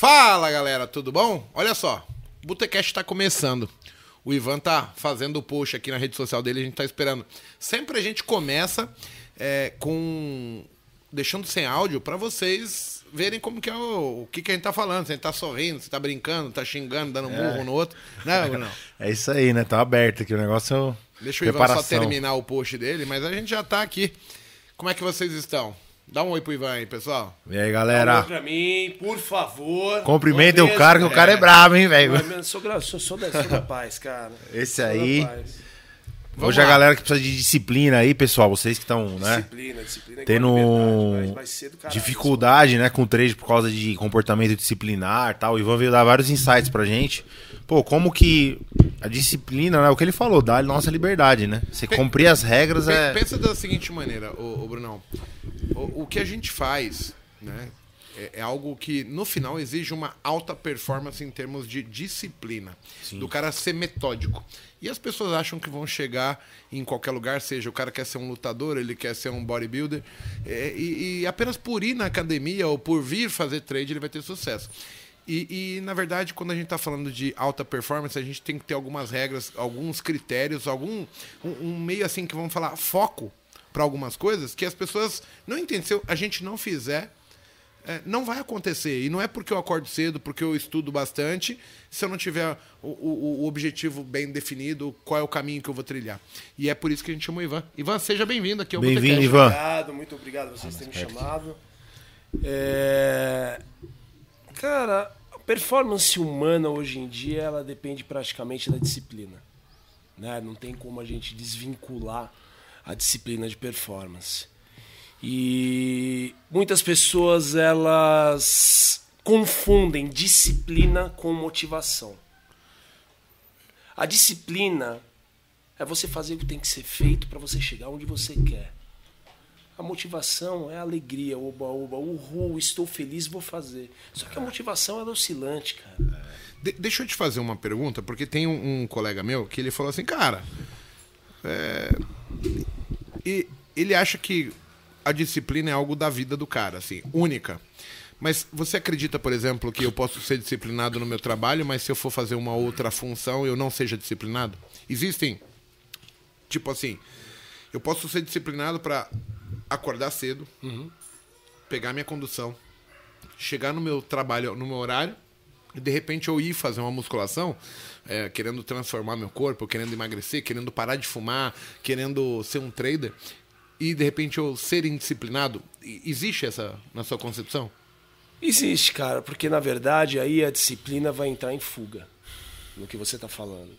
Fala galera, tudo bom? Olha só, o Botecast está começando. O Ivan tá fazendo o post aqui na rede social dele, a gente tá esperando. Sempre a gente começa é, com. deixando sem áudio para vocês verem como que é o, o que, que a gente tá falando. Se a gente tá sorrindo, se tá brincando, tá xingando, dando murro É. no outro. Né, Bruno? É isso aí, né? Tá aberto aqui o negócio. Deixa o Ivan preparação. só terminar o post dele, mas a gente já tá aqui. Como é que vocês estão? Dá um oi pro Ivan aí, pessoal. E aí, galera? pra mim, por favor. Cumprimentem Uma o cara, que vez, o cara é brabo, hein, velho? Sou, sou, sou, da, sou da paz, cara. Esse aí. Hoje a galera que precisa de disciplina aí, pessoal, vocês que estão, né? Disciplina, disciplina. é Tendo caralho, dificuldade, né, com o trade por causa de comportamento disciplinar e tal. O Ivan veio dar vários insights pra gente. Pô, como que a disciplina, né, o que ele falou, dá a nossa liberdade, né? Você cumprir as regras é... Pensa da seguinte maneira, o, Brunão. O, o que a gente faz, né? É, é algo que no final exige uma alta performance em termos de disciplina. Do cara ser metódico. E as pessoas acham que vão chegar em qualquer lugar, seja o cara quer ser um lutador, ele quer ser um bodybuilder, é, e, e apenas por ir na academia ou por vir fazer trade ele vai ter sucesso. E, e, na verdade, quando a gente está falando de alta performance, a gente tem que ter algumas regras, alguns critérios, algum um, um meio assim que vamos falar foco para algumas coisas que as pessoas não entendem. Se a gente não fizer, é, não vai acontecer. E não é porque eu acordo cedo, porque eu estudo bastante, se eu não tiver o, o- o objetivo bem definido, qual é o caminho que eu vou trilhar. E é por isso que a gente chamou o Ivan. Ivan, seja bem-vindo aqui ao Bem-vindo. Ivan. Obrigado, muito obrigado a vocês terem me chamado. É, Cara, a performance humana hoje em dia ela depende praticamente da disciplina. Né? Não tem como a gente desvincular a disciplina de performance. E muitas pessoas elas confundem disciplina com motivação. A disciplina é você fazer o que tem que ser feito para você chegar onde você quer. A motivação é a alegria, oba, oba, uhul, estou feliz, vou fazer. Só que a motivação é oscilante, cara. De- deixa eu te fazer uma pergunta, porque tem um, um colega meu que ele falou assim, cara, é, e ele acha que a disciplina é algo da vida do cara, assim, única. Mas você acredita, por exemplo, que eu posso ser disciplinado no meu trabalho, mas se eu for fazer uma outra função, eu não seja disciplinado? Existem, tipo assim, eu posso ser disciplinado para acordar cedo, pegar minha condução, chegar no meu trabalho, no meu horário, e de repente eu ir fazer uma musculação, é, querendo transformar meu corpo, querendo emagrecer, querendo parar de fumar, querendo ser um trader, e de repente eu ser indisciplinado. Existe essa na sua concepção? Existe, cara, porque na verdade aí a disciplina vai entrar em fuga no que você está falando.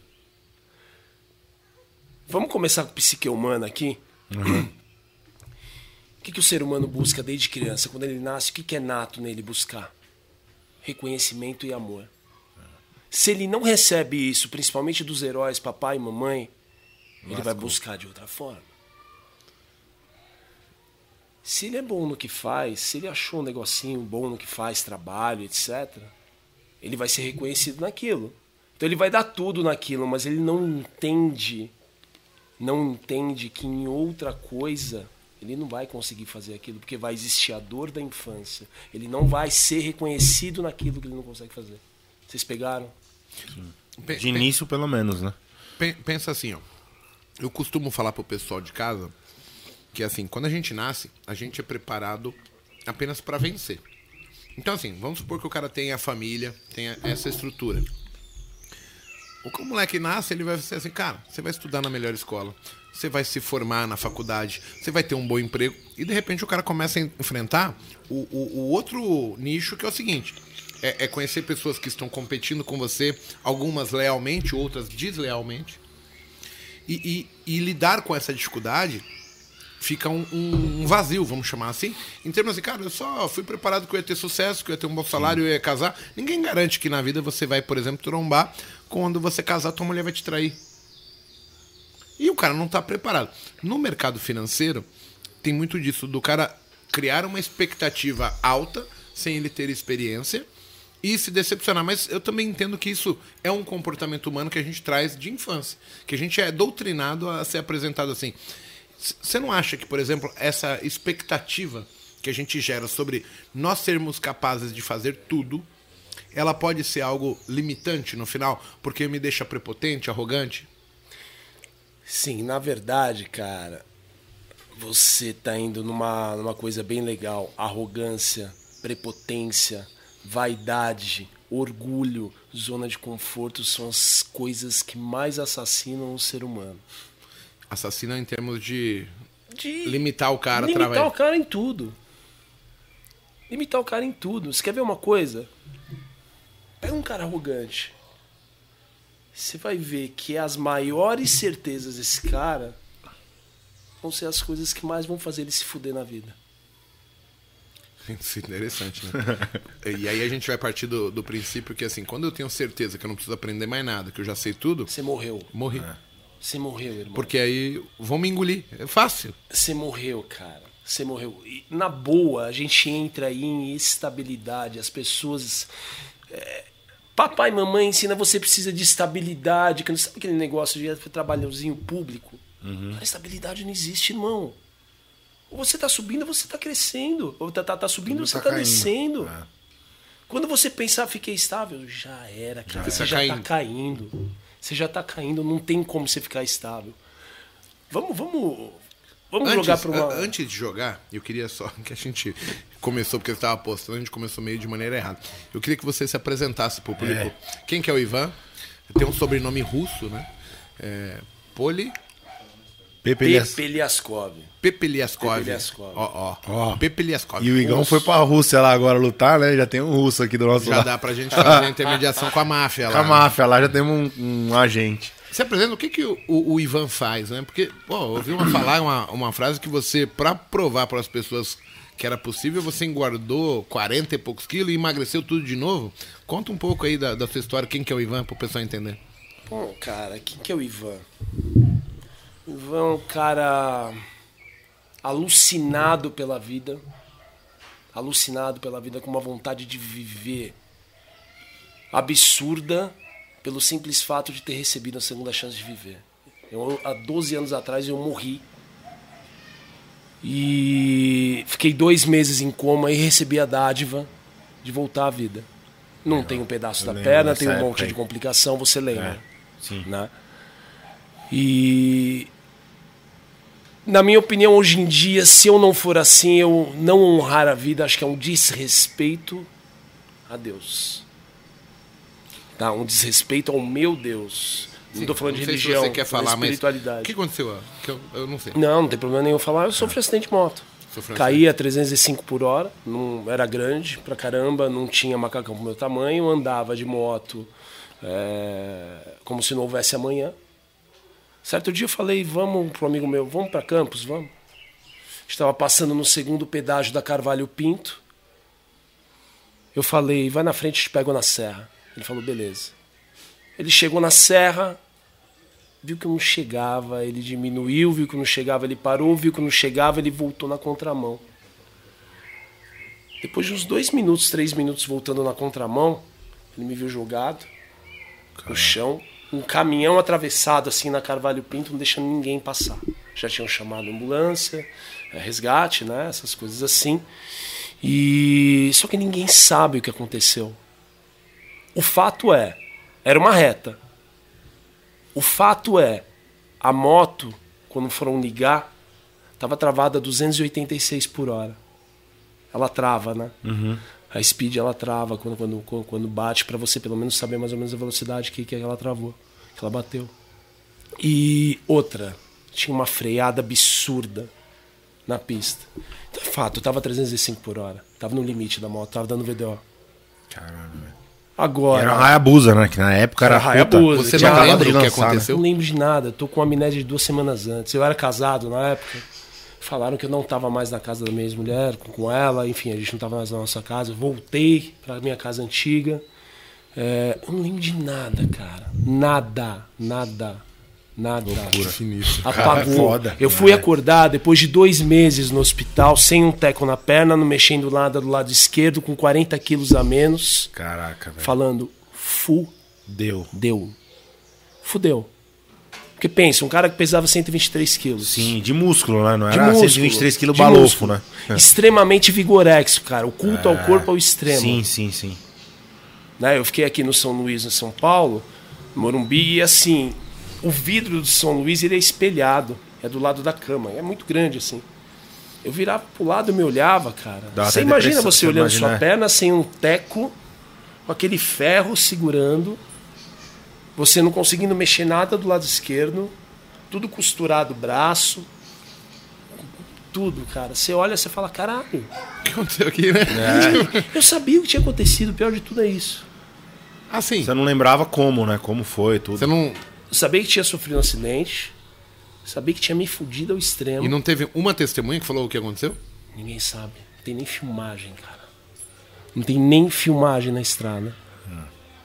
Vamos começar com psique humana aqui? O que, que o ser humano busca desde criança? Quando ele nasce, o que, que é nato nele buscar? Reconhecimento e amor. Se ele não recebe isso, principalmente dos heróis, papai e mamãe, ele vai buscar de outra forma. Se ele é bom no que faz, se ele achou um negocinho bom no que faz, trabalho, etc., ele vai ser reconhecido naquilo. Então ele vai dar tudo naquilo, mas ele não entende, não entende que em outra coisa ele não vai conseguir fazer aquilo, porque vai existir a dor da infância. Ele não vai ser reconhecido naquilo que ele não consegue fazer. Vocês pegaram? Pe- De início, pelo menos, né? Pen- Pensa assim, ó. Eu costumo falar pro pessoal de casa que assim, quando a gente nasce, a gente é preparado apenas para vencer. Então assim, vamos supor que o cara tenha a família, tenha essa estrutura. O moleque nasce, ele vai ser assim, cara, você vai estudar na melhor escola, você vai se formar na faculdade, você vai ter um bom emprego, e de repente o cara começa a enfrentar o, o- o outro nicho que é o seguinte: é, é conhecer pessoas que estão competindo com você, algumas lealmente, outras deslealmente, e, e- e lidar com essa dificuldade fica um, um- um vazio, vamos chamar assim. Em termos de, cara, eu só fui preparado que eu ia ter sucesso, que eu ia ter um bom salário, eu ia casar. Ninguém garante que na vida você vai, por exemplo, trombar. Quando você casar, tua mulher vai te trair. E o cara não está preparado. No mercado financeiro, tem muito disso, do cara criar uma expectativa alta sem ele ter experiência e se decepcionar. Mas eu também entendo que isso é um comportamento humano que a gente traz de infância, que a gente é doutrinado a ser apresentado assim. Você não acha que, por exemplo, essa expectativa que a gente gera sobre nós sermos capazes de fazer tudo ela pode ser algo limitante no final, porque me deixa prepotente, arrogante? Sim, na verdade, cara, você tá indo numa, numa coisa bem legal. Arrogância, prepotência, vaidade, orgulho, zona de conforto são as coisas que mais assassinam o ser humano. Assassina em termos de De limitar o cara limitar através. o cara em tudo. Limitar o cara em tudo. Você quer ver uma coisa? Pega um cara arrogante. Você vai ver que as maiores certezas desse cara vão ser as coisas que mais vão fazer ele se fuder na vida. Isso é interessante, né? e aí a gente vai partir do, do princípio que, assim, quando eu tenho certeza que eu não preciso aprender mais nada, que eu já sei tudo, Você morreu. morri. Você morreu, irmão. Porque aí vão me engolir. É fácil. Você morreu, cara. Você morreu. E, na boa, a gente entra aí em estabilidade. As pessoas. é, Papai e mamãe ensina você precisa de estabilidade. Sabe aquele negócio de trabalhozinho público? A estabilidade não existe, irmão. Ou você tá subindo, ou você tá crescendo. Ou tá, tá, tá subindo, ou você tá tá, caindo. descendo. É. Quando você pensar, fiquei estável, já era. Já você era. já Tá tá caindo. Você já tá caindo, não tem como você ficar estável. Vamos, vamos. Vamos Antes, jogar pra uma. antes de jogar, eu queria só que a gente começou, porque você estava postando, a gente começou meio de maneira errada. Eu queria que você se apresentasse pro público. Quem que é o Ivan? Tem um sobrenome russo, né? É, Poli Pepe Elias- Pepe Liaskov. Pepe Liaskov. Pepe Liaskov. Ó, ó. Ó. Pepe Liaskov. E o Igão Russo. foi pra Rússia lá agora lutar, né? Já tem um russo aqui do nosso Já lado. dá pra gente fazer a intermediação com a máfia Com lá. a né? máfia lá já temos um, um agente. Se apresenta, o que, que o, o- o Ivan faz, né? Porque, pô, eu ouvi uma, falar uma, uma frase que você, pra provar para as pessoas que era possível, você engordou 40 e poucos quilos e emagreceu tudo de novo. Conta um pouco aí da, da sua história, quem que é o Ivan, pro pessoal entender. Bom, cara, quem que é o Ivan? Ivan é um cara alucinado pela vida. Alucinado pela vida, com uma vontade de viver absurda pelo simples fato de ter recebido a segunda chance de viver. Eu, há 12 anos atrás eu morri. E fiquei dois meses em coma e recebi a dádiva de voltar à vida. Não tem um pedaço da perna, tem um monte aí. de complicação, você lembra Sim. né? E na minha opinião, hoje em dia, se eu não for assim, eu não honrar a vida, acho que é um desrespeito a Deus. Tá? Um desrespeito ao meu Deus. não tô falando Não de sei se religião, você quer falar, falando de mas espiritualidade. o que aconteceu? Que eu, eu não sei. Não, não tem problema nenhum falar. Eu sofri acidente de moto. Sofreu um Caí a 305 por hora, não era grande pra caramba, não tinha macacão pro meu tamanho, andava de moto é, como se não houvesse amanhã. Certo dia eu falei, vamos pro amigo meu, vamos pra Campos, vamos. Estava passando no segundo pedágio da Carvalho Pinto. Eu falei, vai na frente, te pego na serra. Ele falou, beleza. Ele chegou na serra, viu que eu não chegava, ele diminuiu, viu que não chegava, ele parou, viu que não chegava, ele voltou na contramão. Depois de uns dois minutos, três minutos voltando na contramão, ele me viu jogado no chão, um caminhão atravessado assim na Carvalho Pinto, não deixando ninguém passar. Já tinham chamado ambulância, eh, resgate, né? Essas coisas assim. E só que ninguém sabe o que aconteceu. O fato é, era uma reta. O fato é, a moto, quando foram ligar, estava travada a 286 por hora. Ela trava, né? A speed ela trava quando, quando, quando bate, para você pelo menos saber mais ou menos a velocidade que, que ela travou, que ela bateu. E outra, tinha uma freada absurda na pista. Então, fato, eu tava 305 por hora. Tava no limite da moto, tava dando VDO. Caralho, velho. Agora. Era Hayabusa, né? Que na época era, Era Hayabusa, Você não lembra de o que né? aconteceu? não lembro de nada, eu tô com amnésia de duas semanas antes. Eu era casado na época. Falaram que eu não estava mais na casa da minha ex-mulher, com- ela, enfim, a gente não estava mais na nossa casa. Voltei para minha casa antiga. É, eu não lembro de nada, cara. Nada, nada, nada. Sinistro. Apagou. Eu fui É. acordar depois de dois meses no hospital, sem um teco na perna, não mexendo nada do lado esquerdo, com 40 quilos a menos, Caraca, velho. falando, fudeu. Deu. Fudeu. Porque pensa, um cara que pesava 123 quilos. Sim, de músculo, né? Não De era músculo, 123 quilos balofo, músculo. né? Extremamente vigorexo, cara. O culto ao corpo ao extremo. Sim, sim, sim. Né? Eu fiquei aqui no São Luís, em São Paulo, Morumbi, e assim, o vidro do São Luís ele é espelhado, é do lado da cama, é muito grande assim. Eu virava pro lado e me olhava, cara. Dá Você imagina você olhando imagina, sua é. perna sem um teco, com aquele ferro segurando, você não conseguindo mexer nada do lado esquerdo, tudo costurado, braço, tudo, cara. Você olha, você fala, caralho. O que aconteceu aqui, né? Eu sabia o que tinha acontecido, o pior de tudo é isso. Assim, Você não lembrava como, né? Como foi, tudo. você não. Eu sabia que tinha sofrido um acidente, sabia que tinha me fudido ao extremo. E não teve uma testemunha que falou o que aconteceu? Ninguém sabe. Não tem nem filmagem, cara. Não tem nem filmagem na estrada.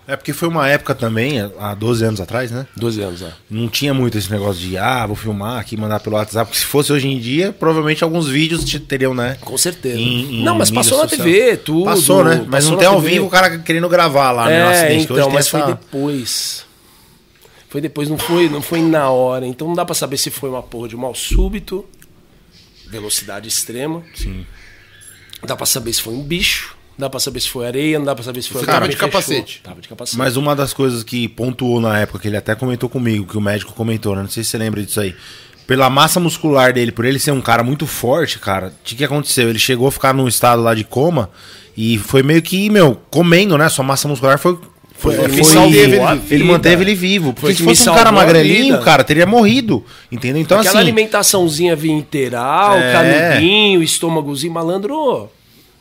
É porque foi uma época também, há 12 anos atrás, né? 12 anos, é. Não tinha muito esse negócio de, ah, vou filmar aqui, mandar pelo WhatsApp. Porque se fosse hoje em dia, provavelmente alguns vídeos te teriam, né? Com certeza. Em- em não, mas passou na social. TV, tudo. Passou, né? Mas passou não tem ao TV. vivo o cara querendo gravar lá, né? no É, acidente, que hoje então, mas foi essa- depois. Foi depois, não foi, não foi na hora. Então não dá pra saber se foi uma porra de mal súbito, velocidade extrema. Sim. Dá pra saber se foi um bicho, dá pra saber se foi areia, não dá pra saber se foi Você tava de fechou. capacete? Tava de capacete. Mas uma das coisas que pontuou na época, que ele até comentou comigo, que o médico comentou, né? Não sei se você lembra disso aí. Pela massa muscular dele, por ele ser um cara muito forte, cara, o que, que aconteceu? Ele chegou a ficar num estado lá de coma e foi meio que, meu, comendo, né? Sua massa muscular foi. Foi, Foi o foi- ele, a ele vida. manteve ele vivo. Foi Porque que se fosse um cara magrelinho, cara, teria morrido. Entendeu? Então, Aquela assim. alimentaçãozinha vinha inteiral, É. canudinho, estômagozinho, malandro.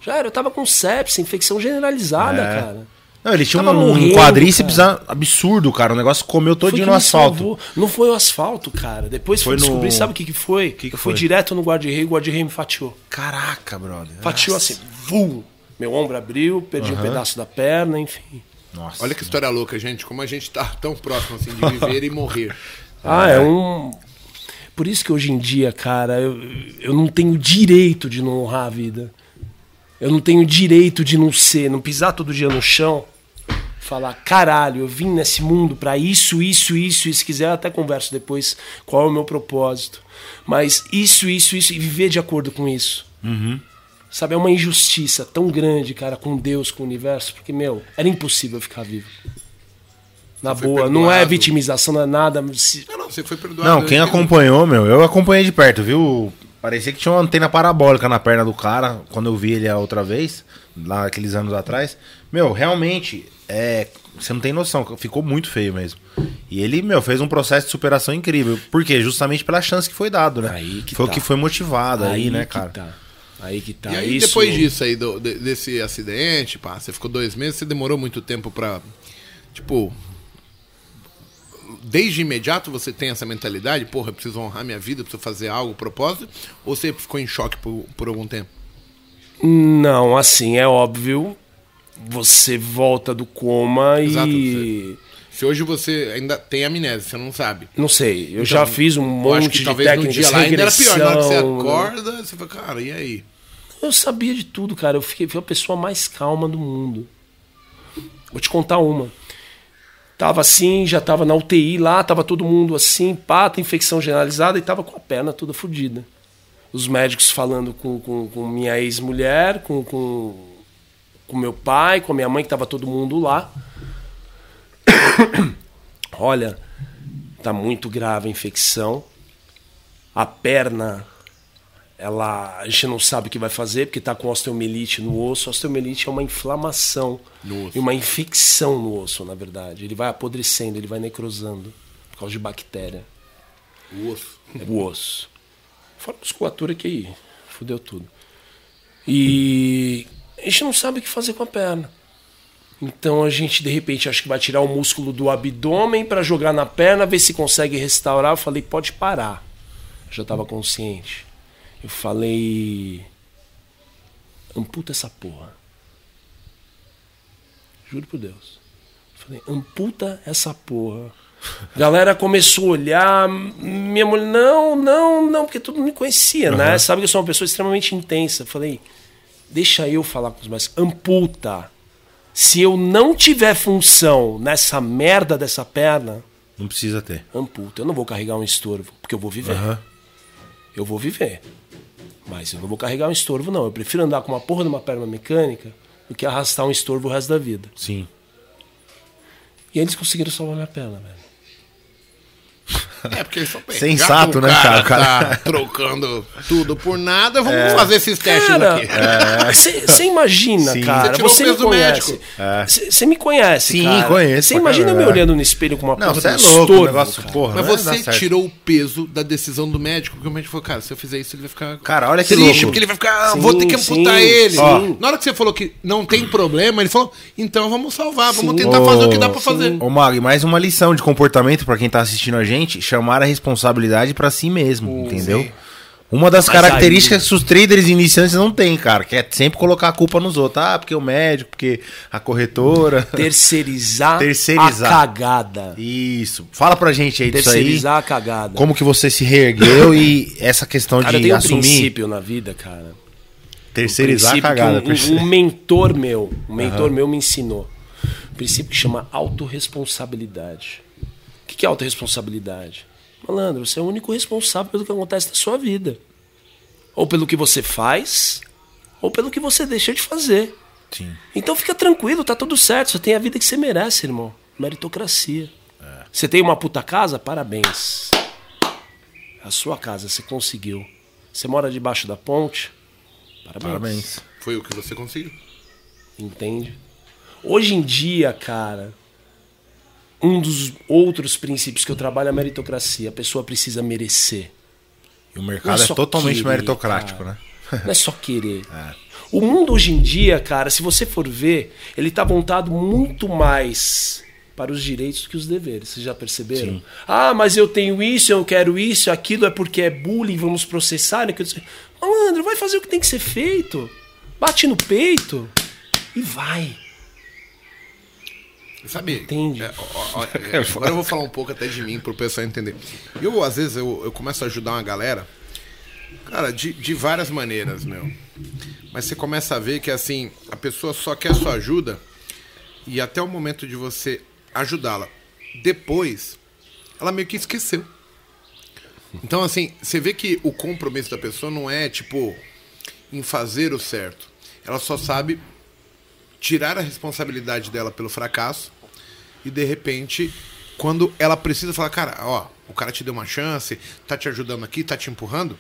Já era, eu tava com sepsis, infecção generalizada, É. cara. Não, ele tinha um, um morrendo, quadríceps absurdo, cara. O negócio comeu todinho no asfalto. salvou. Não foi o asfalto, cara. Depois Foi fui descobrir, no- sabe o que, que foi? que que eu fui foi? direto no guarda-rei, o guarda-rei me fatiou. Caraca, brother. Fatiou assim, vum. Meu ombro abriu, perdi um pedaço da perna, enfim. Nossa. Olha que história louca, gente. Como a gente tá tão próximo assim de viver e morrer. Ah, é um. Por isso que hoje em dia, cara, eu, eu não tenho direito de não honrar a vida. Eu não tenho direito de não ser, não pisar todo dia no chão, falar, caralho, eu vim nesse mundo pra isso, isso, isso, e se quiser eu até converso depois qual é o meu propósito. Mas isso, isso, isso, e viver de acordo com isso. Sabe, é uma injustiça tão grande, cara, com Deus, com o universo, porque, meu, era impossível ficar vivo. Na foi boa, não é vitimização, não é nada. se- Não, não, você foi perdoado. Não, quem acompanhou, meu, eu acompanhei de perto, viu? Parecia que tinha uma antena parabólica na perna do cara quando eu vi ele a outra vez, lá aqueles anos atrás. Meu, realmente, é. Você não tem noção, ficou muito feio mesmo. E ele, meu, fez um processo de superação incrível. Por quê? Justamente pela chance que foi dado, né? Aí que foi o tá. que foi motivado aí, né, que cara? Tá. Aí que tá. E aí, Isso- depois disso aí, do- de- desse acidente, pá, você ficou dois meses, você demorou muito tempo pra. Tipo. Desde imediato você tem essa mentalidade, porra, eu preciso honrar minha vida, preciso fazer algo, propósito, ou você ficou em choque por, por algum tempo? Não, assim, é óbvio. Você volta do coma Exato, e. Se hoje você ainda tem amnésia, você não sabe. Não sei, eu Então, já fiz um monte que de talvez técnicas dia lá ainda era pior. Na hora que você né? acorda, você fala, cara, e aí? Eu sabia de tudo, cara. Eu fiquei, fui a pessoa mais calma do mundo. Vou te contar uma. Tava assim, já tava na UTI lá, tava todo mundo assim, pata, infecção generalizada e tava com a perna toda fodida. Os médicos falando com, com, com minha ex-mulher, com, com, com meu pai, com a minha mãe, que tava todo mundo lá. Olha, tá muito grave a infecção. A perna ela a gente não sabe o que vai fazer porque está com osteomielite no osso. Osteomielite é uma inflamação e uma infecção no osso, na verdade. Ele vai apodrecendo, ele vai necrosando por causa de bactéria. O osso. O osso. Fora a musculatura que aí fudeu tudo. E a gente não sabe o que fazer com a perna. Então a gente de repente acha que vai tirar o músculo do abdômen para jogar na perna, ver se consegue restaurar. Eu falei, pode parar. Eu já estava consciente. Eu falei, amputa essa porra. Juro por Deus. Eu falei, amputa essa porra. Galera começou a olhar, minha mulher, não, não, não, porque todo mundo me conhecia, né? Sabe que eu sou uma pessoa extremamente intensa. Eu falei, deixa eu falar com os mais. Amputa. Se eu não tiver função nessa merda dessa perna, Não precisa ter. amputa. Eu não vou carregar um estorvo, porque eu vou viver. Aham. Eu vou viver. Mas eu não vou carregar um estorvo, não. Eu prefiro andar com uma porra de uma perna mecânica do que arrastar um estorvo o resto da vida. Sim. E eles conseguiram salvar minha perna, velho. É, porque eles são bem. Sensato, que né, cara? o cara- tá trocando tudo por nada, vamos fazer esses testes Cara, aqui. você imagina, Sim. cara. Você tirou Você o me peso do conhece. médico. Você me conhece, Sim, cara. conheço Você imagina caramba, me é. olhando no espelho com uma Não, porra você é louco, estorvo, negócio, cara. porra. Mas você tirou o peso da decisão do médico, porque o médico falou, cara, se eu fizer isso, ele vai ficar. Cara, olha que triste, louco. porque ele vai ficar. ah, Sim, vou ter que amputar sim, ele. sim. Na hora que você falou que não tem problema, ele falou, então vamos salvar, vamos tentar fazer o que dá pra fazer. Ô, Mag, mais uma lição de comportamento pra quem tá assistindo a gente: chamar a responsabilidade pra si mesmo, entendeu? sim. Uma das Mas características que os traders iniciantes não têm, cara, que é sempre colocar a culpa nos outros. Ah, porque o médico, porque a corretora. Terceirizar, Terceirizar. a cagada. Isso. Fala pra gente aí disso aí. Terceirizar a cagada. Como que você se reergueu e essa questão Cara, eu de tenho um assumir, princípio na vida, cara. terceirizar a princípio que cagada. Um, um- um mentor meu, um mentor meu me ensinou. Um princípio que chama autorresponsabilidade. O que que é autorresponsabilidade? Malandro, você é o único responsável pelo que acontece na sua vida. Ou pelo que você faz, ou pelo que você deixa de fazer. Sim. Então fica tranquilo, tá tudo certo. Você tem a vida que você merece, irmão. Meritocracia. Você tem uma puta casa? Parabéns. A sua casa, você conseguiu. Você mora debaixo da ponte? Parabéns. Parabéns. Foi o que você conseguiu. Entende? Hoje em dia, cara, um dos outros princípios que eu trabalho é a meritocracia. A pessoa precisa merecer. E o Não mercado é só totalmente querer, meritocrático, cara. né? Não é só querer. O mundo hoje em dia, cara, se você for ver, ele tá montado muito mais para os direitos do que os deveres. Vocês já perceberam? Ah, mas eu tenho isso, eu quero isso, aquilo é porque é bullying, vamos processar. Né? Malandro, vai fazer o que tem que ser feito. Bate no peito e vai. Sabe? Entende? é, ó, ó, é, agora eu vou falar um pouco até de mim pro pessoal entender. Eu, às vezes, eu, eu começo a ajudar uma galera, cara, de, de várias maneiras, meu. Mas você começa a ver que, assim, a pessoa só quer sua ajuda e até o momento de você ajudá-la. Depois, ela meio que esqueceu. Então, assim, você vê que o compromisso da pessoa não é, tipo, em fazer o certo. Ela só sabe tirar a responsabilidade dela pelo fracasso e de repente, quando ela precisa falar, cara, ó, o cara te deu uma chance, tá te ajudando aqui, tá te empurrando,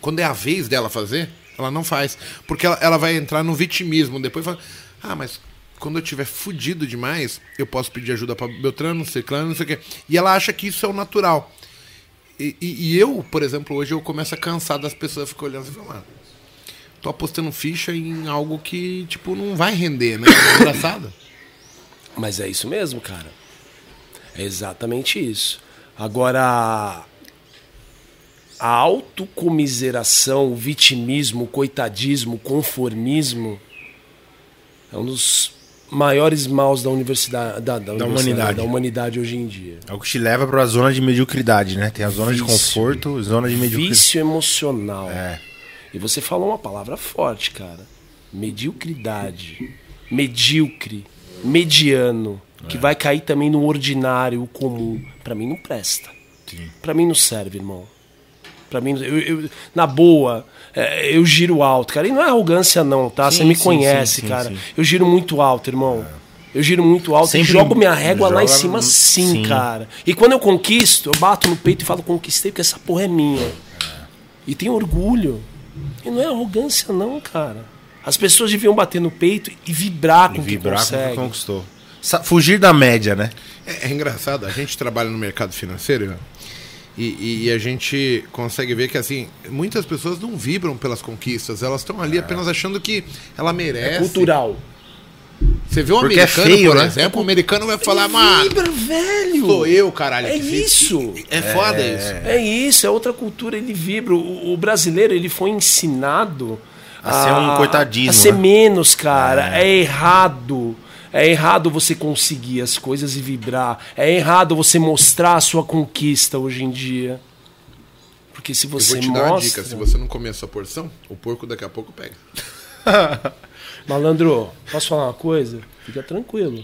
quando é a vez dela fazer, ela não faz. Porque ela, ela vai entrar no vitimismo. Depois fala, ah, mas quando eu tiver fudido demais, eu posso pedir ajuda pra Beltrano, Ciclano, não sei o quê. E ela acha que isso é o natural. E, e- e eu, por exemplo, hoje eu começo a cansar das pessoas ficar olhando e falar, mano, tô apostando ficha em algo que, tipo, não vai render, né? É engraçado. Mas é isso mesmo, cara. É exatamente isso. Agora, a autocomiseração, o vitimismo, o coitadismo, o conformismo é um dos maiores maus da universidade, da, da universidade, humanidade. da humanidade hoje em dia. É o que te leva pra zona de mediocridade, né? Tem a zona de Vício. conforto, zona de mediocridade. Vício emocional. É. E você falou uma palavra forte, cara. Mediocridade. Medíocre. Mediano. É. Que vai cair também no ordinário, o comum. Pra mim não presta. Pra mim não serve, irmão. Pra mim, eu, eu- na boa, é, eu giro alto, cara. E não é arrogância, não, tá? Sim, Você me sim, conhece, sim, cara. Eu giro muito alto, irmão. Eu giro muito alto Sempre e jogo minha régua lá em cima, no- sim, sim. cara. E quando eu conquisto, eu bato no peito e falo, conquistei, porque essa porra é minha. E tenho orgulho. E não é arrogância, não, cara. As pessoas deviam bater no peito e vibrar com E o que vibrar com que consegue. conquistou. Sa- Fugir da média, né? É, é engraçado, a gente trabalha no mercado financeiro né? e, e- e a gente consegue ver que assim muitas pessoas não vibram pelas conquistas, elas estão ali apenas achando que ela merece. É cultural. Você vê um Porque é americano, feio, por né? exemplo, o americano vai falar, mano, Vibra, velho. sou eu, caralho. É que fiz." isso. É foda isso. É isso, é outra cultura, ele vibra. O, o brasileiro, ele foi ensinado A ser um coitadismo, A ser né? menos, cara. É. errado. É errado você conseguir as coisas e vibrar. É errado você mostrar a sua conquista hoje em dia. Porque se Eu você vou te mostra. dar uma dica, se você não comer a sua porção, o porco daqui a pouco pega. Malandro, posso falar uma coisa? Fica tranquilo.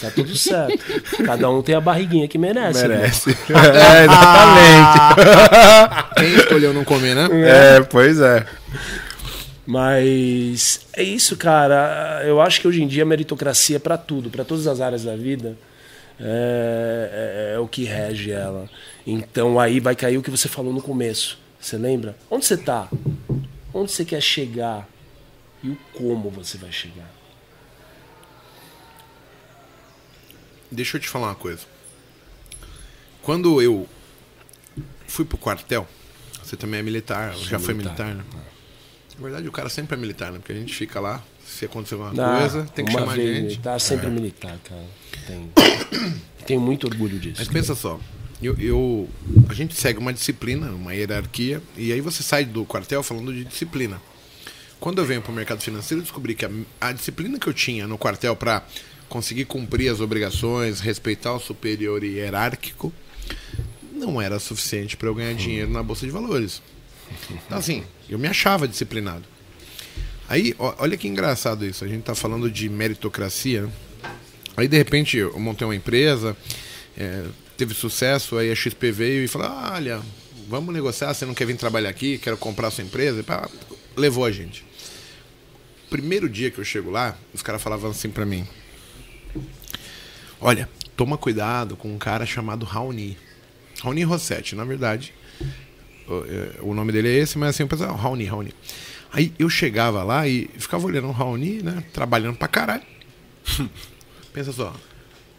Tá tudo certo. Cada um tem a barriguinha que merece. irmão. Merece. é, exatamente. Quem escolheu não comer, né? é, pois é. Mas é isso, cara. Eu acho que hoje em dia a meritocracia é pra tudo, pra todas as áreas da vida. é, é, é o que rege ela. Então aí vai cair o que você falou no começo. Você lembra? Onde você tá? Onde você quer chegar? E o como você vai chegar? Deixa eu te falar uma coisa. Quando eu fui pro quartel, você também é militar, já foi militar. militar, né? Na verdade, o cara sempre é militar, né? Porque a gente fica lá, se acontecer alguma Ah, coisa, tem que chamar a gente. Militar, sempre militar, cara. Tem- Tenho muito orgulho disso. Mas pensa só, eu, eu- a gente segue uma disciplina, uma hierarquia, e aí você sai do quartel falando de disciplina. Quando eu venho para o mercado financeiro, eu descobri que a, a disciplina que eu tinha no quartel para conseguir cumprir as obrigações, respeitar o superior hierárquico, não era suficiente para eu ganhar dinheiro na bolsa de valores. Então, assim, eu me achava disciplinado. Aí, ó, olha que engraçado isso. A gente tá falando de meritocracia. Aí, de repente, eu montei uma empresa, é, teve sucesso, aí a XP veio e falou: "Ah, olha, vamos negociar, você não quer vir trabalhar aqui, quero comprar a sua empresa. E pá, levou a gente. Primeiro dia que eu chego lá, os caras falavam assim pra mim: Olha, toma cuidado com um cara chamado Raoni. Raoni Rossetti, na verdade. O, é, o nome dele é esse, mas assim, eu pensava, Raoni, Raoni. Aí eu chegava lá e ficava olhando o Raoni, né? Trabalhando pra caralho. Pensa só.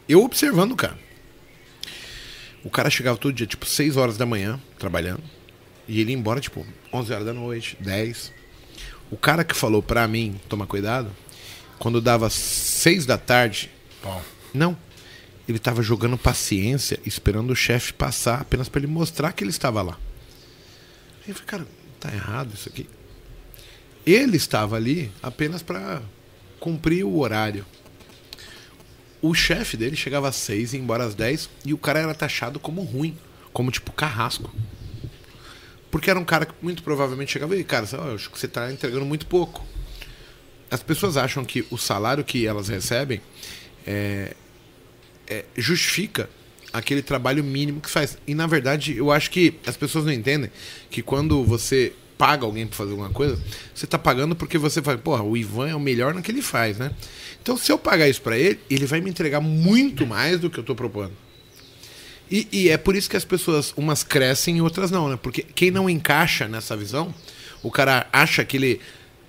Eu observando o cara. O cara chegava todo dia, tipo, 6 horas da manhã, trabalhando. E ele ia embora, tipo, 11 horas da noite, 10. O cara que falou pra mim, toma cuidado, quando dava 6 da tarde, não. Ele tava jogando paciência, esperando o chefe passar, apenas pra ele mostrar que ele estava lá. Aí eu falei, cara, tá errado isso aqui. Ele estava ali apenas pra cumprir o horário. O chefe dele chegava às seis e ia embora às 10 e o cara era taxado como ruim, como tipo carrasco. Porque era um cara que muito provavelmente chegava e, cara, eu acho que você tá entregando muito pouco. As pessoas acham que o salário que elas recebem é, é, justifica aquele trabalho mínimo que faz. E na verdade, eu acho que as pessoas não entendem que quando você paga alguém para fazer alguma coisa, você tá pagando porque você fala, porra, o Ivan é o melhor no que ele faz, né? Então, se eu pagar isso para ele, ele vai me entregar muito mais do que eu tô propondo. E, e é por isso que as pessoas, umas crescem e outras não, né? Porque quem não encaixa nessa visão, o cara acha que ele,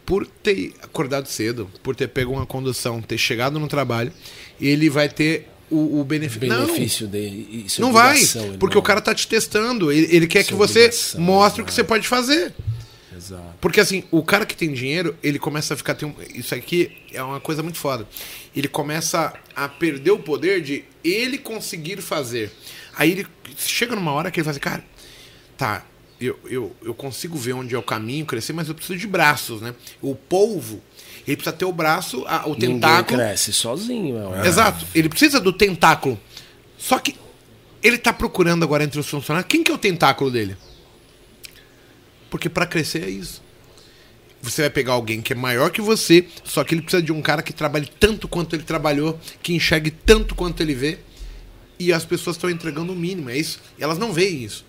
por ter acordado cedo, por ter pego uma condução, ter chegado no trabalho, ele vai ter o, o benefício. benefício dele. Isso é Não, não vai, porque não- o cara tá te testando. Ele, ele quer Isso que é você mostre o que exato. você pode fazer. Exato. Porque assim, o cara que tem dinheiro, ele começa a ficar. Tem um- isso aqui é uma coisa muito foda. Ele começa a perder o poder de ele conseguir fazer. Aí ele chega numa hora que ele fala assim, cara, tá, eu, eu, eu consigo ver onde é o caminho, crescer, mas eu preciso de braços, né? O polvo, ele precisa ter o braço, a- o Ninguém tentáculo. cresce sozinho. É. Exato, ele precisa do tentáculo. Só que ele tá procurando agora entre os funcionários. Quem que é o tentáculo dele? Porque para crescer é isso. Você vai pegar alguém que é maior que você, só que ele precisa de um cara que trabalhe tanto quanto ele trabalhou, que enxergue tanto quanto ele vê, e as pessoas estão entregando o mínimo, é isso. E elas não veem isso.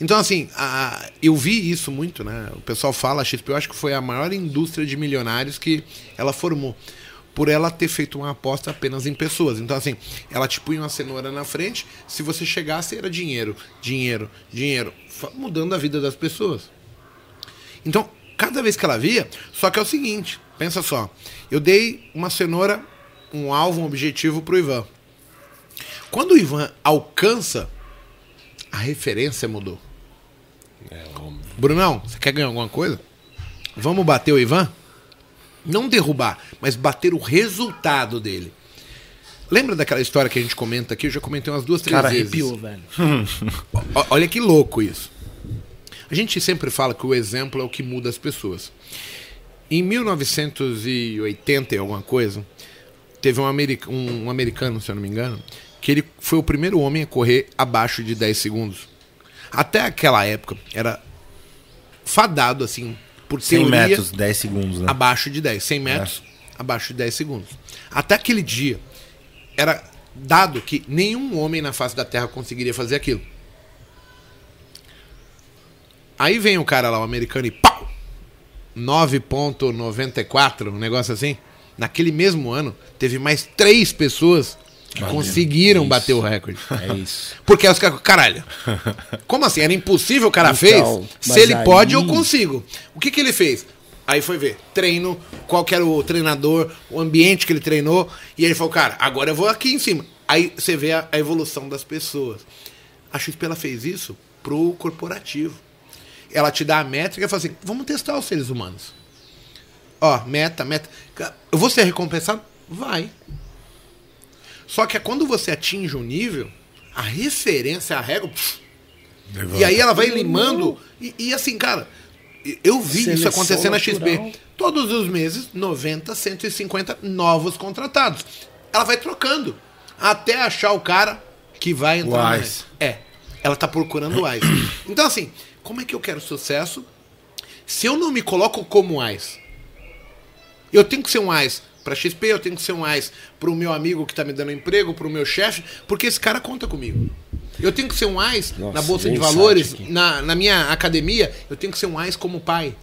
Então, assim, a- eu vi isso muito, né? O pessoal fala, a XP, eu acho que foi a maior indústria de milionários que ela formou. Por ela ter feito uma aposta apenas em pessoas. Então, assim, ela te punha uma cenoura na frente, se você chegasse era dinheiro, dinheiro, dinheiro, mudando a vida das pessoas. Então, cada vez que ela via, só que é o seguinte, pensa só, eu dei uma cenoura, um alvo, um objetivo pro Ivan. Quando o Ivan alcança, a referência mudou. É, óbvio. Brunão, você quer ganhar alguma coisa? Vamos bater o Ivan? Não derrubar, mas bater o resultado dele. Lembra daquela história que a gente comenta aqui? Eu já comentei umas duas, três Cara, vezes. arrepiou, velho. O- Olha que louco isso. A gente sempre fala que o exemplo é o que muda as pessoas. Em 1980 e alguma coisa, teve um, americ- um americano, se eu não me engano, que ele foi o primeiro homem a correr abaixo de 10 segundos. Até aquela época, era fadado, assim, por 100 teoria, metros, 10 segundos, né? abaixo de 10. 100 metros, abaixo de 10 segundos. Até aquele dia, era dado que nenhum homem na face da Terra conseguiria fazer aquilo. Aí vem o cara lá, o americano, e pau! 9.94, um negócio assim. Naquele mesmo ano, teve mais três pessoas que conseguiram bater o recorde. É isso. Porque os caras, caralho, como assim? Era impossível o cara Então, fez? Se ele aí- pode, eu consigo. O que, que ele fez? Aí foi ver, treino, qual que era o treinador, o ambiente que ele treinou, e ele falou, cara, agora eu vou aqui em cima. Aí você vê a, a evolução das pessoas. A XP ela fez isso pro corporativo. Ela te dá a métrica e fala assim, vamos testar os seres humanos. Ó, meta, meta. Eu vou ser recompensado? Vai. Só que é quando você atinge um nível, a referência, a régua. pff, e aí ela vai limando. E, e assim, cara, eu vi isso Seleção acontecer na XP. natural. Todos os meses, 90, 150 novos contratados. Ela vai trocando. Até achar o cara que vai entrar O mais. AIS. É. Ela tá procurando o AIS. Então, assim, como é que eu quero sucesso se eu não me coloco como AIS? Eu tenho que ser um AIS para XP, eu tenho que ser um AIS para o meu amigo que está me dando emprego, para o meu chefe, porque esse cara conta comigo. Eu tenho que ser um AIS Nossa, na Bolsa de Valores, na, na minha academia, eu tenho que ser um AIS como pai.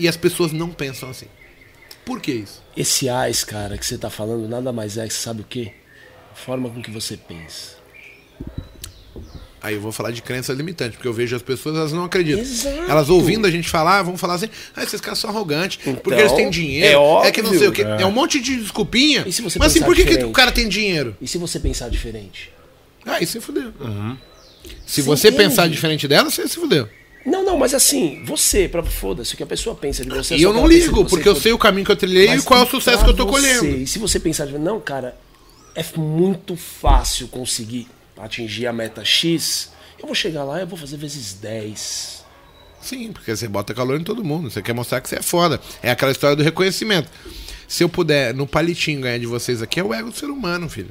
E as pessoas não pensam assim. Por que isso? Esse AIS, cara, que você tá falando, nada mais é que sabe o quê? A forma com que você pensa. Aí eu vou falar de crença limitante, porque eu vejo as pessoas, elas não acreditam. Exato. Elas ouvindo a gente falar, vão falar assim, ah, esses caras são arrogantes, porque Então, eles têm dinheiro, é é, que não sei o quê. óbvio. É. um monte de desculpinha. E se você Mas assim, por que, que o cara tem dinheiro? E se você pensar diferente? Aí você fudeu. Se Você você entende? pensar diferente dela, você se fudeu. Não, não, mas assim, você, pra foda-se, o que a pessoa pensa de você. E só eu que não ligo, porque eu sei o caminho que eu trilhei Mas e qual é o sucesso que eu tô você, colhendo. E se você pensar, de- não, cara, é muito fácil conseguir atingir a meta X, eu vou chegar lá e eu vou fazer vezes 10. Sim, porque você bota calor em todo mundo. Você quer mostrar que você é foda. É aquela história do reconhecimento. Se eu puder, no palitinho, ganhar de vocês aqui, é o ego do ser humano, filho.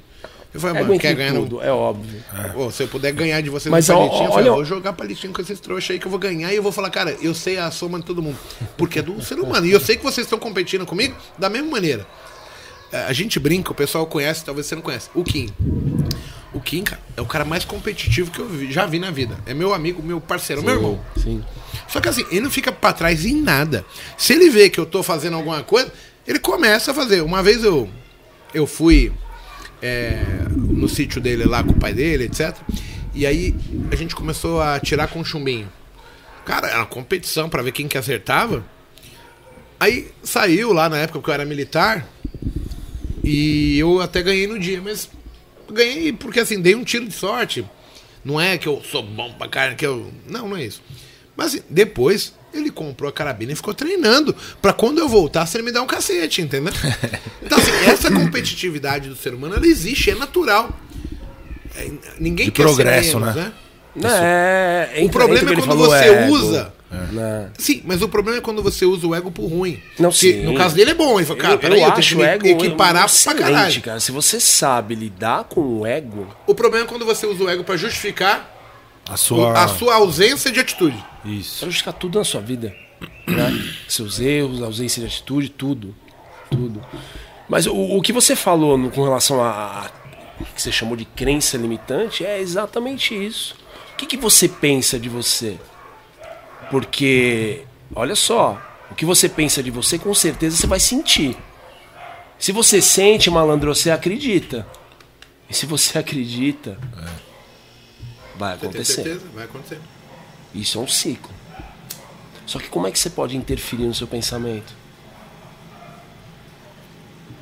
Eu falei, É mano, quer ganhar no... tudo, é óbvio. Pô, se eu puder ganhar de vocês Mas, no ó, palitinho, eu ó, falei, olha- vou jogar palitinho com esses trouxas aí que eu vou ganhar e eu vou falar, cara, eu sei a soma de todo mundo. Porque é do ser humano. E eu sei que vocês estão competindo comigo da mesma maneira. É, A gente brinca, o pessoal conhece, talvez você não conhece. O Kim. Kim, cara, é o cara mais competitivo que eu vi- já vi na vida. É meu amigo, meu parceiro, meu irmão. Sim. Só que assim, ele não fica pra trás em nada. Se ele vê que eu tô fazendo alguma coisa, ele começa a fazer. Uma vez eu, eu fui é, no sítio dele lá com o pai dele, etc. E aí a gente começou a tirar com chumbinho. Cara, era uma competição pra ver quem que acertava. Aí saiu lá na época que eu era militar. E eu até ganhei no dia, mas ganhei porque assim, dei um tiro de sorte. Não é que eu sou bom pra carne, que eu. Não, não é isso. Mas assim, depois ele comprou a carabina e ficou treinando. Pra quando eu voltasse, ele me dar um cacete, entendeu? Então, assim, essa competitividade do ser humano, ela existe, é natural. É, ninguém De quer progresso, ser menos, né? né? Não, é, O problema é quando você usa. Não. Sim, mas o problema é quando você usa o ego pro ruim. Não, Que sim. No caso dele é bom. Ele falou, cara, eu, peraí, eu eu tenho acho que o me ego equiparar pra caralho. cara. Se você sabe lidar com o ego, O problema é quando você usa o ego pra justificar A o- sua. a sua ausência de atitude. Isso. pra justificar tudo na sua vida. Né? Seus erros, ausência de atitude, tudo. Tudo. Mas o, o que você falou no- com relação a, a que você chamou de crença limitante é exatamente isso. O que, que você pensa de você? Porque, olha só, o que você pensa de você, com certeza você vai sentir. Se você sente, malandro, você acredita. E se você acredita, vai Você tem acontecer. certeza? Vai acontecer. Isso é um ciclo. Só que como é que você pode interferir no seu pensamento?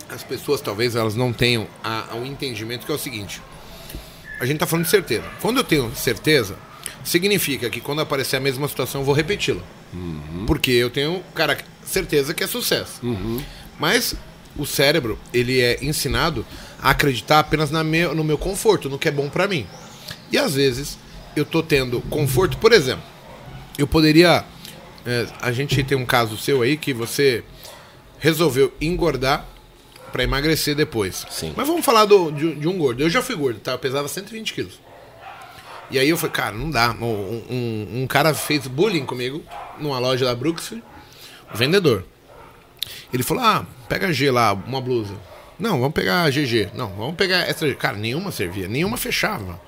As pessoas talvez elas não tenham a, o entendimento que é o seguinte. A gente tá falando de certeza. Quando eu tenho certeza, significa que quando aparecer a mesma situação eu vou repeti-la. Porque eu tenho, cara, certeza que é sucesso. Mas o cérebro, ele é ensinado a acreditar apenas na meu, no meu conforto, no que é bom pra mim. E às vezes eu tô tendo conforto, por exemplo, eu poderia. é, a gente tem um caso seu aí que você resolveu engordar pra emagrecer depois. Sim. Mas vamos falar do, de, de um gordo. Eu já fui gordo, tá? Eu pesava 120 quilos. E aí eu falei, cara, não dá. Um, um, um cara fez bullying comigo numa loja da Brooksfield, o vendedor. Ele falou, ah, pega G lá, uma blusa. Não, vamos pegar GG. Não, vamos pegar essa. Cara, nenhuma servia, nenhuma fechava.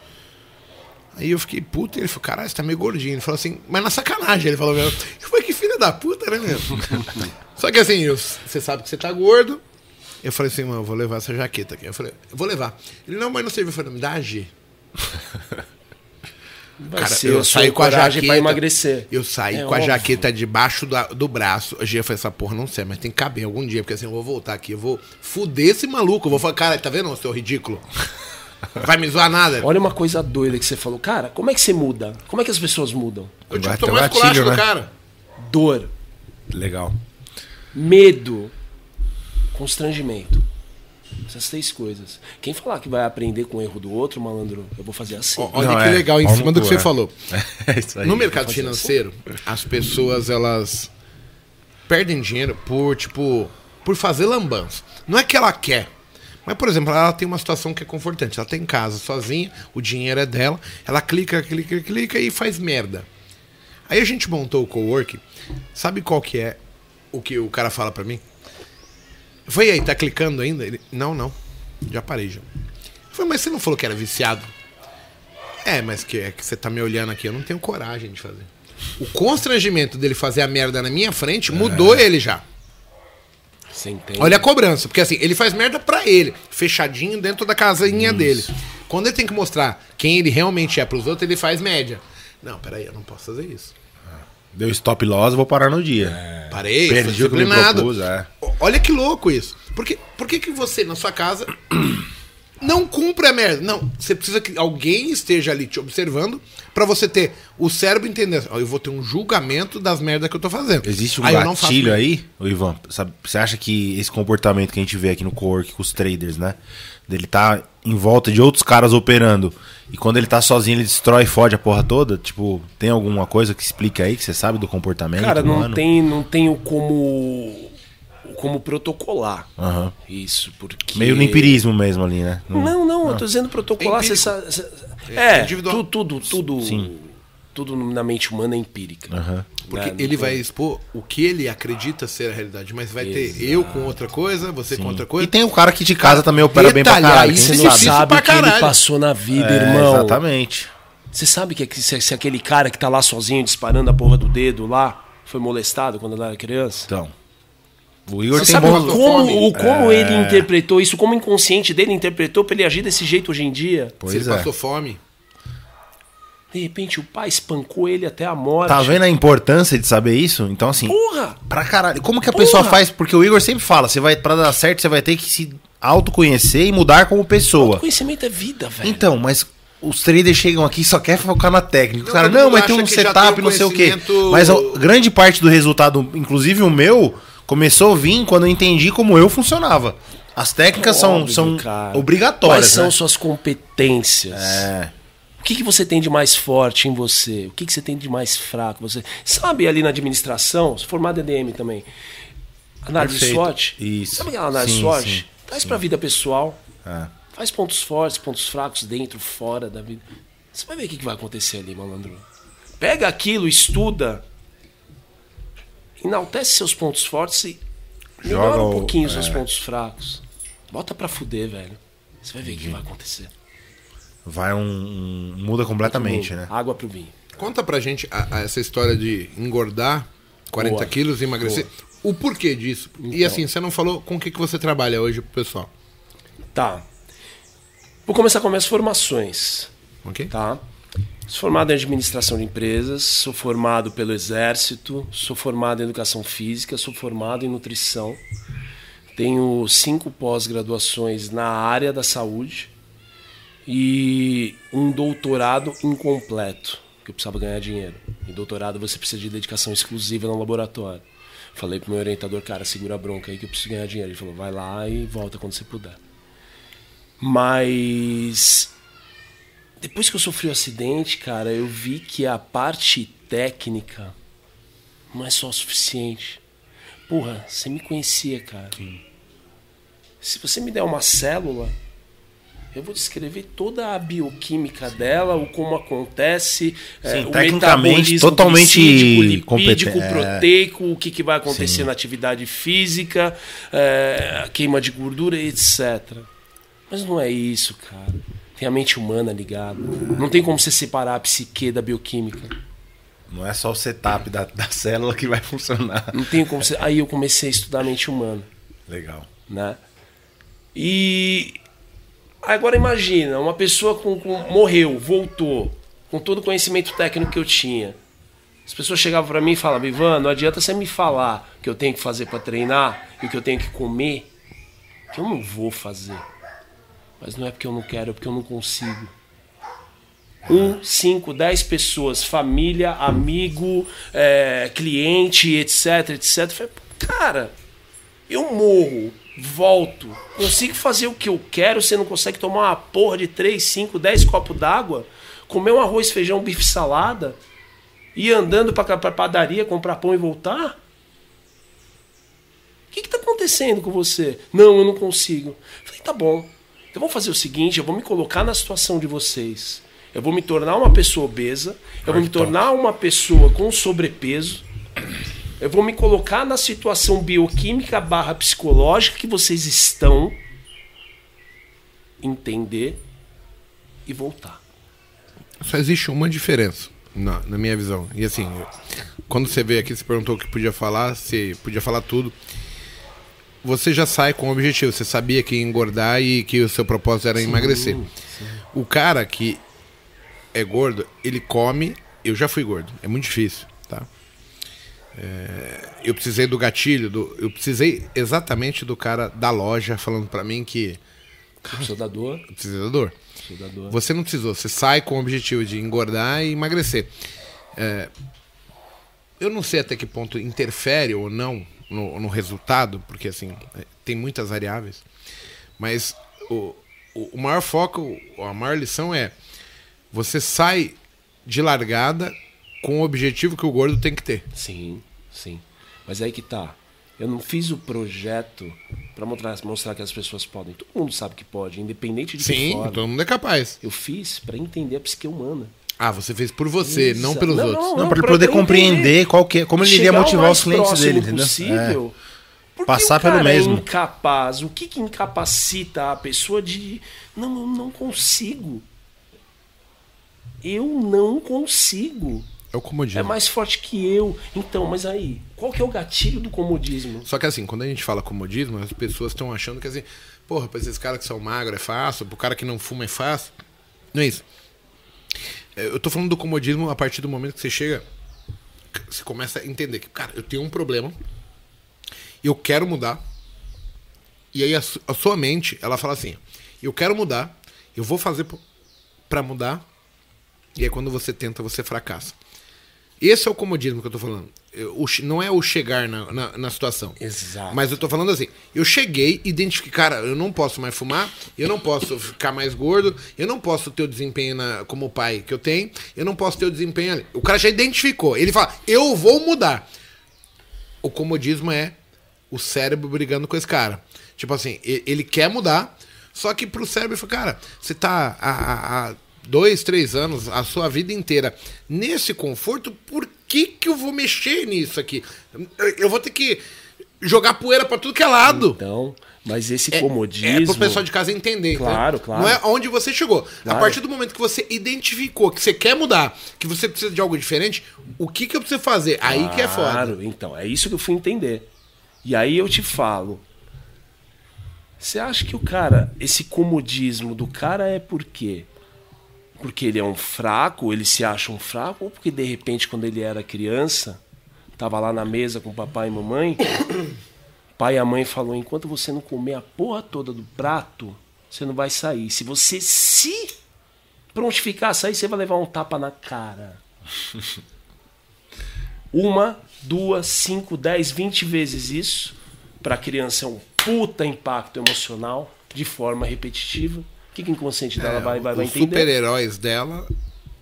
Aí eu fiquei puto, e ele falou, caralho, você tá meio gordinho. Ele falou assim, mas na sacanagem, ele falou mesmo. Eu falei, que filho da puta, né, mesmo? Só que assim, eu- você sabe que você tá gordo, Eu falei assim, mano, eu vou levar essa jaqueta aqui. Eu falei, eu vou levar. Ele, não, mas não serviu. Eu falei, me dá a G. Vai Cara, ser eu saí com a jaqueta. pra emagrecer. Eu saí É com a óbvio. jaqueta debaixo da- do braço. A Gia falou, essa porra não sei, mas tem que caber algum dia, porque assim, eu vou voltar aqui, eu vou fuder esse maluco. Eu vou falar, cara, tá vendo, seu ridículo? Vai me zoar nada. Olha uma coisa doida que você falou. Cara, como é que você muda? Como é que as pessoas mudam? Eu tive que tomar esculacho gatilho, do né? cara. Dor, Legal. medo, constrangimento. Essas três coisas. Quem falar que vai aprender com o erro do outro, malandro, eu vou fazer assim. Olha Não, que é, legal, em no cima do que você falou. É isso aí. No mercado fazer financeiro, as pessoas elas perdem dinheiro por tipo por fazer lambança. Não é que ela quer, mas por exemplo, ela tem uma situação que é confortante. Ela tá em casa sozinha, o dinheiro é dela, ela clica, clica, clica e faz merda. Aí a gente montou o cowork. Sabe qual que é o que o cara fala pra mim? Foi aí, tá clicando ainda? Ele, não, não. Já parei já. Falei, mas você não falou que era viciado? É, mas que é que você tá me olhando aqui, eu não tenho coragem de fazer. O constrangimento dele fazer a merda na minha frente mudou ele já. Você entende? Olha a cobrança, porque assim, ele faz merda pra ele, fechadinho dentro da casinha dele. Quando ele tem que mostrar quem ele realmente é pros outros, ele faz média. Não, peraí, eu não posso fazer isso. Deu stop loss, vou parar no dia. Parei, Perdi o que me propus, é. Olha que louco isso. Por que, por que, que você, na sua casa, não cumpre a merda? Não, você precisa que alguém esteja ali te observando pra você ter o cérebro entendendo. Ó, eu vou ter um julgamento das merdas que eu tô fazendo. Existe um Aí gatilho aí, ô Ivan? Sabe, você acha que esse comportamento que a gente vê aqui no cowork com os traders, né? Dele tá em volta de outros caras operando. E quando ele tá sozinho, ele destrói e fode a porra toda? Tipo, tem alguma coisa que explique aí que você sabe do comportamento? Cara, não humano? tem, não tenho como como protocolar Aham. isso, porque Meio no empirismo mesmo ali, né? Não- Não, não, eu tô dizendo protocolar, É você empírico. sabe, você- é, individual. tudo, tudo, tudo, Sim. tudo na mente humana é empírica. Aham. Porque Né? ele vai expor o que ele acredita ser a realidade, mas vai ter eu com outra coisa, você com outra coisa. E tem o cara que de casa também opera bem pra detalhar caralho. isso Você é não sabe? o que ele passou na vida, É, irmão. Exatamente. Você sabe que, se, se aquele cara que tá lá sozinho disparando a porra do dedo lá foi molestado quando ele era criança? Então. O Igor Você tem sabe bons... o como, o como É. ele interpretou isso, como o inconsciente dele interpretou pra ele agir desse jeito hoje em dia? Se Pois ele é. passou fome. De repente o pai espancou ele até a morte. Tá vendo a importância de saber isso? Então, assim, Porra! pra caralho. Como que a Porra! pessoa faz? Porque o Igor sempre fala, você vai, pra dar certo, você vai ter que se autoconhecer e mudar como pessoa. Conhecimento é vida, velho. Então, mas os traders chegam aqui e só quer focar na técnica. Não, Cara, não, mas tem um setup, tem um não sei o quê. Mas a grande parte do resultado, inclusive o meu, começou a vir quando eu entendi como eu funcionava. As técnicas são, Óbvio, são cara. obrigatórias. Quais são né? suas competências? É. O que, que você tem de mais forte em você? O que, que você tem de mais fraco? Você sabe ali na administração, formado em EDM também. Análise Perfeito. SWOT. Isso. Sabe aquela análise Sim, SWOT? sim, Traz pra vida pessoal. É. Faz pontos fortes, pontos fracos dentro, fora da vida. Você vai ver o que, que vai acontecer ali, malandro. Pega aquilo, estuda. Enaltece seus pontos fortes e melhora Joga um o- pouquinho os seus é. pontos fracos. Bota pra fuder, velho. Você vai ver o que vai acontecer. Vai um, um- Muda completamente, né? Água pro vinho. Conta pra gente a- a- essa história de engordar 40 Boa. quilos e emagrecer. O porquê disso? E Então. assim, você não falou com o que, que você trabalha hoje pro pessoal. Tá. Vou começar com minhas formações. Ok? Tá? Sou formado em administração de empresas, sou formado pelo Exército, sou formado em educação física, sou formado em nutrição. Tenho cinco pós-graduações na área da saúde e um doutorado incompleto, que eu precisava ganhar dinheiro. Em doutorado você precisa de dedicação exclusiva no laboratório. Falei pro meu orientador, cara, segura a bronca aí que eu preciso ganhar dinheiro. Ele falou, vai lá e volta quando você puder. Mas depois que eu sofri o acidente, cara, eu vi que a parte técnica não é só o suficiente. Porra, você me conhecia, cara. Se você me der uma célula, eu vou descrever toda a bioquímica dela, o como acontece, é, Sim, o tecnicamente, totalmente lipídico, competente. É. proteico, o que, que vai acontecer Sim. na atividade física, é, a queima de gordura, etc. Mas não é isso, cara. Tem a mente humana ligada. Não tem como você separar a psique da bioquímica. Não é só o setup da, da célula que vai funcionar. Não tem como você... Aí eu comecei a estudar a mente humana, Legal. né? E agora imagina, uma pessoa com, com- morreu, voltou, com todo o conhecimento técnico que eu tinha. As pessoas chegavam pra mim e falavam, Ivan, não adianta você me falar o que eu tenho que fazer pra treinar e o que eu tenho que comer, que eu não vou fazer. Mas não é porque eu não quero, é porque eu não consigo. Um, cinco, dez pessoas, família, amigo, é, cliente, etc, etc. Falei, Cara, eu morro, volto, consigo fazer o que eu quero, você não consegue tomar uma porra de 3, 5, 10 copos d'água, comer um arroz, feijão, bife, salada, ir andando pra, pra padaria, comprar pão e voltar? O que está acontecendo com você? Não, eu não consigo. Falei, tá bom. Então vamos fazer o seguinte, eu vou me colocar na situação de vocês. Eu vou me tornar uma pessoa obesa, eu vou me tornar uma pessoa com sobrepeso, eu vou me colocar na situação bioquímica barra psicológica que vocês estão, entender e voltar. Só existe uma diferença, na, na minha visão. E assim, quando você veio aqui, você perguntou o que podia falar, você podia falar tudo. Você já sai com o objetivo, você sabia que ia engordar e que o seu propósito era emagrecer. O cara que é gordo, ele come. Eu já fui gordo, é muito difícil, tá? É, eu precisei do gatilho, do, eu precisei exatamente do cara da loja falando pra mim que sou da dor, da sou da dor. Você não precisou, você sai com o objetivo de engordar e emagrecer. É, eu não sei até que ponto interfere ou não no, no resultado, porque assim, é, tem muitas variáveis, mas o, o, maior foco, a maior lição é você sai de largada com o objetivo que o gordo tem que ter. Sim, sim. Mas aí que tá. Eu não fiz o projeto pra mostrar, mostrar que as pessoas podem. Todo mundo sabe que pode, independente de que Sim, forma. todo mundo é capaz. Eu fiz pra entender a psique humana. Ah, você fez por você, Exa- não pelos Não, outros. não, Não, pra ele pra- poder compreender qual que, é- como ele iria motivar os clientes dele, entendeu? Possível, Porque Passar o cara pelo mesmo. É incapaz. O que, que incapacita a pessoa de. Não, eu não consigo. Eu não consigo. É o comodismo. É mais forte que eu. Então, mas aí, qual que é o gatilho do comodismo? Só que assim, quando a gente fala comodismo, as pessoas estão achando que assim, porra, pra esses caras que são magros é fácil, pro cara que não fuma é fácil. Não é isso. Eu tô falando do comodismo a partir do momento que você chega, você começa a entender que, cara, eu tenho um problema, eu quero mudar, e aí a, a sua mente, ela fala assim, eu quero mudar, eu vou fazer pra mudar, e aí quando você tenta, você fracassa. Esse é o comodismo que eu tô falando. O não é o chegar na, na, na situação. Exato. Mas eu tô falando assim, eu cheguei, identifiquei, cara, eu não posso mais fumar, eu não posso ficar mais gordo, eu não posso ter o desempenho na- como pai que eu tenho, eu não posso ter o desempenho ali. O cara já identificou, ele fala, eu vou mudar. O comodismo é o cérebro brigando com esse cara. Tipo assim, ele quer mudar, só que pro cérebro, ele fala, cara, você tá há, há- há dois, três anos, a sua vida inteira, nesse conforto, por que que eu vou mexer nisso aqui? Eu, vou ter que jogar poeira pra tudo que é lado. Então, mas esse É- comodismo. É pro pessoal de casa entender. Claro, entendeu? claro. Não é onde você chegou. Claro. A partir do momento que você identificou que você quer mudar, que você precisa de algo diferente, o que que eu preciso fazer? Aí que é foda. Claro, então, é isso que eu fui entender. E aí eu te falo. Você acha que o cara, esse comodismo do cara é por quê? Porque ele é um fraco, ele se acha um fraco, ou porque de repente, quando ele era criança, tava lá na mesa com papai e mamãe, pai e a mãe falou: enquanto você não comer a porra toda do prato, você não vai sair. Se você se prontificar sair, você vai levar um tapa na cara. Uma, duas, cinco, dez, vinte vezes isso. Para a criança é um puta impacto emocional de forma repetitiva. O que, que o inconsciente dela vai, vai, vai Os entender? super-heróis dela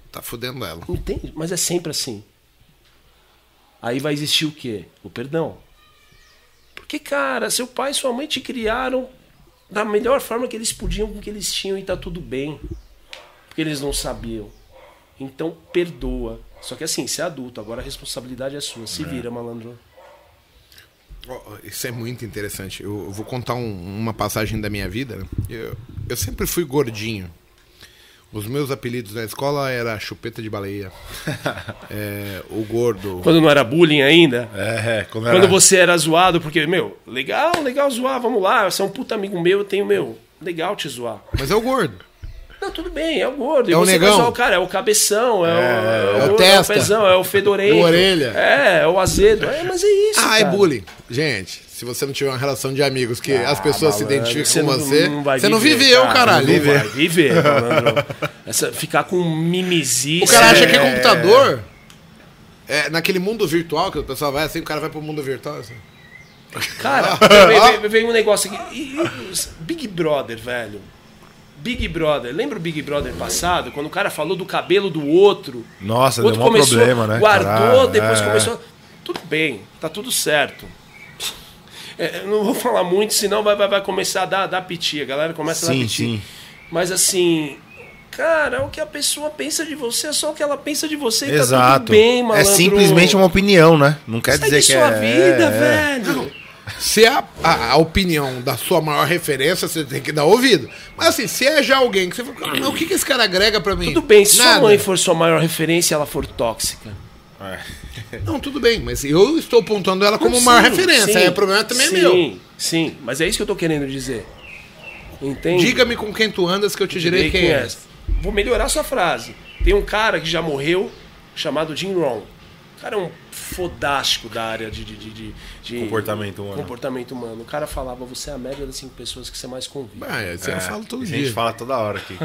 tá fudendo ela. Entende? Mas é sempre assim. Aí vai existir o quê? O perdão. Porque, cara, seu pai e sua mãe te criaram da melhor forma que eles podiam com o que eles tinham e tá tudo bem. Porque eles não sabiam. Então, perdoa. Só que assim, você é adulto, agora a responsabilidade é sua. Se vira, malandro. Isso é muito interessante. Eu eu vou contar um- uma passagem da minha vida. né? Eu, eu sempre fui gordinho. Os meus apelidos na escola era chupeta de baleia, é, o gordo. Quando não era bullying ainda. É, quando, era... Quando você era zoado, porque, meu, legal, legal zoar, vamos lá. Você é um puta amigo meu, eu tenho, meu, legal te zoar. Mas é o gordo. Não, tudo bem, é o gordo. E É o você negão? o cara, é o cabeção, é, o, é o gordo, testa. é o pezão, é o fedorento. O orelha. É, é o azedo. É, mas é isso, Ah, é cara. bullying. Gente, se você não tiver uma relação de amigos que as pessoas se Ah, Malandro, identificam com você, vai você não viver, viveu, cara, caralho. Não vai viver. Essa, ficar com mimizice. O cara acha que é- computador. É, naquele mundo virtual que o pessoal vai assim, o cara vai pro mundo virtual. Assim. Cara, vem- vem um negócio aqui. Big Brother, velho. Big Brother. Lembra o Big Brother passado? Quando o cara falou do cabelo do outro. Nossa, o outro deu começou, problema, né? Guardou, Caralho, depois é. começou. Tudo bem, tá tudo certo. É, eu não vou falar muito, senão vai, vai, vai começar a dar, dar piti. A galera começa a dar Sim, piti. sim. Mas assim. Cara, o que a pessoa pensa de você é só o que ela pensa de você e tá Exato. tudo bem, é simplesmente uma opinião, né? Não quer Segue dizer que sua é. vida, é, é. Se é a, a, a opinião da sua maior referência, você tem que dar ouvido. Mas assim, se é já alguém que você fala, "Mas o que, que esse cara agrega pra mim? Tudo bem, se sua Nada. mãe for sua maior referência e ela for tóxica. Não, tudo bem, mas eu estou apontando ela como Não, maior sim, referência. sim, Aí o problema também sim, é meu. Sim, mas é isso que eu tô querendo dizer. Entende? Diga-me com quem tu andas que eu te direi Direi quem é. Vou melhorar sua frase. Tem um cara que já morreu, chamado Jim Rohn. O cara é um fodástico da área de, de, de, de- de Comportamento humano. comportamento humano. O cara falava, você é a média das cinco pessoas que você mais convive. Ah, isso eu falo todo Isso A dia. gente fala toda hora aqui.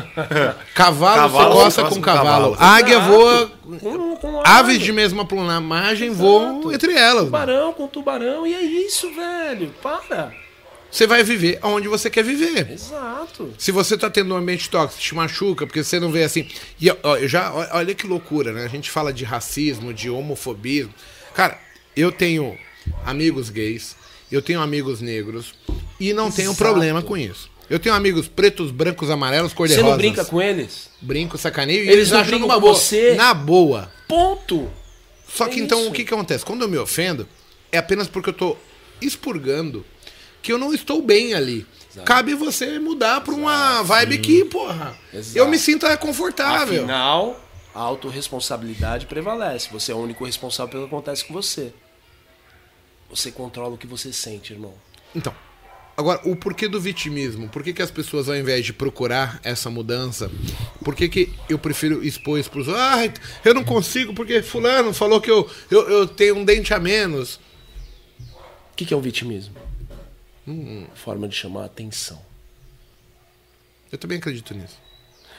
Cavalo, Cavalo, você gosta com com cavalo. cavalo. Águia Exato. voa. Com, com Aves ave, de mesma plumagem voam entre elas. mano. Tubarão com tubarão. E é isso, velho. Para. Você vai viver onde você quer viver. Exato. Se você tá tendo um ambiente tóxico, te machuca, porque você não vê assim. E ó, eu já, ó, olha que loucura, né? A gente fala de racismo, de homofobia. Cara, eu tenho amigos gays, eu tenho amigos negros e não tenho Exato. problema com isso. Eu tenho amigos pretos, brancos, amarelos, cor de Você não brinca com eles? Brinco, sacaneio e Eles eles não acham com boa. você? Na boa. Ponto. Só É que então isso. o que, que acontece? Quando eu me ofendo, é apenas porque eu tô expurgando que eu não estou bem ali. Cabe você mudar pra uma vibe que, porra, Exato. eu me sinta confortável. Afinal, a autorresponsabilidade prevalece. Você é o único responsável pelo que acontece com você. Você controla o que você sente, irmão. Então, agora, o porquê do vitimismo? Por que, que as pessoas, ao invés de procurar essa mudança, por que, que eu prefiro expor isso outros? Ah, eu não consigo porque fulano falou que eu, eu, eu tenho um dente a menos. O que, que é o vitimismo? Hum. Forma de chamar a atenção. Eu também acredito nisso.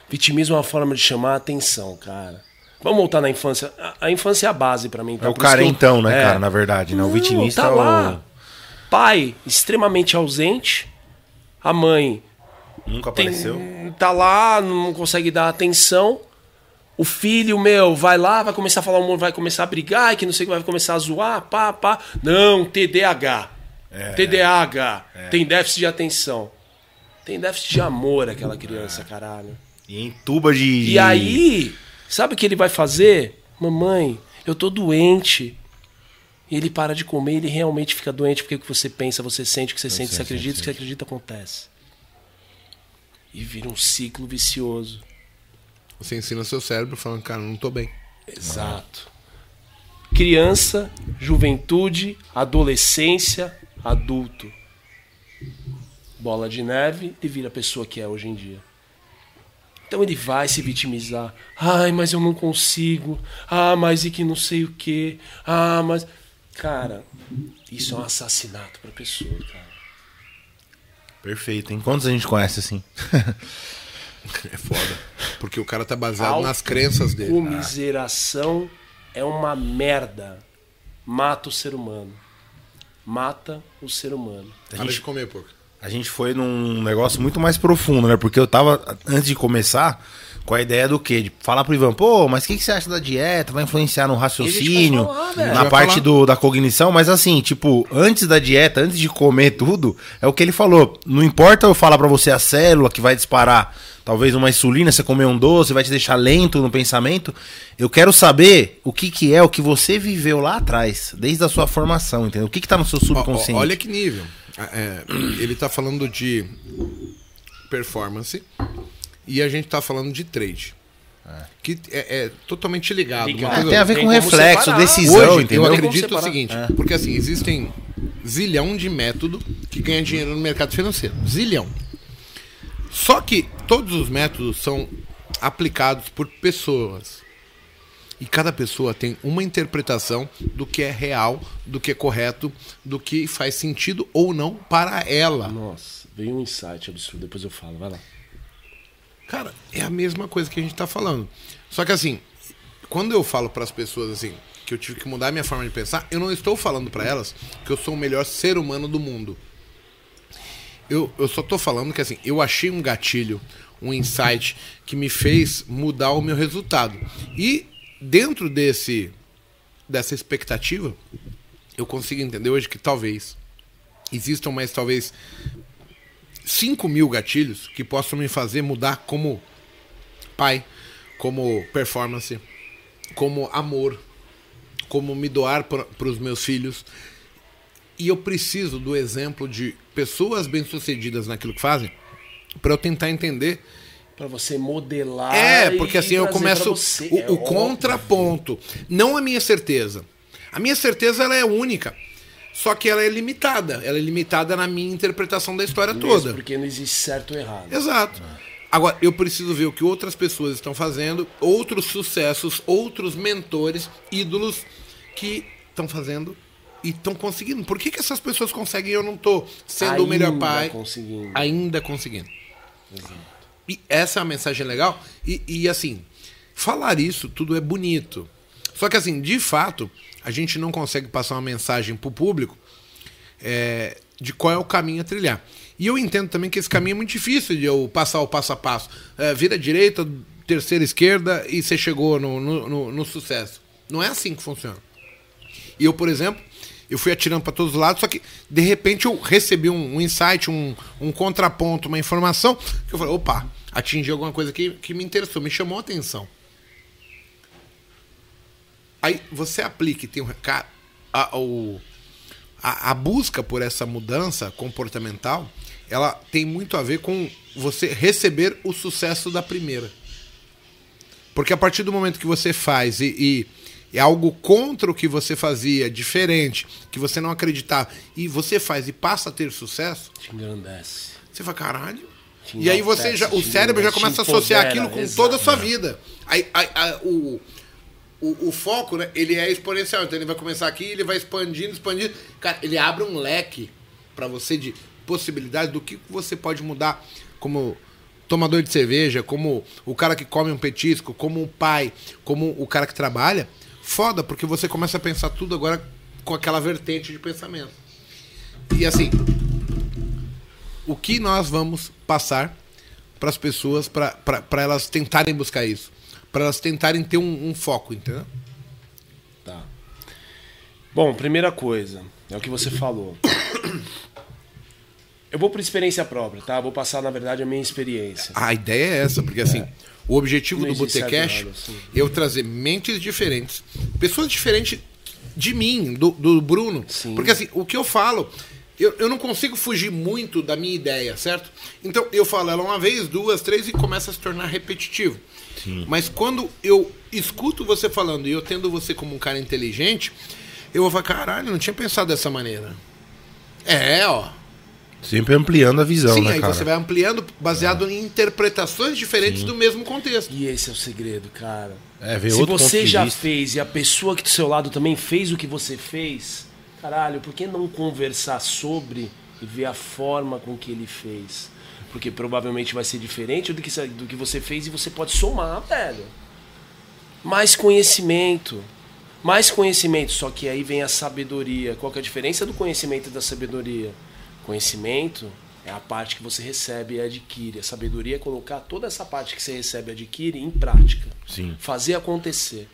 Vitimismo é uma forma de chamar a atenção, cara. Vamos voltar na infância. A, a infância é a base pra mim. tá? É o eu- carentão, né, É. cara, na verdade, né? O Não, vitimista tá é o. lá. Pai extremamente ausente. A mãe Nunca tem- apareceu. tá lá, não consegue dar atenção. O filho, meu, vai lá, vai começar a falar um vai começar a brigar, que não sei o que, vai começar a zoar, pá, pá. Não, TDAH. É. TDAH. Tem déficit de atenção. Tem déficit de amor aquela criança, caralho. E entuba de. E aí, sabe o que ele vai fazer? Mamãe, eu tô doente. E ele para de comer, ele realmente fica doente porque o que você pensa, você sente, o que você sente, você sente, acredita, o que você acredita acontece. E vira um ciclo vicioso. Você ensina seu cérebro falando, cara, não tô bem. Exato. Criança, juventude, adolescência, adulto. Bola de neve e vira a pessoa que é hoje em dia. Então ele vai se vitimizar. Ai, mas eu não consigo. Ah, mas e que não sei o quê. Ah, mas. Cara, isso é um assassinato pra pessoa, cara. Perfeito, hein? Quantos a gente conhece assim? É foda. Porque o cara tá baseado nas crenças dele. Comiseração é uma merda. Mata o ser humano. Mata o ser humano. Para de comer, porco. A gente foi num negócio muito mais profundo, né? Porque eu tava, antes de começar, com a ideia do quê? De falar pro Ivan, pô, mas o que, que você acha da dieta? Vai influenciar no raciocínio, falar, na parte do, da cognição, mas assim, tipo, antes da dieta, antes de comer tudo, é o que ele falou. Não importa eu falar pra você a célula que vai disparar talvez uma insulina, você comer um doce, vai te deixar lento no pensamento. Eu quero saber o que, que é o que você viveu lá atrás, desde a sua formação, entendeu? O que, que tá no seu subconsciente? olha que nível. É, ele tá falando de performance e a gente tá falando de trade. Que é, é totalmente ligado. Ligado. Tem a ver Tem com reflexo, separar. decisão, Hoje, entendeu? eu acredito o seguinte, É. porque assim, existem zilhão de método que ganha dinheiro no mercado financeiro. Zilhão. Só que todos os métodos são aplicados por pessoas. E cada pessoa tem uma interpretação do que é real, do que é correto, do que faz sentido ou não para ela. Nossa, veio um insight absurdo, depois eu falo, vai lá. Cara, é a mesma coisa que a gente tá falando. Só que assim, quando eu falo para as pessoas assim, que eu tive que mudar a minha forma de pensar, eu não estou falando para elas que eu sou o melhor ser humano do mundo. Eu, eu só tô falando que assim, eu achei um gatilho, um insight que me fez mudar o meu resultado. E dentro desse dessa expectativa, eu consigo entender hoje que talvez existam mais talvez 5 mil gatilhos que possam me fazer mudar como pai, como performance, como amor, como me doar para os meus filhos. E eu preciso do exemplo de pessoas bem-sucedidas naquilo que fazem para eu tentar entender. Pra você modelar. É, porque assim eu começo o, É o contraponto, não a minha certeza. A minha certeza ela é única, só que ela é limitada. Ela é limitada na minha interpretação da história Mesmo toda. Porque não existe certo ou errado. Exato. Agora, eu preciso ver o que outras pessoas estão fazendo, outros sucessos, outros mentores, ídolos que estão fazendo e estão conseguindo. Por que, que essas pessoas conseguem e eu não estou sendo o melhor Ainda pai? conseguindo. Ainda conseguindo. E essa é uma mensagem legal. E, e, assim, falar isso tudo é bonito. Só que assim, de fato, a gente não consegue passar uma mensagem pro público é, de qual é o caminho a trilhar. E eu entendo também que esse caminho é muito difícil de eu passar o passo a passo. É, vira direita, terceira esquerda e você chegou no, no, no- no sucesso. Não é assim que funciona. E eu, por exemplo, eu fui atirando para todos os lados, só que de repente eu recebi um, um insight, um, um contraponto, uma informação, que eu falei, opa, atingi alguma coisa que, que me interessou, me chamou a atenção. Aí você aplica e tem um. A, o- a, a busca por essa mudança comportamental, ela tem muito a ver com você receber o sucesso da primeira. Porque a partir do momento que você faz e, e é algo contra o que você fazia, diferente, que você não acreditava, e você faz e passa a ter sucesso, Te engrandece. você fala, caralho. Te E aí você já, o cérebro já começa a associar aquilo com exato. toda a sua vida. Aí, aí- aí, o, o, o foco, né, ele é exponencial. Então ele vai começar aqui, ele vai expandindo, expandindo. Cara, ele abre um leque pra você de possibilidades do que você pode mudar como tomador de cerveja, como o cara que come um petisco, como o pai, como o cara que trabalha. Foda, porque você começa a pensar tudo agora com aquela vertente de pensamento. E assim, o que nós vamos passar para as pessoas para elas tentarem buscar isso? Para elas tentarem ter um, um foco, entendeu? Tá. Bom, primeira coisa, é o que você falou. Eu vou por experiência própria, tá? Vou passar, na verdade, a minha experiência. A ideia é essa, porque assim, o objetivo Não do Botecash assim. é eu trazer mentes diferentes, pessoas diferentes de mim, do, do Bruno. Sim. Porque assim, o que eu falo, eu, eu não consigo fugir muito da minha ideia, certo? Então eu falo ela uma vez, duas, três e começa a se tornar repetitivo. Mas quando eu escuto você falando e eu tendo você como um cara inteligente, eu vou falar, caralho, não tinha pensado dessa maneira. É, ó. Sempre ampliando a visão, Sim, né, aí cara? você vai ampliando baseado em interpretações diferentes do mesmo contexto. E esse é o segredo, cara. É, ver Se outro você já vista. fez e a pessoa que do seu lado também fez o que você fez, caralho, por que não conversar sobre e ver a forma com que ele fez? Porque provavelmente vai ser diferente do que, do que você fez e você pode somar, velho. Mais conhecimento. Mais conhecimento, só que aí vem a sabedoria. Qual que é a diferença do conhecimento e da sabedoria? Conhecimento é a parte que você recebe e adquire. A sabedoria é colocar toda essa parte que você recebe e adquire em prática. Sim. Fazer acontecer.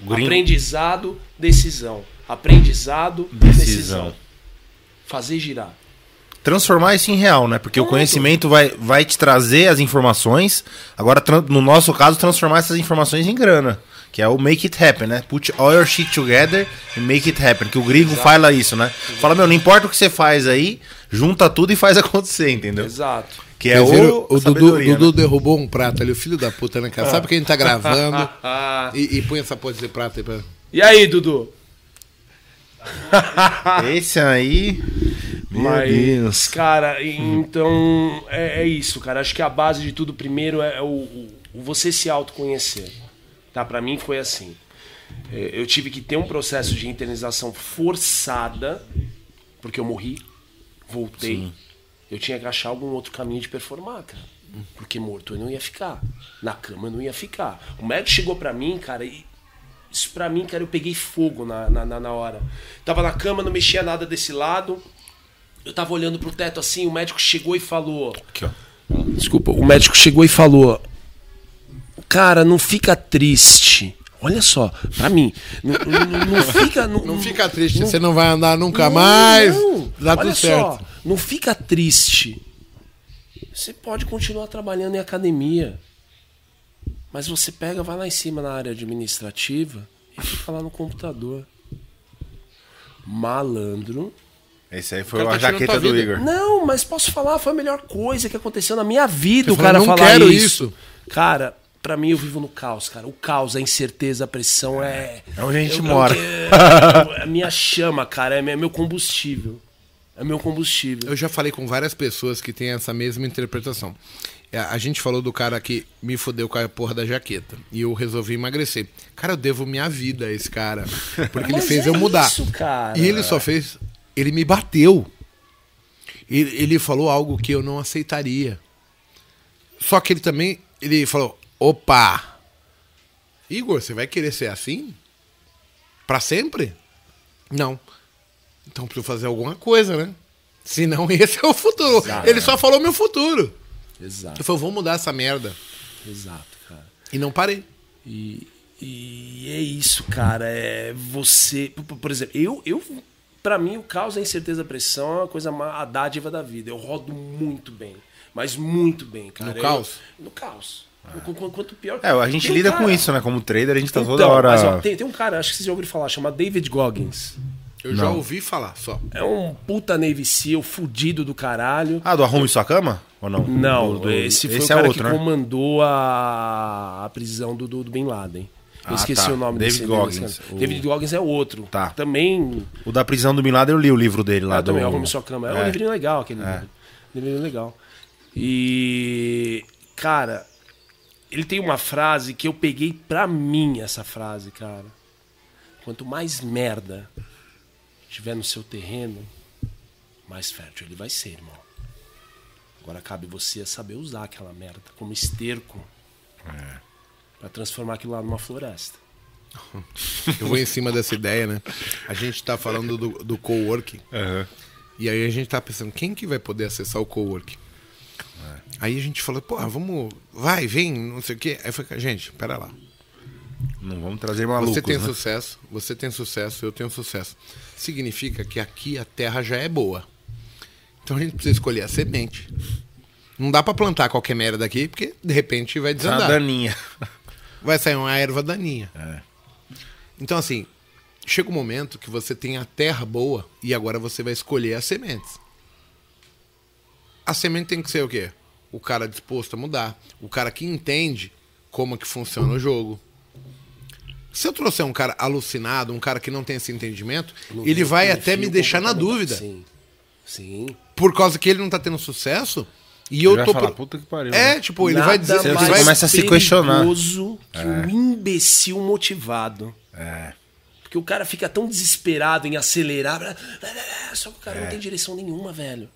Gringo- Aprendizado, decisão. Aprendizado, decisão. Decisão. Fazer girar. Transformar isso em real, né? Porque o conhecimento vai, vai te trazer as informações. Agora, no nosso caso, transformar essas informações em grana. Que é o make it happen, né? Put all your shit together and make it happen. Que o gringo fala isso, né? Fala, meu, não importa o que você faz aí, junta tudo e faz acontecer, entendeu? Exato. Que é o, o Dudu, sabedoria, Dudu né? derrubou um prato ali, o filho da puta, né, cara? Sabe que a gente tá gravando e, e põe essa porra de prato aí pra. E aí, Dudu? Esse aí. Meu Mas, Deus. cara, então é, é isso, cara. Acho que a base de tudo primeiro é o, o- o você se autoconhecer. Tá? Pra mim foi assim. É, Eu tive que ter um processo de internização forçada, porque eu morri, voltei. Eu tinha que achar algum outro caminho de performar, cara. Porque morto eu não ia ficar. Na cama eu não ia ficar. O médico chegou pra mim, cara, e isso pra mim, cara, eu peguei fogo na, na, na- na hora. Tava na cama, não mexia nada desse lado. Eu tava olhando pro teto assim, o médico chegou e falou. Aqui, ó. Desculpa, o médico chegou e falou: Cara, não fica triste. Olha só, pra mim, não, não- não fica. Não, Não fica triste, você não vai andar nunca mais. não. Dá Olha tudo certo. só, não fica triste. Você pode continuar trabalhando em academia. Mas você pega, vai lá em cima na área administrativa e fica lá no computador. Malandro. Esse aí foi a tá jaqueta do. Igor. Não, mas posso falar, foi a melhor coisa que aconteceu na minha vida Você o cara falou, "Não falar quero isso. isso." Cara, pra mim eu vivo no caos, cara. O caos, a incerteza, a pressão é. É onde a gente eu- mora. eu- é a minha chama, cara, é meu combustível. É meu combustível. Eu já falei com várias pessoas que têm essa mesma interpretação. É, A gente falou do cara que me fudeu com a porra da jaqueta. E eu resolvi emagrecer. Cara, eu devo minha vida a esse cara. Porque ele fez é eu mudar. isso, cara. E ele só fez. Ele me bateu. Ele, ele falou algo que eu não aceitaria. Só que ele também. Ele falou: opa! Igor, você vai querer ser assim? Pra sempre? Não. Então preciso fazer alguma coisa, né? Senão esse é o futuro. Exato. Ele só falou meu futuro. Exato, Eu falei, vou mudar essa merda. exato, cara. E não parei. E, e é isso, cara. É você. Por, exemplo, eu, eu. Pra mim, o caos, a incerteza, a pressão é uma coisa, a dádiva da vida. Eu rodo muito bem. Mas muito bem, cara. No Eu- caos? no caos. Qu- qu- Quanto pior. É, a gente Tem um lida cara- com isso, né? Como trader, a gente tá Então, toda hora. mas, ó, tem, tem um cara, acho que vocês já ouviram falar, chama David Goggins. Eu já Não. ouvi falar só. É um puta Navy SEAL, fudido do caralho. Ah, do Arrume Sua Cama? Ou não? Não, Do- do- esse foi o é cara outro, que né? comandou a, a prisão do, do, do Bin Laden. Eu Ah, esqueci tá. o nome David desse Goggins. O- David Goggins é outro. Tá. Também. O da prisão do Bin Laden, eu li o livro dele lá. Ah, também, do... Arrume Sua Cama. É, um É. livrinho legal aquele livro. Livrinho legal. E. Cara, ele tem uma frase que eu peguei pra mim, essa frase, cara. Quanto mais merda tiver no seu terreno, mais fértil ele vai ser, irmão. Agora cabe você saber usar aquela merda como esterco pra transformar aquilo lá numa floresta. Eu vou em cima dessa ideia, né? A gente tá falando do, do coworking. Aham. E aí a gente tá pensando, quem que vai poder acessar o coworking? Aí a gente falou, pô, vamos, vai, vem, não sei o quê. Aí foi, gente, pera lá. Não vamos trazer malucos, Você tem né? sucesso, você tem sucesso, eu tenho sucesso. Significa que aqui a terra já é boa. Então a gente precisa escolher a semente. Não dá pra plantar qualquer merda aqui, porque de repente vai é uma desandar. daninha. Vai sair uma erva daninha. É. Então, assim, chega um momento que você tem a terra boa e agora você vai escolher as sementes. A semente tem que ser o quê? O cara disposto a mudar. O cara que entende como que funciona o jogo. Se eu trouxer um cara alucinado, um cara que não tem esse entendimento, Não ele vai até me deixar na dúvida. Sim. Sim. Por causa que ele não tá tendo sucesso. E eu vai tô. falar, puta que pariu. É, né? tipo, ele Nada vai dizer. Você vai... começa a se questionar. que um imbecil motivado. É. Porque o cara fica tão desesperado em acelerar. Só que o cara É. não tem direção nenhuma, velho.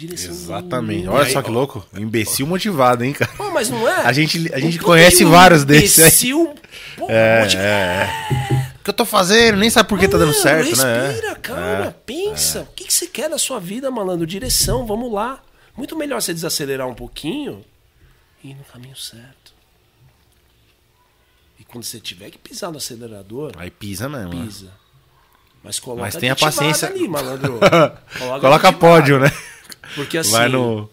Direção Exatamente. Olha só que louco. Um imbecil motivado, hein, cara? Pô, mas não é? A gente, a gente conhece um vários desses aí. Imbecil, pô, É, motivado. é. O que eu tô fazendo? Nem sabe por que tá dando certo, né? respira, calma, É. pensa. O que, que você quer da sua vida, malandro? Direção, vamos lá. Muito melhor você desacelerar um pouquinho e ir no caminho certo. E quando você tiver que pisar no acelerador, Aí pisa mesmo. né? pisa. Mas coloca Mas tenha aditivada paciência. ali, malandro. Coloca aditivada. pódio, né? Porque assim, Vai no.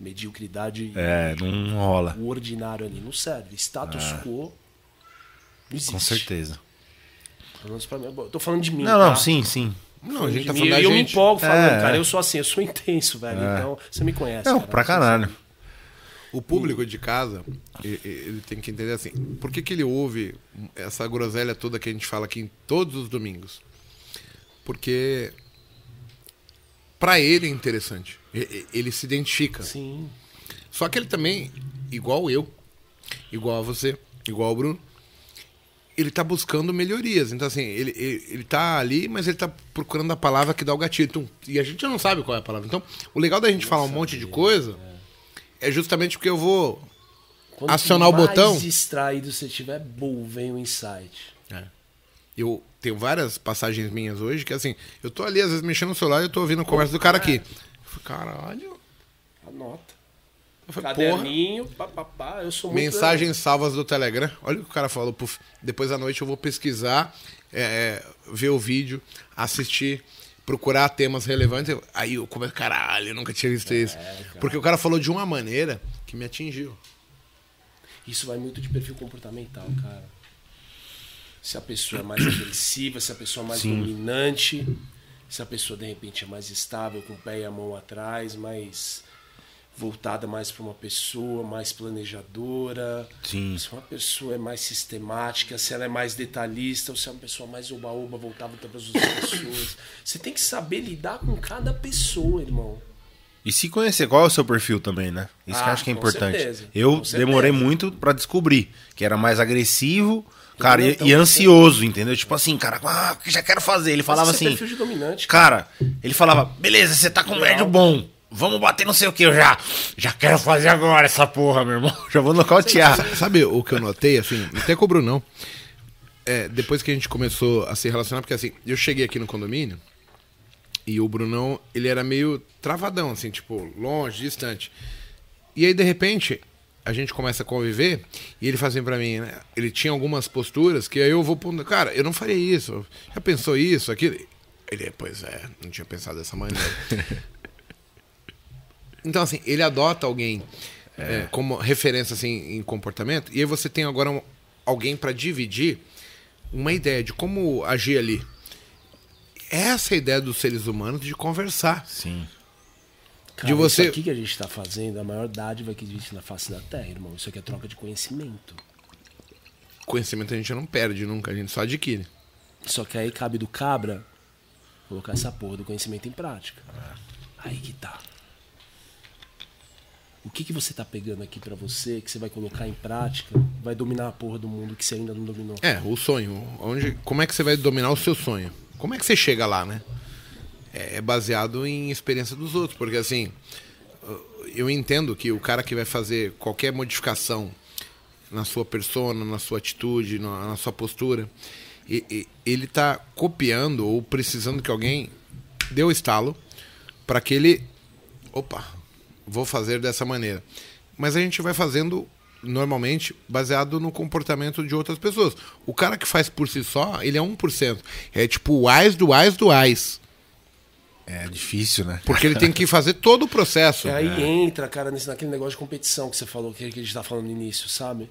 mediocridade, É, não rola. o ordinário ali não serve. Status quo não existe. Com certeza. Pelo menos pra mim. Eu tô falando de mim, Não, não, tá? sim, sim. Não, a gente tá E falando da eu me gente. empolgo falando, É. cara, eu sou assim, eu sou intenso, velho. Então, você me conhece. Não, cara. pra caralho. O público de casa, ele tem que entender assim, por que, que ele ouve essa groselha toda que a gente fala aqui em todos os domingos? Porque pra ele é interessante. Ele se identifica. Sim. Só que ele também, igual eu, igual a você, igual ao Bruno, ele tá buscando melhorias. Então, assim, ele, ele, ele tá ali, mas ele tá procurando a palavra que dá o gatilho. Então, e a gente não sabe qual é a palavra. Então, o legal da gente falar um monte de coisa é justamente porque eu vou. Quando Acionar o mais botão? distraído você tiver, bum, vem o insight. Eu tenho várias passagens minhas hoje que, assim, eu tô ali, às vezes, mexendo no celular e eu tô ouvindo a conversa do cara aqui. Eu falei, caralho. Anota. Eu falei, porra. Caderninho, pá, pá, pá, eu sou muito... Mensagens salvas do Telegram. Olha o que o cara falou. puf. Depois à noite eu vou pesquisar, é, é, ver o vídeo, assistir, procurar temas relevantes. Aí eu começo, caralho, eu nunca tinha visto isso. Porque o cara falou de uma maneira que me atingiu. Isso vai muito de perfil comportamental, cara. Se a pessoa é mais agressiva, se a pessoa é mais dominante, se a pessoa de repente é mais estável, com o pé e a mão atrás, mais voltada mais para uma pessoa, mais planejadora. Sim. Se uma pessoa é mais sistemática, se ela é mais detalhista, ou se é uma pessoa mais oba-oba, voltada para as outras pessoas. Você tem que saber lidar com cada pessoa, irmão. E se conhecer, qual é o seu perfil também, né? Isso que eu Ah, acho que é importante. certeza, Eu demorei muito pra descobrir que era mais agressivo, cara, e, Então, e ansioso, entendeu? Tipo assim, cara, ah, já quero fazer. Ele falava assim, perfil de dominante, cara, ele falava, beleza, você tá com médio bom. Vamos bater não sei o que, eu já, já quero fazer agora essa porra, meu irmão. Já vou nocautear. Sabe o que eu notei, assim, até com o Brunão? É, depois que a gente começou a se relacionar, porque assim, eu cheguei aqui no condomínio e o Brunão, ele era meio travadão, assim, tipo, longe, distante. E aí, de repente, a gente começa a conviver e ele fazia pra mim, né? Ele tinha algumas posturas que aí eu vou pondo, cara, eu não faria isso. Já pensou isso, aquilo? Ele, pois é, não tinha pensado dessa maneira. Então, assim, ele adota alguém é, como referência assim, em comportamento, e aí você tem agora um- alguém para dividir uma ideia de como agir ali. Essa é a ideia dos seres humanos de conversar. Sim. Cara, de você- Isso aqui que a gente tá fazendo, a maior dádiva que existe na face da Terra, irmão. Isso aqui é troca de conhecimento. Conhecimento a gente não perde nunca, a gente só adquire. Só que aí cabe do cabra colocar essa porra do conhecimento em prática. Aí que tá. O que, que você tá pegando aqui pra você, que você vai colocar em prática, vai dominar a porra do mundo que você ainda não dominou. É, o sonho. Onde, como é que você vai dominar o seu sonho? Como é que você chega lá, né? É é baseado em experiência dos outros, porque assim, eu entendo que o cara que vai fazer qualquer modificação na sua persona, na sua atitude, na, na sua postura, e- e- ele tá copiando ou precisando que alguém dê o estalo para que ele, opa, vou fazer dessa maneira. Mas a gente vai fazendo normalmente baseado no comportamento de outras pessoas. O cara que faz por si só, ele é 1%. É tipo o AIS do AIS do AIS. É difícil, né? Porque ele tem que fazer todo o processo. E aí entra, cara, nesse, naquele negócio de competição que você falou, que, a gente tá falando no início, sabe?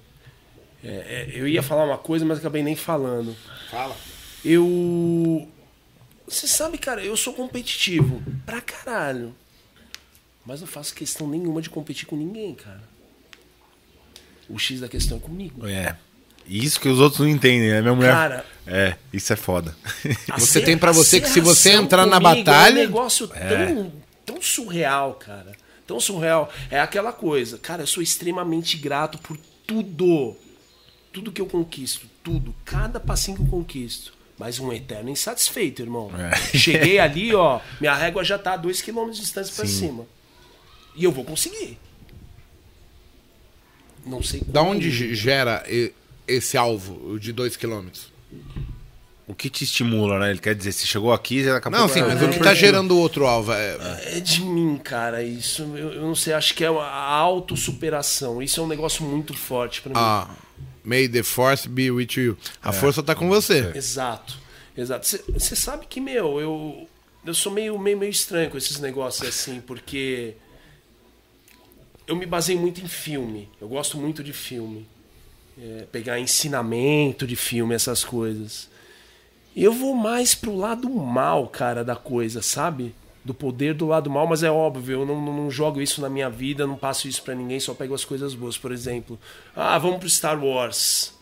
É, é, eu ia falar uma coisa, mas acabei nem falando. Fala. Eu. Você sabe, cara, eu sou competitivo pra caralho. Mas não faço questão nenhuma de competir com ninguém, cara. O X da questão é comigo. É. Isso que os outros não entendem, né? Minha mulher. Cara- É, isso é foda. A Você tem pra a você que se você entrar na batalha- É um negócio tão, tão surreal, cara. Tão surreal. É aquela coisa. Cara, eu sou extremamente grato por tudo. Tudo que eu conquisto. Tudo. Cada passinho que eu conquisto. Mas um eterno insatisfeito, irmão. É. Cheguei ali, ó. Minha régua já tá a 2km de distância pra Sim. cima. E eu vou conseguir. Não sei Da onde ge- gera esse alvo de 2 km? O que te estimula, né? Ele quer dizer, se chegou aqui, já acabou. Não, sim, mas o que tá gerando o outro alvo é. É de mim, cara, isso. Eu, eu não sei, acho que é a autossuperação. Isso é um negócio muito forte pra mim. Ah, may the force be with you. A força tá com você. Exato, exato. Você sabe que, meu, eu, eu sou meio, meio, meio estranho com esses negócios assim, porque eu me baseio muito em filme. Eu gosto muito de filme. É, pegar ensinamento de filme, essas coisas. Eu vou mais pro lado mal, cara, da coisa, sabe? Do poder do lado mal, mas é óbvio, eu não, não, jogo isso na minha vida, não passo isso pra ninguém, só pego as coisas boas. Por exemplo, ah, vamos pro Star Wars.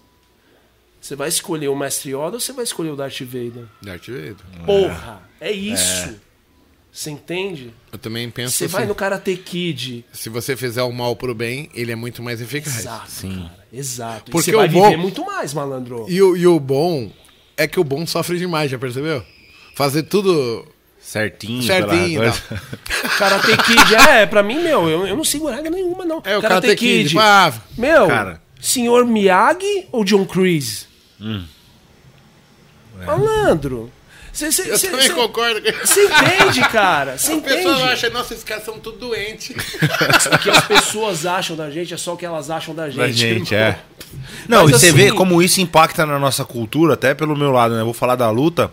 Você vai escolher o Mestre Yoda ou você vai escolher o Darth Vader? Darth Vader. Porra, é isso. Você entende? Eu também penso Você assim. vai no Karate Kid. Se você fizer o mal pro bem, ele é muito mais eficaz. Exato, Sim. cara. Exato. Porque e você vai o bom- viver muito mais, malandro. E o, e o bom é que o bom sofre demais, já percebeu? Fazer tudo Certinho, certinho. pela não. coisa. Karate Kid, é, pra mim, meu, eu, eu não sigo regra nenhuma, não. É, o Karate Kid. tipo, ah, Meu, Cara. senhor Miyagi ou John Cruise? Malandro. Você eu também concordo. com- entende, cara? Você As pessoas entende? acham, nossa, esses caras são tudo doentes. O que as pessoas acham da gente é só o que elas acham da gente. Da gente, é. Não, Mas e você assim- vê como isso impacta na nossa cultura, até pelo meu lado, né? Eu vou falar da luta.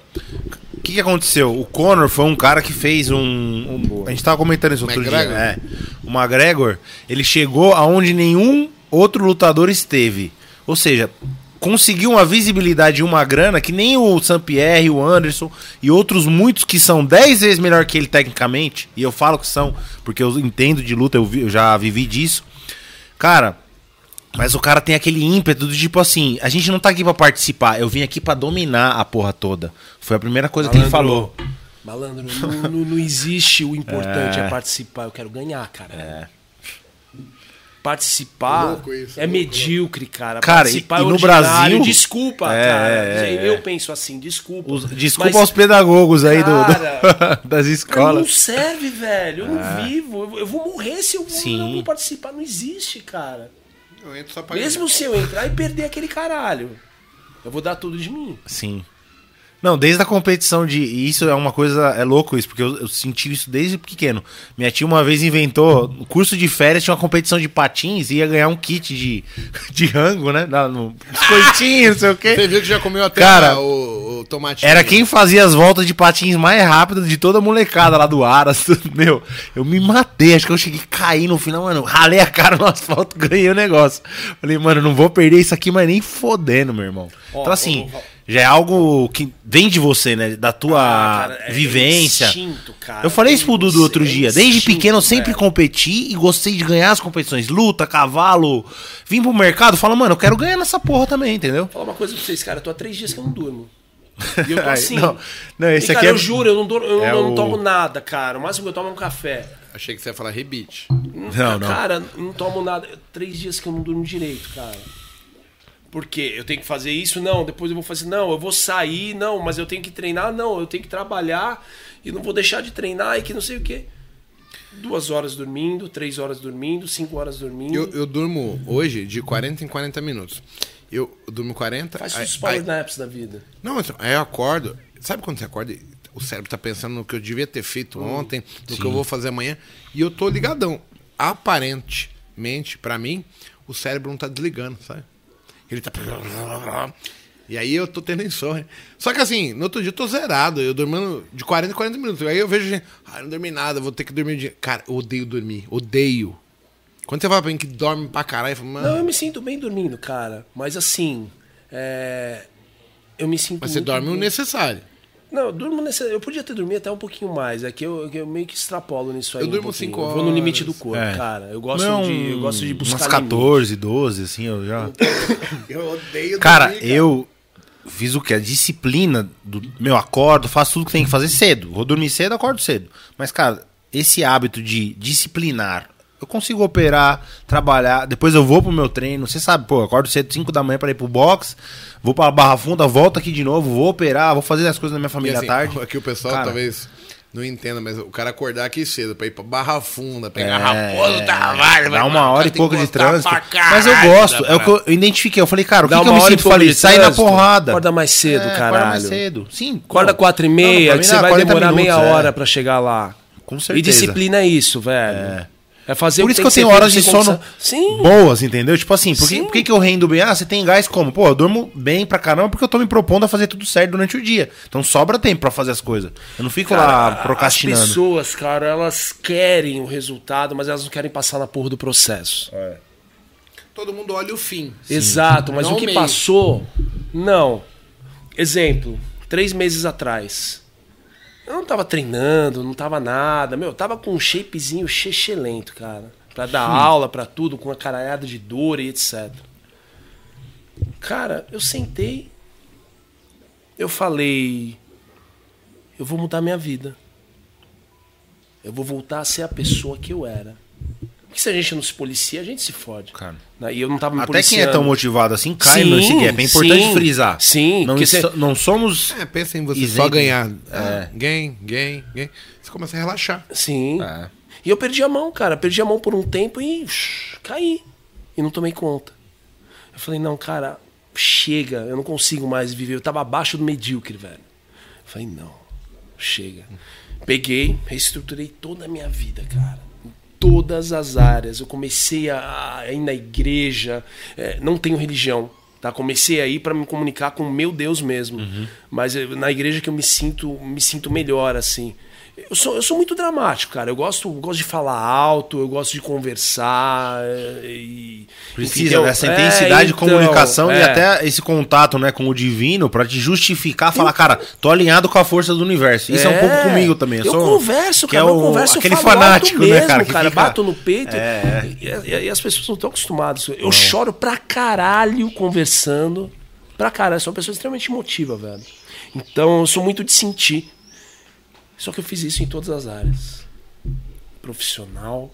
O que, que aconteceu? O Conor foi um cara que fez um. um- a gente tava comentando isso outro McGregor? dia. É. O McGregor, ele chegou aonde nenhum outro lutador esteve. Ou seja, conseguiu uma visibilidade e uma grana que nem o Saint-Pierre, o Anderson e outros muitos que são 10 vezes melhor que ele tecnicamente. E eu falo que são, porque eu entendo de luta, eu, vi- eu já vivi disso. Cara, mas o cara tem aquele ímpeto do tipo assim, a gente não tá aqui pra participar, eu vim aqui pra dominar a porra toda. Foi a primeira coisa que ele falou. Malandro, não, não- não existe o importante é. participar, eu quero ganhar, cara. É. Participar Louco isso, é louco, medíocre, cara. Cara, Participar e- é e no ordinário. Brasil- Desculpa, É, cara. é, é. Eu penso assim, desculpa. Os- desculpa Mas- aos pedagogos aí do- do- Cara, das Não escolas. serve, velho. Eu não vivo. Eu, eu vou morrer se eu Sim. não vou participar. Não existe, cara. Eu entro só pra Mesmo se eu entrar e perder aquele caralho. Eu vou dar tudo de mim. Sim. Não, desde a competição de. E isso é uma coisa. É louco isso, porque eu, eu senti isso desde pequeno. Minha tia uma vez inventou. No curso de férias tinha uma competição de patins e ia ganhar um kit de, de rango, né? Na- No biscoitinho, não sei o quê. Você viu que já comeu até Cara, o, o tomate. Era quem fazia as voltas de patins mais rápidas de toda a molecada lá do Aras. Meu, eu me matei. Acho que eu cheguei a cair no final, mano. Ralei a cara no asfalto, ganhei o negócio. Falei, mano, não vou perder isso aqui, mas nem fodendo, meu irmão. Ó, então, assim, ó, ó. Já é algo que vem de você, né? Da tua Ah, cara, é vivência. instinto, cara. eu falei isso pro Dudu outro É dia. Desde instinto, pequeno eu sempre velho. competi e gostei de ganhar as competições. Luta, cavalo. Vim pro mercado, fala, mano, eu quero ganhar nessa porra também, entendeu? Vou falar uma coisa pra vocês, cara. Eu tô há três dias que eu não durmo. E eu tô assim. não, não, esse E, cara, aqui é- eu juro, eu não, durmo, eu é não, não o- tomo nada, cara. O máximo que eu tomo é um café. Achei que você ia falar rebite. Não, não. Cara, não tomo nada. Três dias que eu não durmo direito, cara. Por quê? Eu tenho que fazer isso? Não. Depois eu vou fazer. Não, eu vou sair. Não, mas eu tenho que treinar? Não, eu tenho que trabalhar e não vou deixar de treinar e que não sei o quê. Duas horas dormindo, três horas dormindo, cinco horas dormindo. Eu, eu durmo hoje de 40 em 40 minutos. Eu durmo 40. Faz os power naps da vida. Não, mas aí eu acordo. Sabe quando você acorda e o cérebro tá pensando no que eu devia ter feito ontem, no que eu vou fazer amanhã? E eu tô ligadão. Aparentemente, pra mim, o cérebro não tá desligando, sabe? Ele tá. E aí eu tô tendo insônia. Só que assim, no outro dia eu tô zerado. Eu dormindo de 40 em 40 minutos. Aí eu vejo gente, ah, não dormi nada, vou ter que dormir o dia. Cara, eu odeio dormir. Odeio. Quando você fala pra mim que dorme pra caralho, eu falo, mano. Não, eu me sinto bem dormindo, cara. Mas assim. É... Eu me sinto. mas você dorme o bem. necessário. Não, eu durmo nesse. Eu podia ter dormido até um pouquinho mais. É que eu, eu meio que extrapolo nisso aí. Eu um durmo pouquinho. cinco Eu vou no limite do horas. corpo, É. cara. Eu gosto, Não, de, eu gosto de buscar. umas limite. 14, 12, assim, eu já. Eu odeio Cara, dormir, eu fiz o que? A disciplina do meu acordo, faço tudo que tem que fazer cedo. Vou dormir cedo, acordo cedo. Mas, cara, esse hábito de disciplinar, eu consigo operar, trabalhar, depois eu vou pro meu treino. Você sabe, pô, eu acordo cedo 5 da manhã para ir pro box, vou pra Barra Funda, volto aqui de novo, vou operar, vou fazer as coisas da minha E família assim, à tarde. Aqui o pessoal Cara, talvez não entenda, mas o cara acordar aqui cedo pra ir pra Barra Funda, pegar É, a raposa do trabalho, Dá uma hora e pouco que de trânsito. Mas eu gosto, da é o que eu identifiquei. Eu falei, cara, o que, que eu uma me hora e sinto feliz? Sair na porrada. Acorda mais cedo, É, caralho. Acorda mais cedo. Sim. Acorda pô. quatro e Não, meia, pra que mim você vai 40 demorar minutos, meia é. hora pra chegar lá. Com E certeza. disciplina é isso, velho. É, fazer Por o isso que tem eu tenho horas de sono. Sim. boas, entendeu? Tipo assim, por que, Sim. por que, que eu rendo bem? Ah, você tem gás como? Pô, eu durmo bem pra caramba porque eu tô me propondo a fazer tudo certo durante o dia. Então sobra tempo pra fazer as coisas. Eu não fico lá Cara, procrastinando. As pessoas, cara, elas querem o resultado, mas elas não querem passar na porra do processo. Todo mundo olha o fim. Exato, mas Não o que meio. passou, não. Exemplo, três meses atrás. Eu não tava treinando, não tava nada. Meu, eu tava com um shapezinho lento, cara. Pra dar aula, pra tudo, com uma caralhada de dor e etc. Cara, eu sentei. Eu falei. Eu vou mudar minha vida. Eu vou voltar a ser a pessoa que eu era. Porque se a gente não se policia, a gente se fode. Cara. Né? E eu não tava me Até quem é policiando. tão motivado assim cai Sim, nesse gap. É importante sim, frisar. sim, Não, isso- cê- não somos. É, pensa em você Isento. só ganhar. É. É. Gain, gain, gain. Você começa a relaxar. Sim. É. E eu perdi a mão, cara. Perdi a mão por um tempo e ush, caí. E não tomei conta. Eu falei, não, cara, chega. Eu não consigo mais viver. Eu tava abaixo do medíocre, velho. Eu falei, não, chega. Peguei, reestruturei toda a minha vida, cara. Todas as áreas. Eu comecei a, a ir na igreja. É, não tenho religião. Tá? Comecei a ir para me comunicar com o meu Deus mesmo. Mas é na igreja que eu me sinto, me sinto melhor, assim. Eu sou, eu sou muito dramático, cara. Eu gosto, gosto de falar alto, eu gosto de conversar. é, E, Precisa entendeu? dessa É, intensidade de então, comunicação e é. até esse contato né, com o divino pra te justificar, falar, cara, tô alinhado com a força do universo. Isso é, um pouco comigo também. Eu sou- converso, que cara. é eu o- converso, aquele eu fanático, né, mesmo, cara, que cara. fica- Bato no peito. É. E, e- e as pessoas não estão acostumadas. Eu choro pra caralho conversando. Pra caralho. Eu sou uma pessoa extremamente emotiva, velho. Então eu sou muito de sentir. Só que eu fiz isso em todas as áreas. Profissional,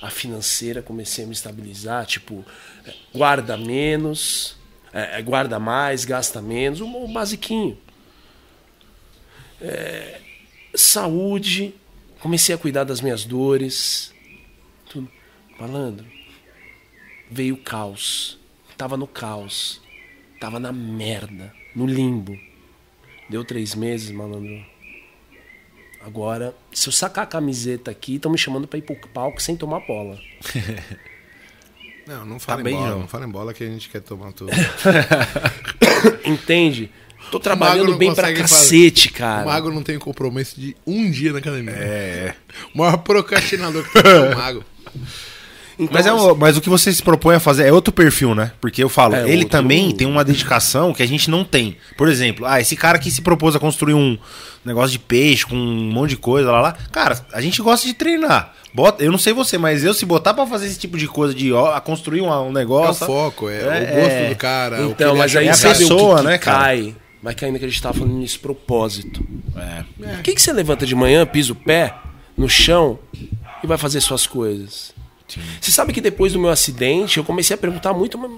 a financeira, comecei a me estabilizar. Tipo, é, guarda menos, é, é, guarda mais, gasta menos. O, o basiquinho. saúde, comecei a cuidar das minhas dores. Tudo. Malandro, veio o caos. Tava no caos. Tava na merda, no limbo. Deu três meses, malandro. Agora, se eu sacar a camiseta aqui, estão me chamando pra ir pro palco sem tomar bola. Não, não fala bem, em bola. João. Não fala em bola que a gente quer tomar tudo. Entende? Tô trabalhando não bem pra cacete, O cara. mago não tem compromisso de um dia na academia. É. O maior procrastinador que tem é o mago. Então, Mas, é o, mas o que você se propõe a fazer é outro perfil, né? Porque eu falo, É ele outro- também tem uma dedicação que a gente não tem. Por exemplo, ah, esse cara que se propôs a construir um negócio de peixe com um monte de coisa lá, lá. Cara, a gente gosta de treinar. Bota, eu não sei você, mas eu se botar pra fazer esse tipo de coisa, de ó, a construir um, um É o negócio. foco, é, É, o gosto é. do cara. o que Então, mas aí é a sabe pessoa, o que, que né, cara? cai? Vai cair naquele que a gente tava falando nisso, propósito. É. Por que, que você levanta de manhã, pisa o pé no chão e vai fazer suas coisas? Você sabe que depois do meu acidente, eu comecei a perguntar muito, mas,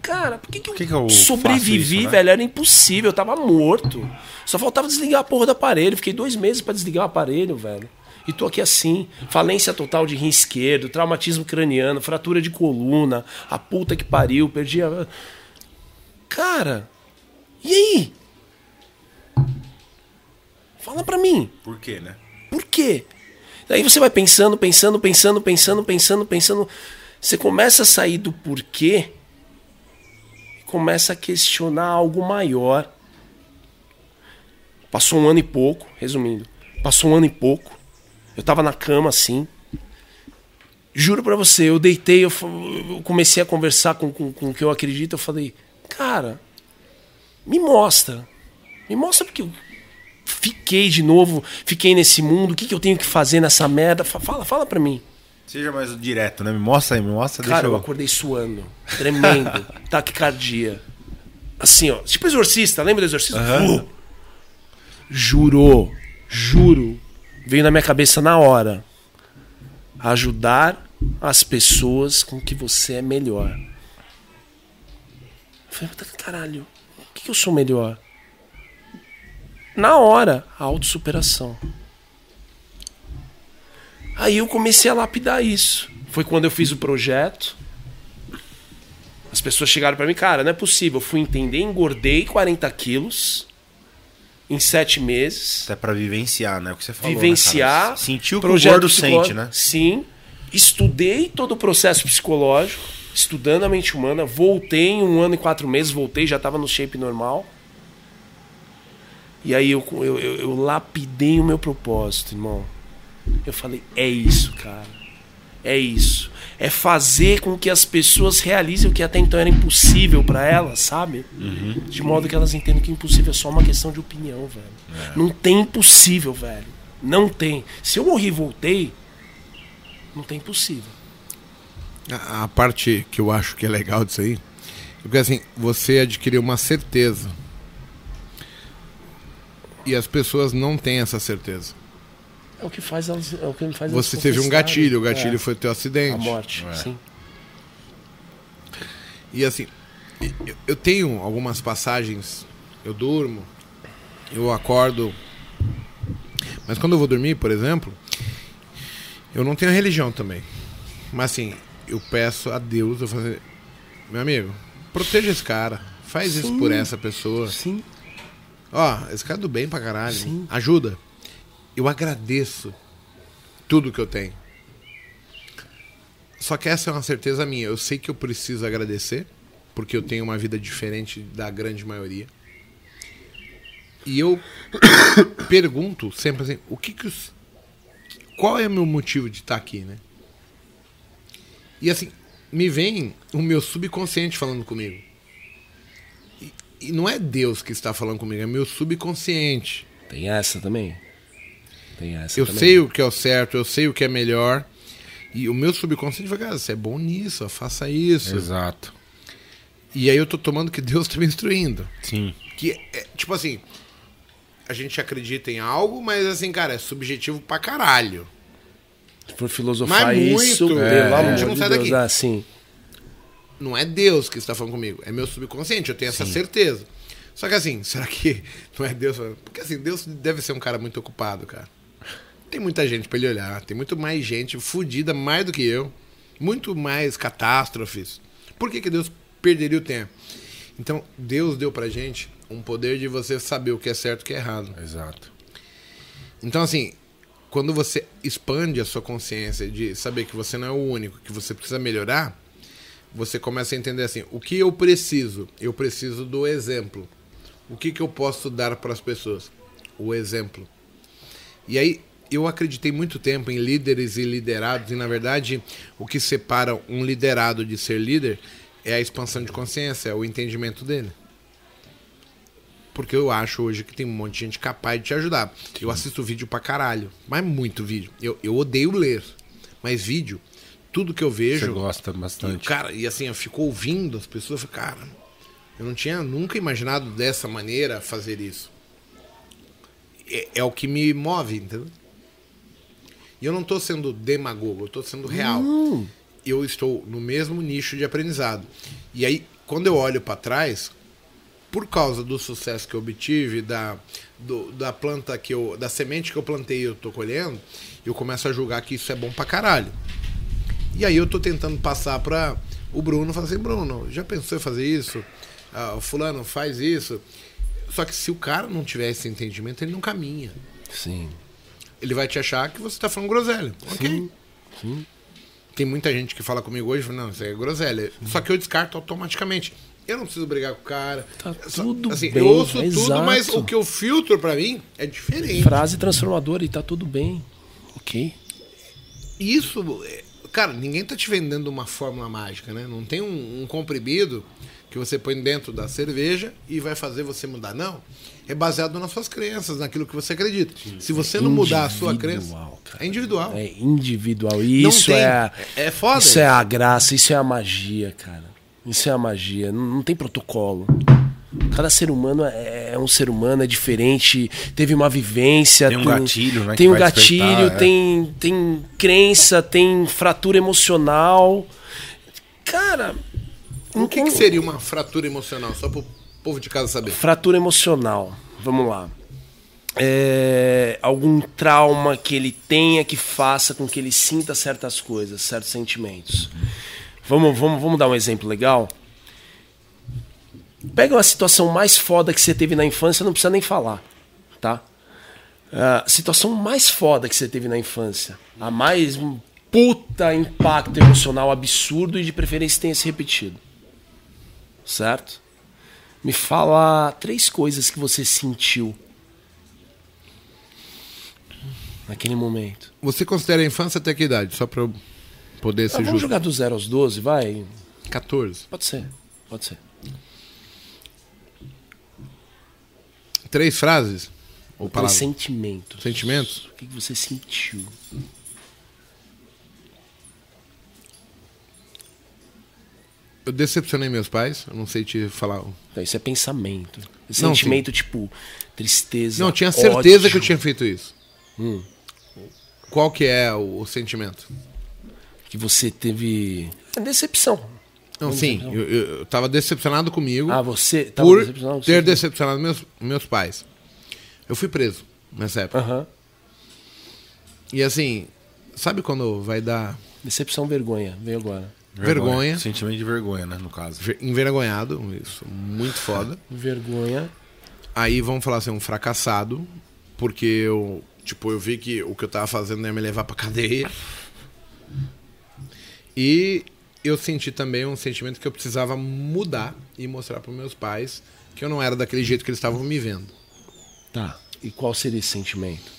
cara, por que, que, eu, que que eu sobrevivi, isso, né? velho? Era impossível, eu tava morto. Só faltava desligar a porra do aparelho. Fiquei dois meses pra desligar o aparelho, velho. E tô aqui assim, falência total de rim esquerdo, traumatismo craniano, fratura de coluna, a puta que pariu, perdi a. Cara, e aí? Fala pra mim. Por quê, né? Por quê? Daí você vai pensando, pensando, pensando, pensando, pensando, pensando. Você começa a sair do porquê e começa a questionar algo maior. Passou um ano e pouco, resumindo. Passou um ano e pouco. Eu tava na cama assim. Juro pra você, eu deitei, eu, eu comecei a conversar com, com, com o que eu acredito. Eu falei, cara, me mostra. Me mostra porque fiquei de novo, fiquei nesse mundo, o que, que eu tenho que fazer nessa merda? Fa- Fala, fala pra mim. Seja mais direto, né? Me mostra aí, me mostra. Cara, eu eu... acordei suando, tremendo, taquicardia. Assim, ó, tipo exorcista, lembra do exorcista? Aham. Uh! Jurou, juro, veio na minha cabeça na hora. Ajudar as pessoas com que você é melhor. Eu falei, "Mas caralho, o que, que eu sou melhor? Na hora, a autossuperação. Aí eu comecei a lapidar isso. Foi quando eu fiz o projeto. As pessoas chegaram pra mim, cara, não é possível. Eu fui entender, engordei 40 quilos em sete meses. Até pra vivenciar, né? O que você falou. né, vivenciar. cara? Sentiu o que o gordo sente, né? Sim. Estudei todo o processo psicológico, estudando a mente humana. Voltei em um ano e quatro meses, voltei, já estava no shape normal. E aí eu, eu, eu, eu lapidei o meu propósito, irmão. Eu falei, é isso, cara. É isso. É fazer com que as pessoas realizem o que até então era impossível para elas, sabe? De modo que elas entendam que impossível é só uma questão de opinião, velho. Não tem impossível, velho. Não tem. Se eu morri e voltei, não tem impossível. A, a parte que eu acho que é legal disso aí, porque assim, você adquiriu uma certeza. E as pessoas não têm essa certeza. É o que faz elas. É o que faz elas Você teve um gatilho, o gatilho É, foi o teu acidente. a morte. É. Sim. E assim, eu- tenho algumas passagens, eu durmo, eu acordo. Mas quando eu vou dormir, por exemplo, eu não tenho religião também. Mas assim, eu peço a Deus, eu falo, assim, meu amigo, proteja esse cara, faz isso Sim. por essa pessoa. Sim. Ó, esse cara é do bem pra caralho, Sim. ajuda. Eu agradeço tudo que eu tenho. Só que essa é uma certeza minha. Eu sei que eu preciso agradecer, porque eu tenho uma vida diferente da grande maioria. E eu pergunto sempre assim, o que que os... qual é o meu motivo de estar aqui, né? E assim, me vem o meu subconsciente falando comigo. E, não é Deus que está falando comigo, é meu subconsciente. Tem essa também. Tem essa Eu também. sei o que é o certo, eu sei o que é melhor. E o meu subconsciente vai, cara, você é bom nisso, ó, faça isso. Exato. E aí eu tô tomando que Deus tá me instruindo. Sim. Que é, tipo assim, a gente acredita em algo, mas assim, cara, é subjetivo pra caralho. Se for filosofar Mas muito, isso, é, pelo a amor gente de não sai Deus, daqui. ah, sim. Não é Deus que está falando comigo, é meu subconsciente, eu tenho essa certeza. Só que assim, será que não é Deus? Porque assim, Deus deve ser um cara muito ocupado, cara. Tem muita gente pra ele olhar, tem muito mais gente fodida mais do que eu, muito mais catástrofes. Por que, que Deus perderia o tempo? Então, Deus deu pra gente um poder de você saber o que é certo e o que é errado. Exato. Então, assim, quando você expande a sua consciência de saber que você não é o único, que você precisa melhorar, você começa a entender assim: o que eu preciso? Eu preciso do exemplo. O que, que eu posso dar para as pessoas? O exemplo. E aí, eu acreditei muito tempo em líderes e liderados, e na verdade, o que separa um liderado de ser líder é a expansão de consciência, é o entendimento dele. Porque eu acho hoje que tem um monte de gente capaz de te ajudar. Eu assisto vídeo pra caralho, mas muito vídeo. Eu, eu odeio ler, mas vídeo, tudo que eu Você vejo. gosta E, bastante. cara, e assim, eu fico ouvindo as pessoas, eu fico, cara, eu não tinha nunca imaginado dessa maneira fazer isso. É, é o que me move, entendeu? E eu não tô sendo demagogo, eu tô sendo real. Eu estou no mesmo nicho de aprendizado. E aí, quando eu olho para trás, por causa do sucesso que eu obtive, da, do- da planta que eu. da semente que eu plantei e eu tô colhendo, eu começo a julgar que isso é bom pra caralho. E aí eu tô tentando passar pra o Bruno, falar assim, Bruno, já pensou em fazer isso? Ah, o fulano faz isso. Só que se o cara não tiver esse entendimento, ele não caminha. Sim. Ele vai te achar que você tá falando groselha. Ok. Tem muita gente que fala comigo hoje, não, isso aí é groselha. Só que eu descarto automaticamente. Eu não preciso brigar com o cara. Tá Só- tudo assim, bem, Eu ouço tudo, exato. mas o que eu filtro pra mim é diferente. Frase transformadora e tá tudo bem. Ok? Isso, é, cara, ninguém tá te vendendo uma fórmula mágica, né? Não tem um, um comprimido que você põe dentro da cerveja e vai fazer você mudar. Não. É baseado nas suas crenças, naquilo que você acredita. Se você não mudar a sua crença, Individual, cara. é individual. É individual. E Não isso tem. é. É- é foda Isso isso. é a graça, isso é a magia, cara. Isso é a magia. Não, não tem protocolo. Cada ser humano é, é um ser humano, é diferente, teve uma vivência. Tem um gatilho, né, Tem um gatilho, é. tem, tem crença, tem fratura emocional. Cara. O que, que seria uma fratura emocional? Só pro povo de casa saber. Fratura emocional. Vamos lá. É, algum trauma que ele tenha que faça com que ele sinta certas coisas, certos sentimentos. Vamos, vamos, vamos dar um exemplo legal? Pega uma situação mais foda que você teve na infância, não precisa nem falar, tá? A situação mais foda que você teve na infância. A mais um puta impacto emocional absurdo e de preferência tenha se repetido. Certo? Me fala três coisas que você sentiu naquele momento. Você considera a infância até que idade? Só pra eu poder Ah, se vamos jurar. jogar do 0 aos 12, vai? 14. Pode ser, pode ser. Três frases? Ou palavras? sentimentos. Sentimentos? O que você sentiu? Eu decepcionei meus pais, eu não sei te falar. Não, isso é pensamento. Não, Sentimento tipo tristeza. Não, eu tinha certeza ódio. que eu tinha feito isso. Hum. Qual que é o, o sentimento? Que você teve. É decepção. Não, sim, eu, eu, eu tava decepcionado comigo Ah, você tava por decepcionado? ter decepcionado meus, meus pais. Eu fui preso nessa época. Aham. E assim, sabe quando vai dar Decepção, vergonha. Veio agora. Vergonha. Sentimento de vergonha, né, no caso. ver- envergonhado, isso, muito foda. Vergonha. Aí vamos falar assim, um fracassado, porque eu, tipo, eu vi que o que eu tava fazendo ia me levar pra cadeia. E eu senti também um sentimento que eu precisava mudar e mostrar pros meus pais que eu não era daquele jeito que eles estavam me vendo. Tá. E qual seria esse sentimento?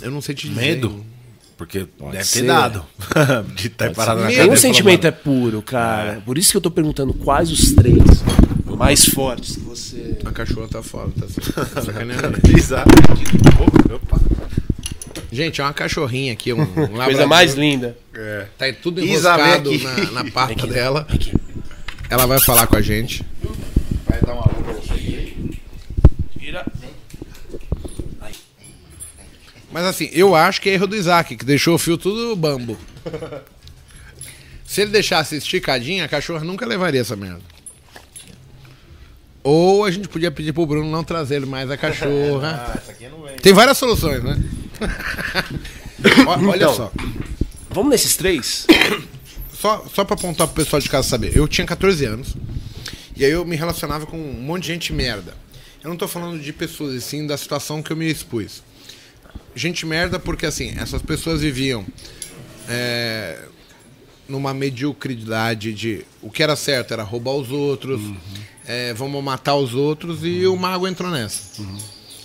Eu não sei te dizer. Medo? Porque deve ser. ter dado. de estar parado na ser. Nenhum e falar, sentimento é "Mano, puro, cara. Por isso que eu tô perguntando quais os três mais fortes que você. A cachorra tá fora, tá assim, sacaneando. Exato. Opa. Gente, é uma cachorrinha aqui, um, um Coisa labrador. mais linda. É. Tá tudo enroscado aqui. na, na pata dela. Ela vai falar com a gente. Vai dar uma alô pra você. Tira. Mas assim, eu acho que é erro do Isaac, que deixou o fio tudo bambo. Se ele deixasse esticadinho, a cachorra nunca levaria essa merda. Ou a gente podia pedir pro Bruno não trazer mais a cachorra. Ah, essa aqui não vem. Tem várias soluções, né? Olha Então. só. Vamos nesses três? Só, só pra apontar pro pessoal de casa saber. Eu tinha 14 anos. E aí eu me relacionava com um monte de gente merda. Eu não tô falando de pessoas, e sim da situação que eu me expus. Gente merda porque, assim, essas pessoas viviam é, numa mediocridade de... O que era certo era roubar os outros, é, vamos matar os outros, e o mago entrou nessa.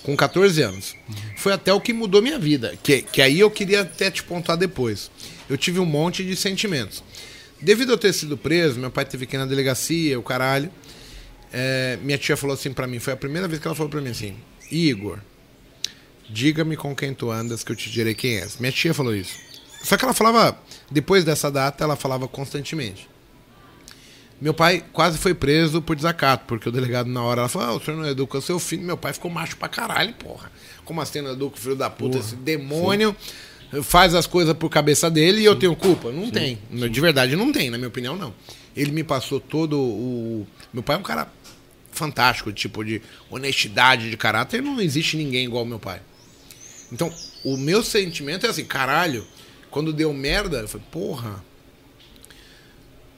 Com 14 anos. Foi até o que mudou minha vida. Que, que aí eu queria até te pontuar depois. Eu tive um monte de sentimentos. Devido a ter sido preso, meu pai teve que ir na delegacia, o caralho. É, minha tia falou assim pra mim, foi a primeira vez que ela falou pra mim assim, Igor, diga-me com quem tu andas que eu te direi quem és. Minha tia falou isso. Só que ela falava, depois dessa data, ela falava constantemente. Meu pai quase foi preso por desacato, porque o delegado na hora ela falou: ah, o senhor não educa seu filho. Meu pai ficou macho pra caralho, porra. Como assim não educa o filho da puta? Esse demônio faz as coisas por cabeça dele e eu tenho culpa? Não tem. De verdade, não tem, na minha opinião, não. Ele me passou todo o. Meu pai é um cara fantástico, tipo, de honestidade, de caráter. Não existe ninguém igual ao meu pai. Então, o meu sentimento é assim, caralho, quando deu merda, eu falei, porra,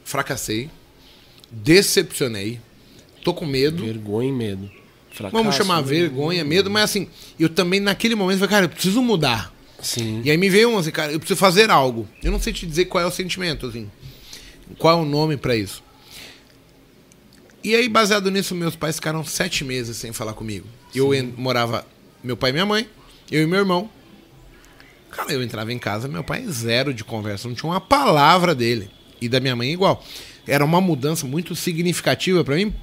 fracassei, decepcionei, tô com medo. Vergonha e medo. Fracasso, Vamos chamar né? vergonha, medo, mas assim, eu também naquele momento falei, cara, eu preciso mudar. Sim. E aí me veio um assim, cara, eu preciso fazer algo. Eu não sei te dizer qual é o sentimento, assim. Qual é o nome pra isso. E aí, baseado nisso, meus pais ficaram sete meses sem falar comigo. Eu en- morava, meu pai e minha mãe, eu e meu irmão. Cara, eu entrava em casa, meu pai zero de conversa, não tinha uma palavra dele. E da minha mãe igual. Era uma mudança muito significativa pra mim,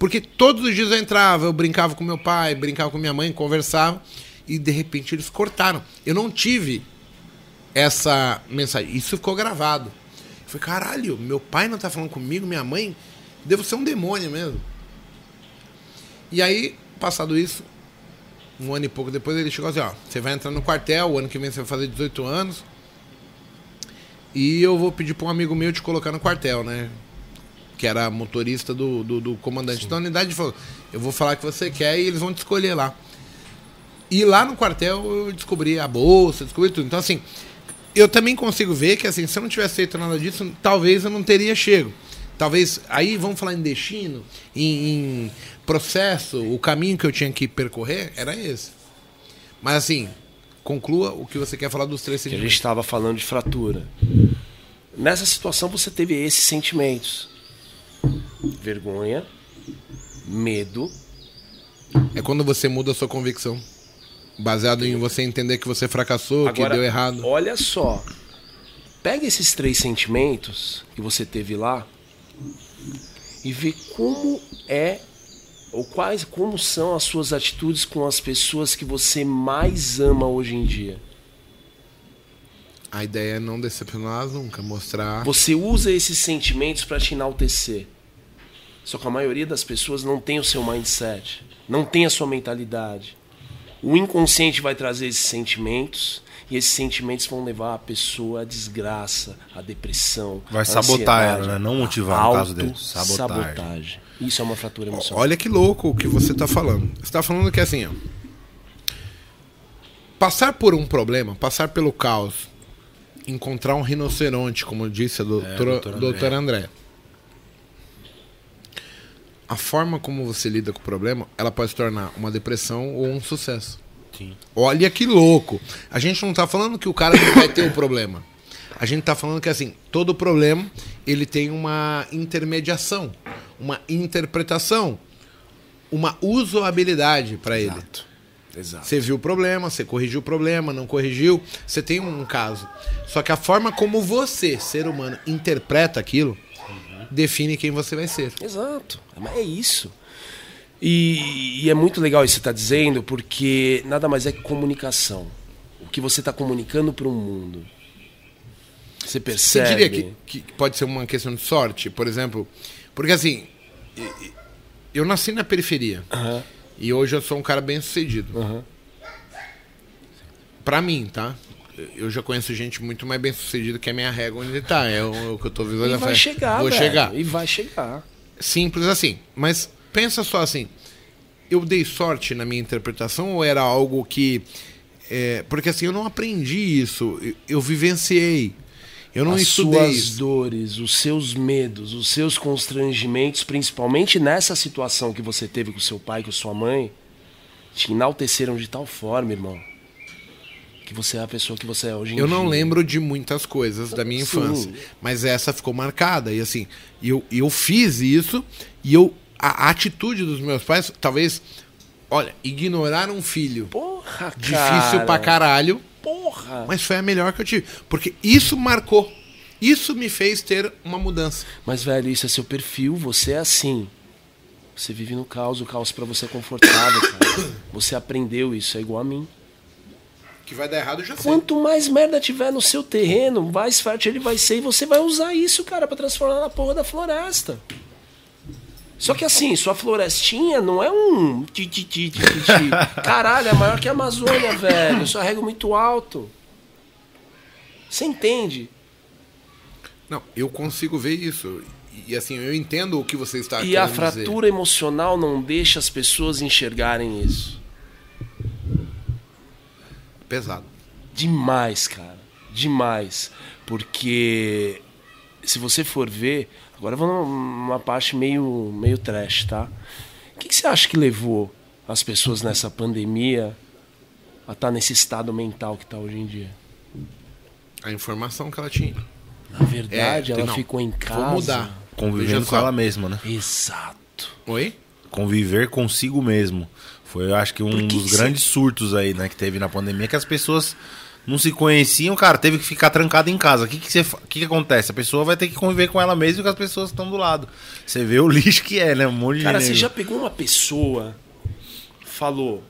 porque todos os dias eu entrava, eu brincava com meu pai, brincava com minha mãe, conversava, e de repente eles cortaram. Eu não tive essa mensagem. Isso ficou gravado. Eu falei, caralho, meu pai não tá falando comigo, minha mãe, devo ser um demônio mesmo. E aí, passado isso, um ano e pouco depois, ele chegou assim, ó, você vai entrar no quartel, o ano que vem você vai fazer 18 anos. E eu vou pedir para um amigo meu te colocar no quartel, né? Que era motorista do, do, do comandante da unidade. Ele falou: Eu vou falar que você quer e eles vão te escolher lá. E lá no quartel eu descobri a bolsa, descobri tudo. Então, assim, eu também consigo ver que, assim, se eu não tivesse feito nada disso, talvez eu não teria chego. Talvez, aí vamos falar em destino, em, em processo, o caminho que eu tinha que percorrer era esse. Mas, assim, conclua o que você quer falar dos três Que a sentimentos. gente estava falando de fratura. Nessa situação você teve esses sentimentos: vergonha, medo. É quando você muda a sua convicção. Baseado em você entender que você fracassou, que deu errado. Olha só. Pega esses três sentimentos que você teve lá e vê como é ou quais como são as suas atitudes com as pessoas que você mais ama hoje em dia. A ideia é não decepcioná-las nunca, mostrar. Você usa esses sentimentos para te enaltecer. Só que a maioria das pessoas não tem o seu mindset, não tem a sua mentalidade. O inconsciente vai trazer esses sentimentos e esses sentimentos vão levar a pessoa à desgraça, à depressão. Vai sabotar ela, né? Não motivar, no caso dele. autossabotagem. Sabotagem. Isso é uma fratura emocional. Olha que louco o que você está falando. Você está falando que assim, ó, passar por um problema, passar pelo caos, encontrar um rinoceronte, como disse a doutora, doutor André. doutora André. A forma como você lida com o problema, ela pode se tornar uma depressão ou um sucesso. Sim. Olha que louco. A gente não tá falando que o cara não vai ter o problema. A gente tá falando que assim, todo problema, ele tem uma intermediação, uma interpretação, uma usabilidade para ele. Exato. Exato. Você viu o problema, você corrigiu o problema, não corrigiu, você tem um caso. Só que a forma como você, ser humano, interpreta aquilo, define quem você vai ser. Exato. Mas é isso. E, e é muito legal isso que você está dizendo, porque nada mais é que comunicação. O que você está comunicando para o mundo. Você Você percebe. diria que, que pode ser uma questão de sorte, por exemplo? Porque assim, eu nasci na periferia Aham, e hoje eu sou um cara bem sucedido. aham. Pra mim, tá? Eu já conheço gente muito mais bem sucedida que a minha régua onde tá. É o, o que eu tô E visualizando. vai chegar, Vou velho. chegar. E vai chegar. Simples assim. Mas pensa só assim. Eu dei sorte na minha interpretação ou era algo que. é, porque assim, eu não aprendi isso. Eu, eu vivenciei. Eu não As estudei suas isso. dores, os seus medos, os seus constrangimentos, principalmente nessa situação que você teve com seu pai, com sua mãe, te enalteceram de tal forma, irmão, que você é a pessoa que você é hoje em Eu dia. não lembro de muitas coisas da minha Sim. infância, mas essa ficou marcada. E assim, eu, eu fiz isso e eu a, a atitude dos meus pais, talvez, olha, ignorar um filho Porra, cara. difícil pra caralho, Porra. mas foi a melhor que eu tive, porque isso marcou. Isso me fez ter uma mudança. Mas, velho, isso é seu perfil, você é assim. Você vive no caos, o caos pra você é confortável, cara. Você aprendeu isso, é igual a mim. Que vai dar errado, eu já sei. Quanto mais merda tiver no seu terreno, mais fértil ele vai ser e você vai usar isso, cara, pra transformar na porra da floresta. Só que assim, sua florestinha não é um. ti, ti, ti, ti, ti. Caralho, é maior que a Amazônia, velho. Eu só rego muito alto. Você entende? Não, eu consigo ver isso. E, e, assim, eu entendo o que você está E a querendo dizer. fratura emocional não deixa as pessoas enxergarem isso. Pesado. Demais, cara. Demais. Porque se você for ver. Agora eu vou numa parte meio, meio trash, tá? O que, que você acha que levou as pessoas nessa pandemia a estar nesse estado mental que está hoje em dia? A informação que ela tinha. Na verdade, É, ela não, ficou em casa. Vou mudar. Convivendo com ela mesma, né? Exato. Oi? Conviver consigo mesmo. Foi, eu acho que um que dos que você- grandes surtos aí, né, que teve na pandemia, que as pessoas não se conheciam, cara, teve que ficar trancado em casa. O que que, você que que acontece? A pessoa vai ter que conviver com ela mesma e com as pessoas que estão do lado. Você vê o lixo que é, né? Um monte de Cara, você nego. já pegou uma pessoa, falou,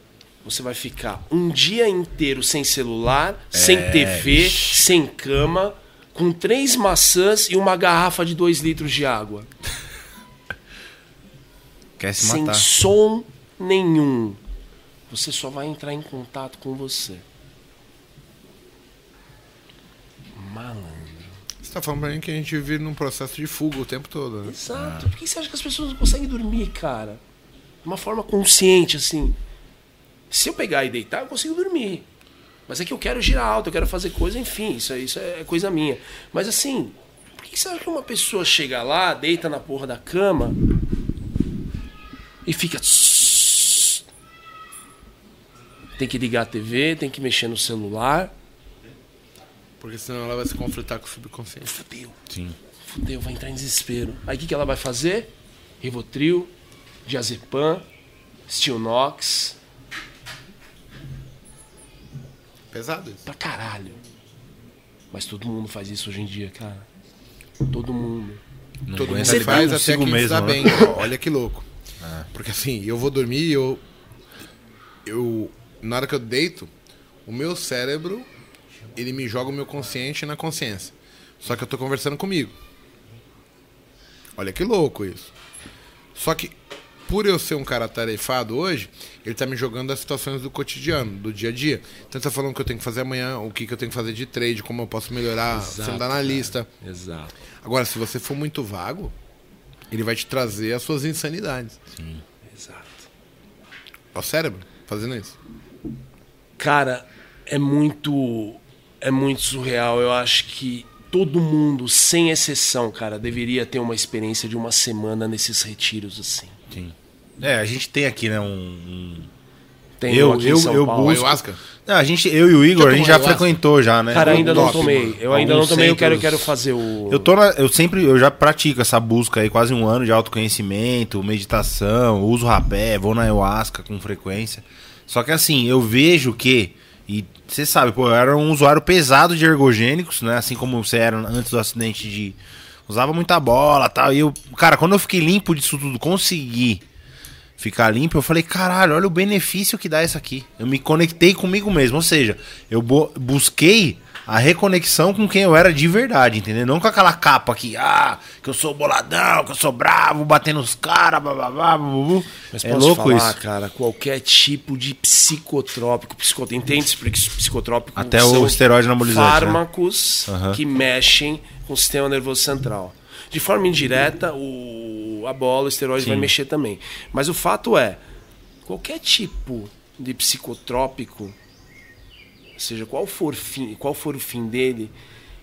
você vai ficar um dia inteiro sem celular, sem TV, sem cama, com três maçãs e uma garrafa de dois litros de água. Quer se sem matar. som nenhum. Você só vai entrar em contato com você. Malandro. Você tá falando pra mim que a gente vive num processo de fuga o tempo todo, né? Exato. Por que você acha que as pessoas não conseguem dormir, cara? De uma forma consciente, assim. Se eu pegar e deitar, eu consigo dormir. Mas é que eu quero girar alto, eu quero fazer coisa, enfim, isso, é- isso é coisa minha. Mas assim, por que você acha que uma pessoa chega lá, deita na porra da cama e fica. Tem que ligar a TV, tem que mexer no celular. Porque senão ela vai se conflitar com o subconsciente. Fudeu. Sim. Fudeu, vai entrar em desespero. Aí o que, que ela vai fazer? Rivotril, diazepam, Stilnox, Pesado isso. pra caralho. Mas todo mundo faz isso hoje em dia, cara. Todo mundo. Não Todo mundo faz até consigo que mesmo, está né? bem. Olha que louco. Porque assim, eu vou dormir e eu. Eu. Na hora que eu deito, o meu cérebro, ele me joga o meu consciente na consciência. Só que eu tô conversando comigo. Olha que louco isso. Só que, por eu ser um cara tarefado hoje, ele tá me jogando as situações do cotidiano, do dia a dia. Então ele tá falando o que eu tenho que fazer amanhã, o que, que eu tenho que fazer de trade, como eu posso melhorar, sendo analista. Exato. Agora, se você for muito vago, ele vai te trazer as suas insanidades. Exato. É o cérebro fazendo isso. Cara, é muito. É muito surreal. Eu acho que todo mundo, sem exceção, cara, deveria ter uma experiência de uma semana nesses retiros, assim. Sim. É, a gente tem aqui, né, um... um- Tem Eu- um aqui em eu- São eu Paulo. busco- Ayahuasca? Não, a gente, eu e o Igor, a gente já ayahuasca? frequentou já, né? Cara, ainda não Top, tomei. Eu ainda não tomei, eu quero, eu quero fazer o. Eu tô na- eu sempre, eu já pratico essa busca aí, quase um ano de autoconhecimento, meditação, uso rapé, vou na ayahuasca com frequência. Só que assim, eu vejo que, e você sabe, pô, eu era um usuário pesado de ergogênicos, né? Assim como você era antes do acidente de. Usava muita bola tal. E eu, cara, quando eu fiquei limpo disso tudo, consegui ficar limpo, eu falei, caralho, olha o benefício que dá isso aqui. Eu me conectei comigo mesmo, ou seja, eu busquei a reconexão com quem eu era de verdade, entendeu? Não com aquela capa que, ah, que eu sou boladão, que eu sou bravo, batendo os caras, bababá, bubu. Mas É louco falar, isso. cara, qualquer tipo de psicotrópico, psicotrópico entende psicotrópico? Até o esteroide anabolizante, né? Fármacos Aham. que mexem com o sistema nervoso central. De forma indireta, o, a bola, o esteroide vai mexer também. Mas o fato é, qualquer tipo de psicotrópico, seja qual for, fim, qual for o fim dele,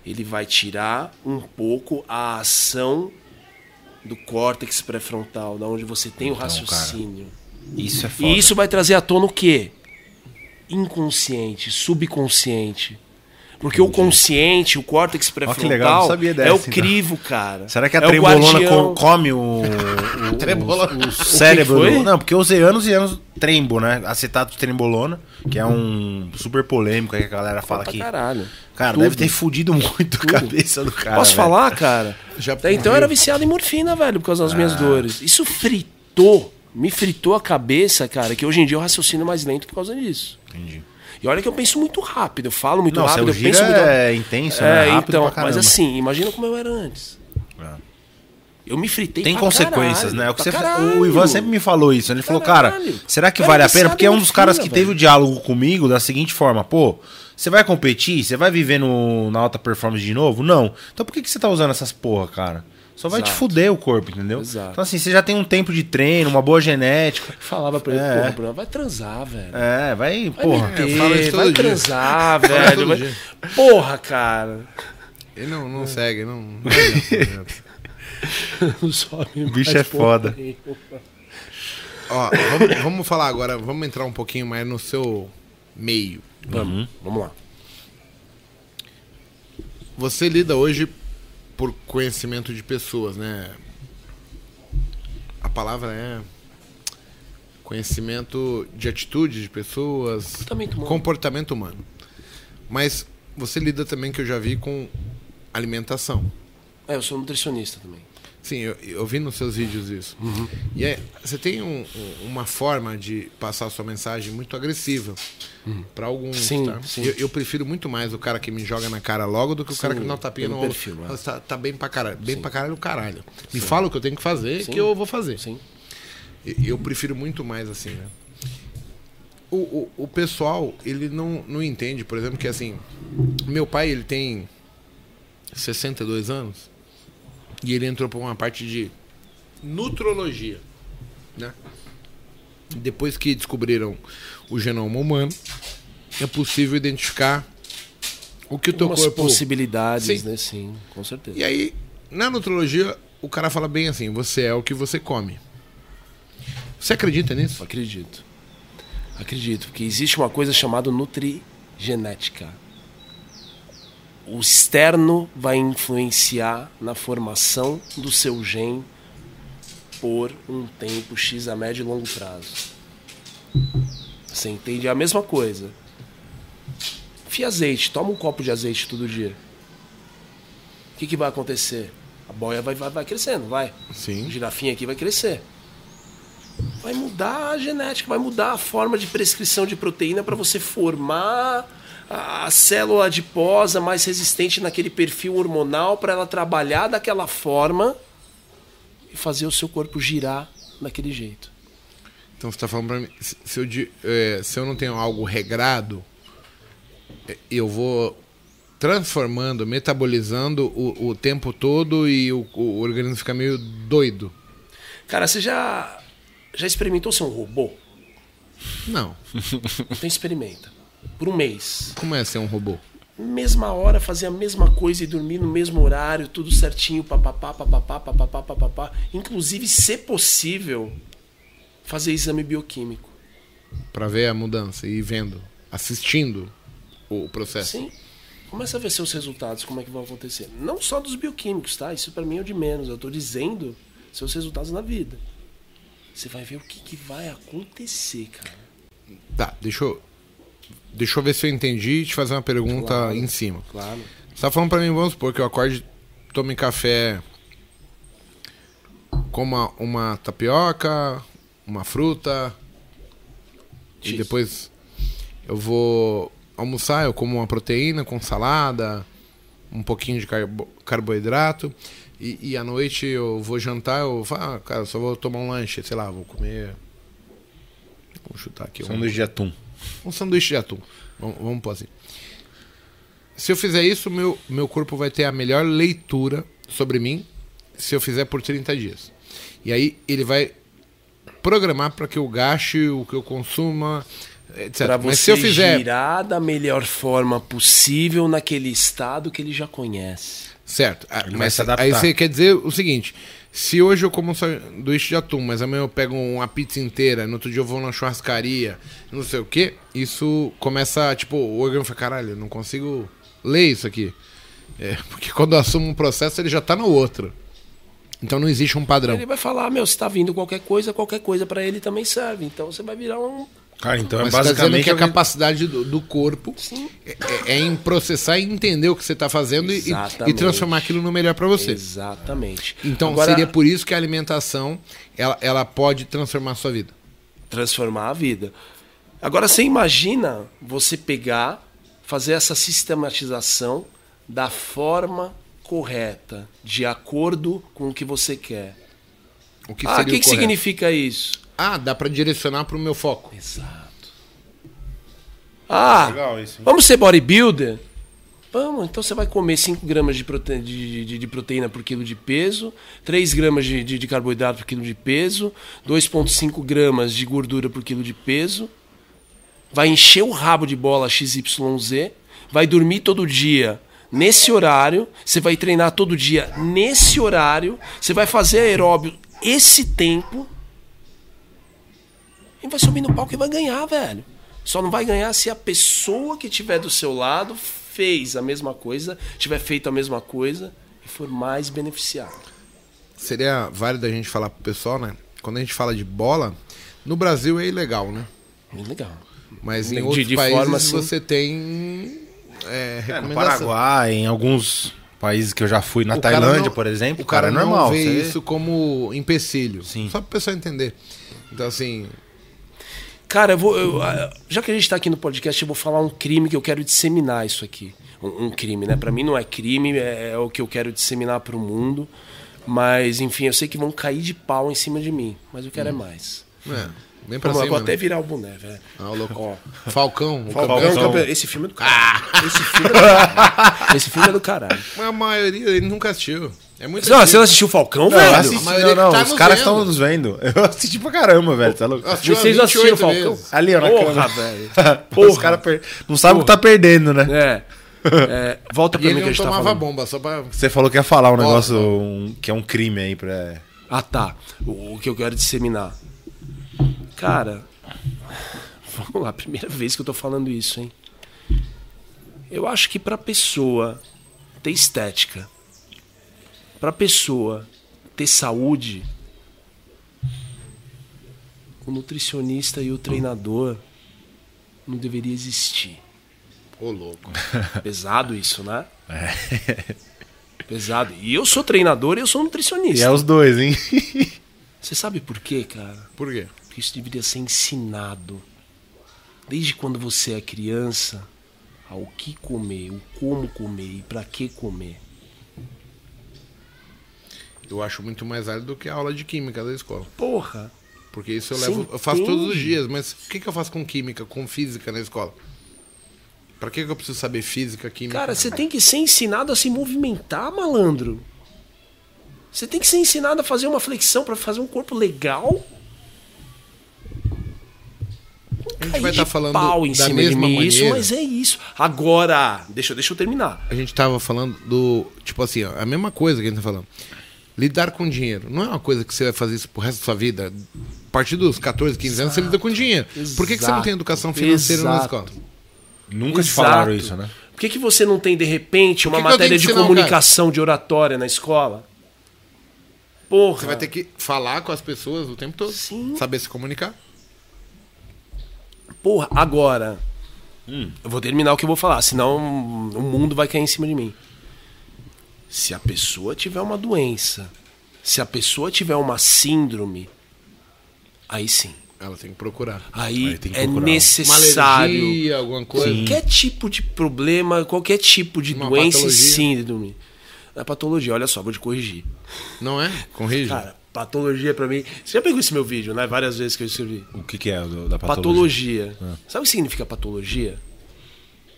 ele vai tirar um pouco a ação do córtex pré-frontal, da onde você tem o Então, raciocínio. Isso é foda. E isso vai trazer à tona o quê? Inconsciente, subconsciente. Porque o consciente, o córtex que legal, pré-frontal não sabia é o então. crivo, cara. Será que a é o trembolona co- come o, o, Trembolona. o, o cérebro? foi? do- Não, porque eu usei anos e anos trembo, né? Acetato de trembolona, que é um super polêmico aí que a galera fala Pra que. caralho. Cara, Tudo. deve ter fudido muito a cabeça do cara. Posso velho. falar, cara? Já Até então eu era viciado em morfina, velho, por causa das Ah. minhas dores. Isso fritou, me fritou a cabeça, cara, que hoje em dia eu raciocino mais lento por causa disso. Entendi. E olha que eu penso muito rápido, eu falo muito Não, rápido, eu penso muito é intenso, né? É, Rápido então, mas assim, imagina como eu era antes. É. Eu me fritei Tem consequências, caralho, né? É O, que você- caralho. o Ivan sempre me falou isso. Ele falou, cara, Caralho. será que vale a pena? Porque é um dos caras que morfina, teve o velho. diálogo comigo da seguinte forma: pô, você vai competir? Você vai viver no, na alta performance de novo? Não. Então por que, que você tá usando essas porra, cara? Só vai te Exato. fuder o corpo, entendeu? Exato. Então, assim, você já tem um tempo de treino, uma boa genética. Falava pra ele, É. porra, Bruno, vai transar, velho. É, vai, Vai porra. meter, eu falo isso todo vai dia. transar, velho. vai-. Porra, cara. Ele não, não segue, não. não sobe O bicho mais é foda. Ó, vamos, vamos falar agora, vamos entrar um pouquinho mais no seu meio. Vamos, vamos lá. Você lida hoje por conhecimento de pessoas, né? A palavra é conhecimento de atitude de pessoas, Comportamento humano. comportamento humano. Mas você lida também, que eu já vi, com alimentação. É, eu sou nutricionista também. Sim, eu, eu vi nos seus vídeos isso. E é, você tem um- um- uma forma de passar a sua mensagem muito agressiva para alguns, Sim, tá? sim. Eu, eu prefiro muito mais o cara que me joga na cara logo do que o cara Sim, que me dá um tapinha no olho. é. Fala, Tá, tá bem pra caralho. Bem pra caralho o caralho. Me fala o que eu tenho que fazer, Sim. que eu vou fazer. Sim. E- Eu prefiro muito mais assim, né? O, o, o pessoal, ele não, não entende, por exemplo, que assim, meu pai, ele tem 62 anos e ele entrou para uma parte de nutrologia, né? Depois que descobriram o genoma humano, é possível identificar o que o teu Algumas corpo possibilidades, Sim. né? Sim, com certeza. e aí, na nutrologia, o cara fala bem assim: você é o que você come. Você acredita nisso? Acredito. Acredito, porque existe uma coisa chamada nutrigenética. O externo vai influenciar na formação do seu gene por um tempo X a médio e longo prazo. Você entende? É a mesma coisa. Fia azeite, toma um copo de azeite todo dia. que, que vai acontecer? A boia vai, vai, vai crescendo, vai. Sim. O girafinha aqui vai crescer. Vai mudar a genética, vai mudar a forma de prescrição de proteína para você formar a célula adiposa mais resistente naquele perfil hormonal para ela trabalhar daquela forma e fazer o seu corpo girar daquele jeito. Então você tá falando pra mim, se, eu, é, se eu não tenho algo regrado, é, eu vou transformando, metabolizando o, o tempo todo e o, o organismo fica meio doido. Cara, você já já experimentou ser um robô? Não. Então experimenta. Por um mês. Como é ser um robô? mesma hora, fazer a mesma coisa e dormir no mesmo horário, tudo certinho, papapá, papapá, papapá, papapá. Inclusive, se possível, fazer exame bioquímico. Pra ver a mudança e ir vendo, assistindo o processo. Sim. Começa a ver seus resultados, como é que vão acontecer. Não só dos bioquímicos, tá? Isso pra mim é o de menos. Eu tô dizendo seus resultados na vida. Você vai ver o que, que vai acontecer, cara. Tá, deixa eu, deixa eu ver se eu entendi e te fazer uma pergunta Claro. em cima. Claro. Você tá falando pra mim, vamos supor que eu acorde, tome café, coma uma tapioca, uma fruta, e Isso. depois eu vou almoçar, eu como uma proteína com salada, um pouquinho de carbo- carboidrato, e, e à noite eu vou jantar, eu falo, ah, cara, só vou tomar um lanche, sei lá, vou comer. Vou chutar aqui. um- Sanduíche de atum. Um sanduíche de atum. Vamos, vamos pôr assim. Se eu fizer isso, meu, meu corpo vai ter a melhor leitura sobre mim se eu fizer por 30 dias. E aí ele vai programar para que eu gaste, o que eu consuma, etc. Pra você Mas se eu fizer. girar da melhor forma possível naquele estado que ele já conhece. Certo. Ah, mas se adaptar. aí você quer dizer o seguinte: se hoje eu como um sanduíche de atum, mas amanhã eu pego uma pizza inteira, no outro dia eu vou na churrascaria, não sei o que, isso começa, tipo, o organismo fala, caralho, não consigo ler isso aqui. É, porque quando eu assumo um processo, ele já tá no outro. Então não existe um padrão. Ele vai falar, meu, se tá vindo qualquer coisa, qualquer coisa pra ele também serve. Então você vai virar um. Cara, então Mas é você tá dizendo basicamente. que a capacidade do, do corpo é, é- é em processar e entender o que você tá fazendo e- e, transformar aquilo no melhor para você. Exatamente. Então Agora, seria por isso que a alimentação ela, ela pode transformar a sua vida. transformar a vida. Agora você imagina você pegar, fazer essa sistematização da forma correta, de acordo com o que você quer. O que ah, o que, o que significa isso? Ah, dá para direcionar para o meu foco. Exato. Ah, Legal isso, vamos ser bodybuilder? Vamos, então você vai comer 5 gramas de, prote... de, de- de proteína por quilo de peso, 3 gramas de, de, de carboidrato por quilo de peso, 2,5 gramas de gordura por quilo de peso, vai encher o rabo de bola XYZ, vai dormir todo dia nesse horário, você vai treinar todo dia nesse horário, você vai fazer aeróbio esse tempo e vai subir no palco e vai ganhar, velho. Só não vai ganhar se a pessoa que tiver do seu lado fez a mesma coisa, tiver feito a mesma coisa e for mais beneficiado. Seria válido a gente falar pro pessoal, né? Quando a gente fala de bola, no Brasil é ilegal, né? Muito legal. Mas De- em outros de países forma assim- você tem é, É, no recomendação. Paraguai, em alguns países que eu já fui, na O cara Tailândia, não- por exemplo, o cara, é normal. não vê você- isso como empecilho. Sim. Só pro pessoal entender. Então, assim, Cara, eu vou, eu, ah, já que a gente tá aqui no podcast, eu vou falar um crime que eu quero disseminar isso aqui. Um, um crime, né? Pra mim não é crime, é, é o que eu quero disseminar pro mundo. Mas, enfim, eu sei que vão cair de pau em cima de mim. Mas eu quero é mais. é, bem pra lá, cima. vou até né? virar o boné, velho. Ah, o louco. Ó. Falcão, o Falcão, campeão. campeão. Esse filme é do caralho. Esse filme é do caralho. Esse filme é do caralho. Mas a maioria ele nunca assistiu. É muito Não, você não assistiu o Falcão, Não, velho? assisti, A maioria não, não, tá os caras estão nos vendo. Eu assisti pra caramba, velho. Tá louco? Assistiu Vocês há assistiram o 28 Falcão? vezes. Ali, ó, na Porra, câmera. velho. Os Porra. caras per... não sabem o que tá perdendo, né? É. É, volta E pra mim ele que a não gente tá tomava falando. bomba, só pra. Você falou que ia falar um negócio um- que é um crime aí pra. Ah, tá. O, o que eu quero disseminar. Cara, vamos lá, primeira vez que eu tô falando isso, hein? Eu acho que pra pessoa ter estética, pra pessoa ter saúde, o nutricionista e o treinador não deveria existir. Ô, louco. Pesado isso, né? Pesado. E eu sou treinador e eu sou E nutricionista. é os dois, hein? Você sabe por quê, cara? Por quê? Porque isso deveria ser ensinado. Desde quando você é criança, ao que comer, o como comer e pra que comer. Eu acho muito mais válido do que a aula de química da escola. Porra! Porque isso eu levo. Eu faço todos os dias, mas o que, que eu faço com química, com física na escola? Pra que, que eu preciso saber física, química? Cara, você tem que ser ensinado a se movimentar, malandro. Você tem que ser ensinado a fazer uma flexão pra fazer um corpo legal. a gente vai de estar falando pau em da cima de mesma mim, maneira. isso, mas é isso. Agora, deixa, deixa eu terminar. A gente tava falando do. Tipo assim, ó, a mesma coisa que a gente tá falando. Lidar com dinheiro. Não é uma coisa que você vai fazer isso pro resto da sua vida. A partir dos 14, 15 anos, você lida com dinheiro. Por que, que você não Exato. tem educação financeira na Exato. escola? Nunca te Exato. falaram isso, né? Por que, que você não tem, de repente, uma que matéria que de comunicação de oratória na escola? Porra. Você vai ter que falar com as pessoas o tempo todo. Sim. Saber se comunicar. Porra, agora. Eu vou terminar o que eu vou falar, senão o mundo vai cair em cima de mim. Se a pessoa tiver uma doença, se a pessoa tiver uma síndrome, aí sim. Ela tem que procurar. Aí, Aí que é procurar. Uma necessário. alergia, alguma coisa. Qualquer tipo de problema, qualquer tipo de Uma doença e patologia. síndrome. É patologia, olha só, vou te corrigir. Não é? Corrige. Cara, patologia pra mim. Você já pegou esse meu vídeo, né? Várias vezes que eu escrevi. O que, que é da patologia? Patologia. Sabe o que significa patologia?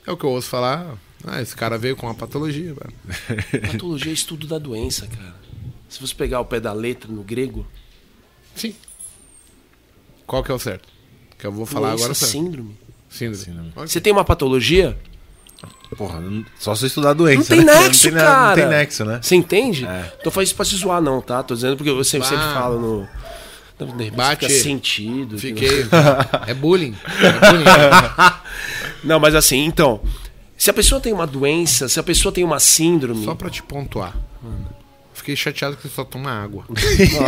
É o que eu ouço falar. Ah, esse cara veio com uma patologia, velho. Patologia é estudo da doença, cara. Se você pegar o pé da letra no grego, Sim. Qual que é o certo? Que eu vou falar doença, agora certo. síndrome. Síndrome. Ok. Você tem uma patologia? Porra, só se eu estudar a doença. Não tem né? nexo, não tem, cara. Não tem nexo, né? Você entende? É. Tô falando isso pra se zoar, não, tá? Tô dizendo porque eu sempre, sempre falo no. De Bate. fica sentido. Fiquei. é bullying. É bullying. Não, mas assim, então. Se a pessoa tem uma doença, se a pessoa tem uma síndrome. Só pra te pontuar. Fiquei chateado que você só toma água.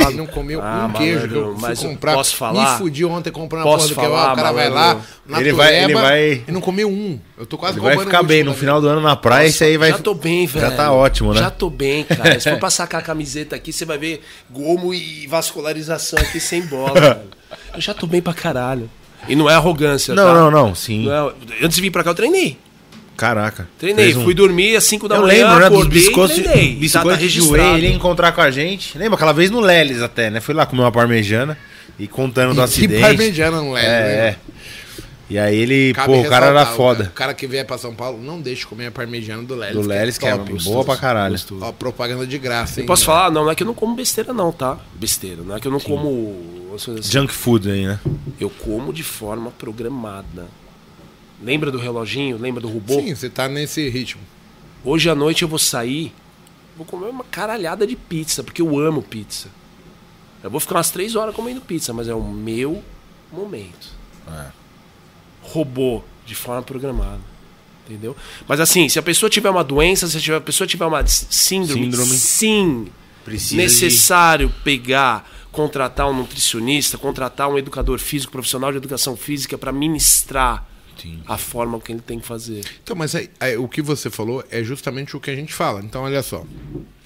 Ah, não comeu ah, um queijo que eu malandro, fui mas eu comprar. posso falar? Me fudi ontem comprando a Posso do falar, kebab. O cara vai lá, malandro? na Ele vai- ele vai- e não comeu um. Eu tô quase Ele vai ficar bem no final do ano na praia, isso aí vai. Já tô bem, velho. Já tá ótimo, né? Já tô bem, cara. Se for pra sacar a camiseta aqui, você vai ver gomo e vascularização aqui sem bola, velho. Eu já tô bem pra caralho. E não é arrogância, Não, tá? não, não, sim. Não é- Antes de vir pra cá, eu treinei. Caraca. Treinei. Um- Fui dormir às 5 da Eu manhã, lembro, né, dos acordei e biscoitos, treinei. Tá- biscoitos tá de whey, ele ia encontrar com a gente. Lembra aquela vez no Leles até, né? Fui lá comer uma parmejana e contando do Que acidente. parmegiana não leva, É, né? é. E aí ele, Cabe pô, o cara era foda. o cara que vier pra São Paulo, não deixe comer a parmegiana do Lelis. Do Lelis, que é top. boa pra caralho. Ó, propaganda de graça, hein? Posso falar? Não, não é que eu não como besteira, não, tá? Besteira. Não é que eu não como. as coisas assim. Junk food aí, né? Eu como de forma programada. Lembra do reloginho? Lembra do robô? Sim, você tá nesse ritmo. Hoje à noite eu vou sair, vou comer uma caralhada de pizza, porque eu amo pizza. Eu vou ficar umas três horas comendo pizza, mas é o meu momento. É. Robô, de forma programada. Entendeu? Mas assim, se a pessoa tiver uma doença, se a pessoa tiver uma síndrome, Síndrome. sim, Precisa necessário pegar, contratar um nutricionista, contratar um educador físico, profissional de educação física para ministrar A forma que ele tem que fazer. Então, mas aí, aí, o que você falou é justamente o que a gente fala. Então, olha só.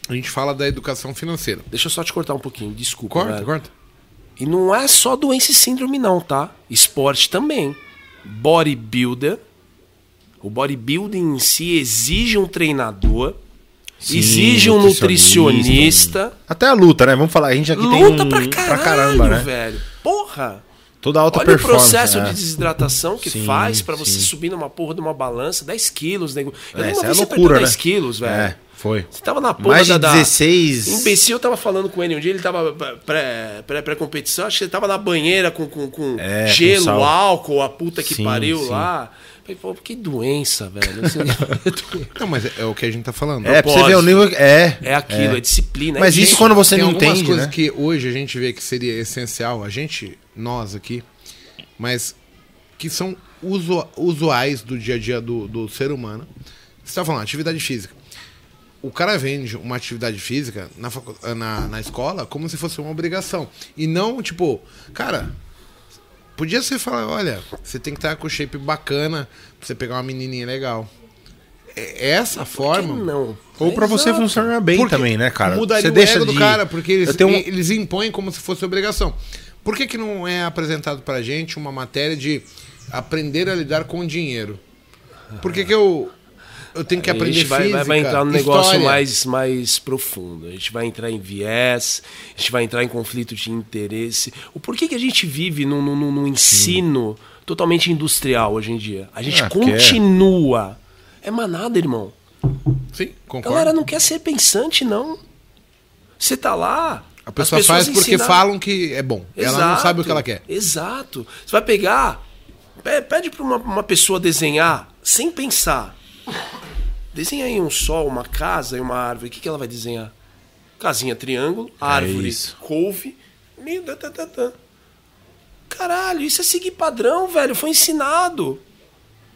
A gente fala da educação financeira. Deixa eu só te cortar um pouquinho, desculpa. Corta, velho. corta. E não é só doença e síndrome, não, tá? Esporte também. Bodybuilder. O bodybuilding em si exige um treinador, Sim, exige um nutricionista. Até a luta, né? Vamos falar, a gente aqui Luta tem um, pra caralho, né? velho. Porra! Toda alta Olha performance. o processo é. de desidratação que Sim, faz pra você sim. subir numa porra de uma balança, 10 quilos, nego. Eu É, uma é vez loucura, né? 10 quilos, velho. É, foi. Você tava na porra Mais de da, da- 16. Imbecil, eu tava falando com ele um dia, ele tava pré- pré- pré-competição, acho que ele tava na banheira com, com, com É, com gelo, sal. álcool, a puta que Sim, pariu lá. Falei, pô, que doença, velho. Você- Não, mas é, é o que a gente tá falando. É, pra você ver o nível. É. é aquilo, é, disciplina. é Mas isso jeito. quando você Tem não entende, coisas né? que hoje a gente vê que seria essencial, a gente, nós aqui, mas que são usu- usuais do dia a dia do, do ser humano. Você tá falando, atividade física. O cara vende uma atividade física na, na, na escola como se fosse uma obrigação. E não, tipo, cara, podia ser falar, olha, você tem que estar com o shape bacana pra você pegar uma menininha legal. é essa forma. não. Ou pra você funcionar bem Porque também, né, cara? Mudaria você o deixa ego do de... cara, porque eles, Eu tenho um- eles impõem como se fosse obrigação. Por que, que não é apresentado pra gente uma matéria de aprender a lidar com dinheiro? Por que, que eu, eu tenho que aprender a gente vai, física, vai, entrar no negócio história? mais, mais profundo. A gente vai entrar em viés, a gente vai entrar em conflito de interesse. O porquê que a gente vive num, num, num ensino totalmente industrial hoje em dia? A gente Ah, é. continua. É manada, irmão. Sim, A concordo. galera não quer ser pensante, não. Você tá lá. A pessoa as faz porque ensinaram- falam que é bom. Ela não Exato, sabe o que ela quer. Exato. Você vai pegar, pe- pede para uma, uma pessoa desenhar sem pensar. Desenha aí um sol, uma casa e uma árvore. O que, que ela vai desenhar? Casinha triângulo, árvore, isso. couve. meio tá, tá, tá. Caralho, isso é seguir padrão, velho. Foi ensinado.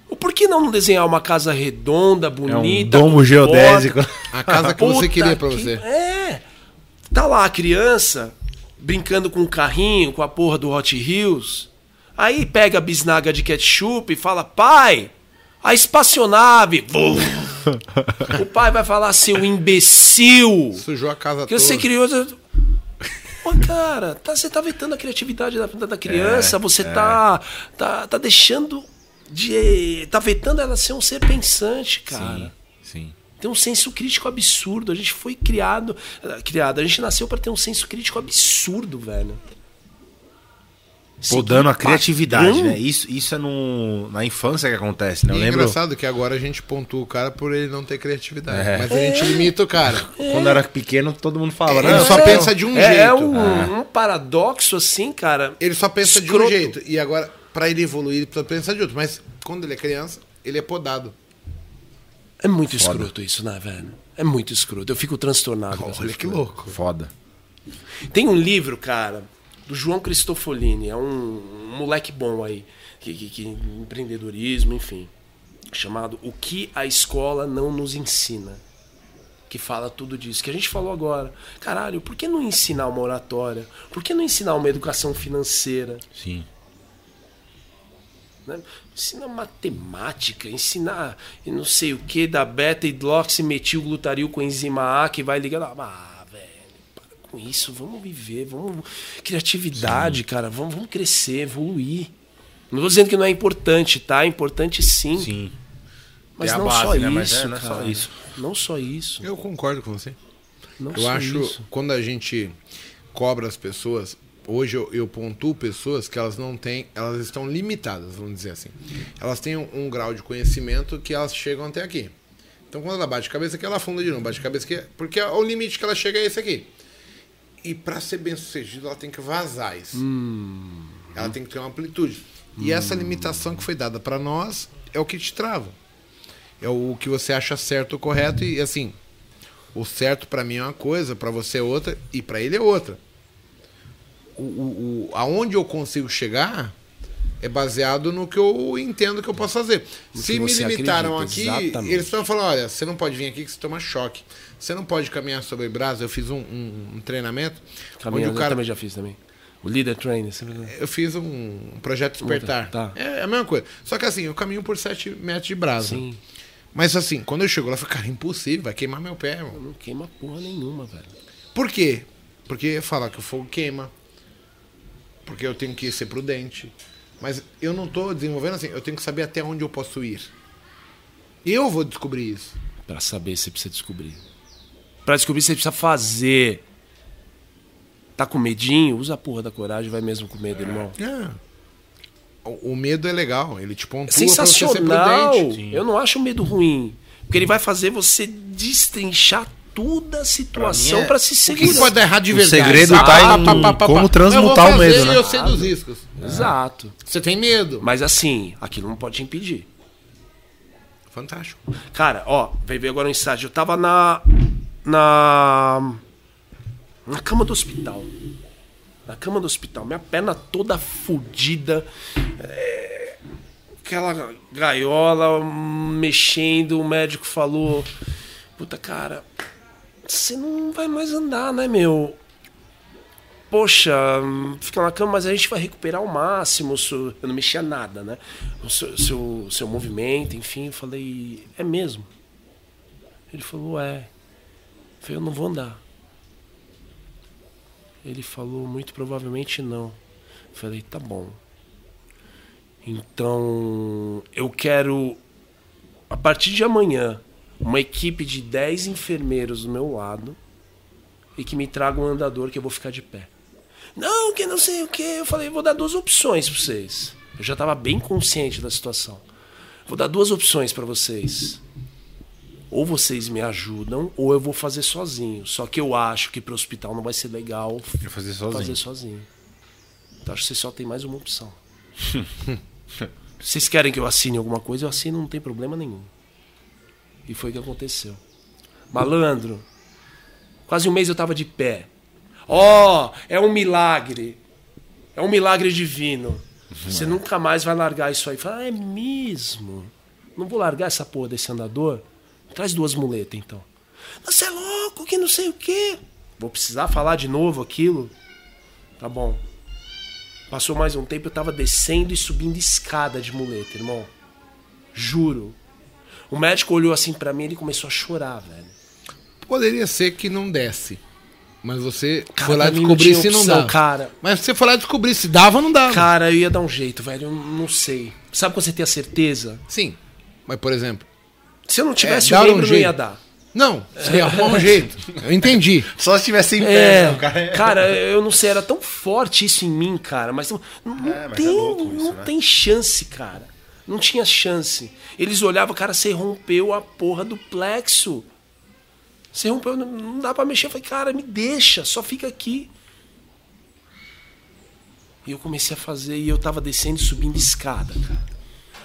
O por que não desenhar uma casa redonda, É um bonita? domo geodésico. porta? A casa que você queria pra que- você. É. Tá lá a criança brincando com um carrinho, com a porra do Hot Wheels. Aí pega a bisnaga de ketchup e fala: pai, a espaçonave. Vum. O pai vai falar: seu imbecil. Sujou a casa Que toda. você criou. Pô, cara, tá, você tá vetando a criatividade da, da criança, você Tá, tá, tá deixando de. tá vetando ela ser um ser pensante, cara. Sim. Tem um senso crítico absurdo. A gente foi criado. eh, Criado, a gente nasceu pra ter um senso crítico absurdo, velho. Podando a criatividade, né? Isso, isso é no, na infância que acontece, né? Eu E é lembro engraçado que agora a gente pontua o cara por ele não ter criatividade. É. Mas a gente limita o cara. quando eu era pequeno, todo mundo falava, Ele não, só não, pensa de um é, jeito. É um, um paradoxo, assim, cara. Ele só pensa de um Escroto. jeito. E agora, pra ele evoluir, ele precisa pensar de outro. Mas quando ele é criança, ele é podado. É muito escroto isso, né, velho? É muito escroto. Eu fico transtornado. Olha que coisa. louco. Foda. Tem um livro, cara, do João Cristofolini, é um, um moleque bom aí, que, que, que empreendedorismo, enfim, chamado O que a escola não nos ensina. Que fala tudo disso, que a gente falou agora. Caralho, por que não ensinar uma oratória? Por que não ensinar uma educação financeira? Sim. né? Ensina matemática, ensinar e não sei o que da beta hidroximetilglutaril com enzima A que vai ligar. Ah, com isso, vamos viver, vamos. Criatividade, cara, vamos, vamos crescer, evoluir. Não tô dizendo que não é importante, tá? É importante sim. Sim. Mas É não base, só né? isso. Mas é, não é só isso. Não só isso. Eu concordo com você. Não Eu só acho, isso. quando a gente cobra as pessoas, hoje eu, eu pontuo pessoas que elas não têm, elas estão limitadas, vamos dizer assim. Elas têm um, um grau de conhecimento que elas chegam até aqui. Então quando ela bate cabeça aqui, ela afunda de novo, bate cabeça aqui, porque o limite que ela chega é esse aqui. E para ser bem sucedida, ela tem que vazar isso. Ela tem que ter uma amplitude. E essa limitação que foi dada para nós é o que te trava. É o que você acha certo ou correto e assim, o certo pra mim é uma coisa, pra você é outra e pra ele é outra. O, o, o- aonde eu consigo chegar é baseado no que eu entendo que eu posso fazer. No Se me limitaram acredita, aqui, exatamente. eles estão falando, olha, você não pode vir aqui que você toma choque. Você não pode caminhar sobre brasa. Eu fiz um, um- um treinamento Caminhando, onde o eu cara também já fiz também. O Leader Trainer. Eu fiz um, projeto despertar. Tá. É a mesma coisa. Só que assim, eu caminho por 7 metros de brasa. Sim. Mas assim, quando eu chego lá, eu falei, cara, impossível, vai queimar meu pé, irmão. Não queima porra nenhuma, velho. Por quê? Porque fala que o fogo queima. Porque eu tenho que ser prudente. Mas eu não tô desenvolvendo assim, eu tenho que saber até onde eu posso ir. Eu vou descobrir isso. Pra saber, você precisa descobrir. Pra descobrir, você precisa fazer. Tá com medinho? Usa a porra da coragem, vai mesmo com medo, irmão. É. O, o medo é legal, ele te pontua É pra você ser sensacional. prudente. Eu não acho o medo ruim. Porque ele vai fazer você destrinchar toda a situação é- pra se O que segurar. pode dar errado de O verdade? segredo Ah, tá em pá, pá, pá, como transmutar o medo, né? e Eu sei dos riscos. Exato. Você tem medo. Mas assim, aquilo não pode te impedir. Fantástico. Cara, ó, veio ver agora um estágio. Eu tava na. Na. Na cama do hospital. Na cama do hospital. Minha perna toda fodida. é, aquela gaiola mexendo. O médico falou: Puta, cara, você não vai mais andar, né, meu? Poxa, fica na cama, mas a gente vai recuperar ao máximo. seu- Eu não mexia nada, né? O seu, seu, seu movimento, enfim. Eu falei: É mesmo? Ele falou, é. Falei, eu não vou andar. Ele falou, muito provavelmente não. Falei, tá bom. Então, eu quero, a partir de amanhã, uma equipe de 10 enfermeiros do meu lado e que me tragam um andador que eu vou ficar de pé. Não, que não sei o que. Eu falei, vou dar duas opções para vocês. Eu já estava bem consciente da situação. Vou dar duas opções para vocês. Ou vocês me ajudam, ou eu vou fazer sozinho. Só que eu acho que para o hospital não vai ser legal Eu fazer sozinho. fazer sozinho. Então acho que você só tem mais uma opção. Vocês querem que eu assine alguma coisa? Eu assino, não tem problema nenhum. E foi o que aconteceu. Malandro, quase um mês eu tava de pé. Ó, é um milagre. É um milagre divino. Você nunca mais vai largar isso aí. Fala, ah, é mesmo? Não vou largar essa porra desse andador? Traz duas muletas, então. Você é louco, que não sei o quê. Vou precisar falar de novo aquilo? Tá bom. Passou mais um tempo, eu tava descendo e subindo escada de muleta, irmão. Juro. O médico olhou assim pra mim e ele começou a chorar, velho. Poderia ser que não desse. Mas você Cara, foi lá não descobrir se não opção, dava. cara. Mas você foi lá descobrir se dava ou não dava. Cara, eu ia dar um jeito, velho. Eu não sei. Sabe quando você tem a certeza? Sim. Mas, por exemplo. Se eu não tivesse É, o dar um não ia dar. Não, você ia arrumar um jeito. Eu entendi. Só se tivesse em pé, É, cara cara, eu não sei, era tão forte isso em mim, cara, mas não, não É, mas tem, é isso, não né? tem chance, cara. Não tinha chance. Eles olhavam, cara, você rompeu a porra do plexo. Você rompeu, não, não dá pra mexer. Eu falei, cara, me deixa, só fica aqui. E eu comecei a fazer, e eu tava descendo e subindo escada, cara.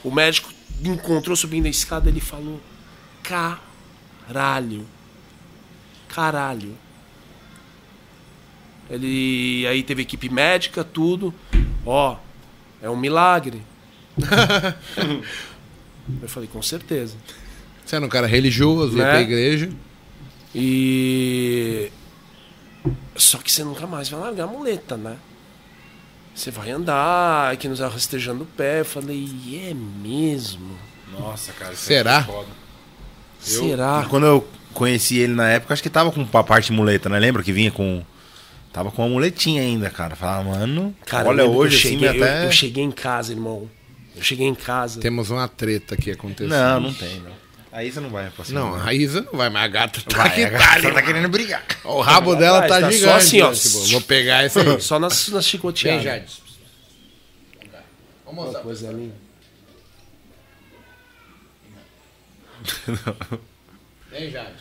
O médico encontrou subindo a escada, ele falou, caralho. Caralho. Ele aí teve equipe médica, tudo. Ó, é um milagre. Eu falei, com certeza. Você era um cara religioso, ia Né? pra igreja. E. Só que você nunca mais vai largar a muleta, né? Você vai andar, aqui nos rastejando o pé. Eu falei, é mesmo? Nossa, cara. isso Será? é foda. Eu- Será? Quando eu conheci ele na época, acho que tava com a parte muleta, né? Lembra que vinha com. Tava com uma muletinha ainda, cara. Falava, mano. Cara, olha eu que hoje eu assim, cheguei, eu- até. eu cheguei em casa, irmão. Eu cheguei em casa. Temos uma treta aqui acontecendo. Não, não tem, não. Aí você não vai pra cima, Não, a Isa não vai, mas a gata tá Vai, aqui, a tá gata ali, tá mano. querendo brigar. O rabo dela Vai, tá, tá só gigante. assim, ó. né? Tipo, vou pegar esse aí. Só nas, nas Vem, chicoteadas. Jade. Vamos Uma mostrar. coisa ali. Vem, Jade.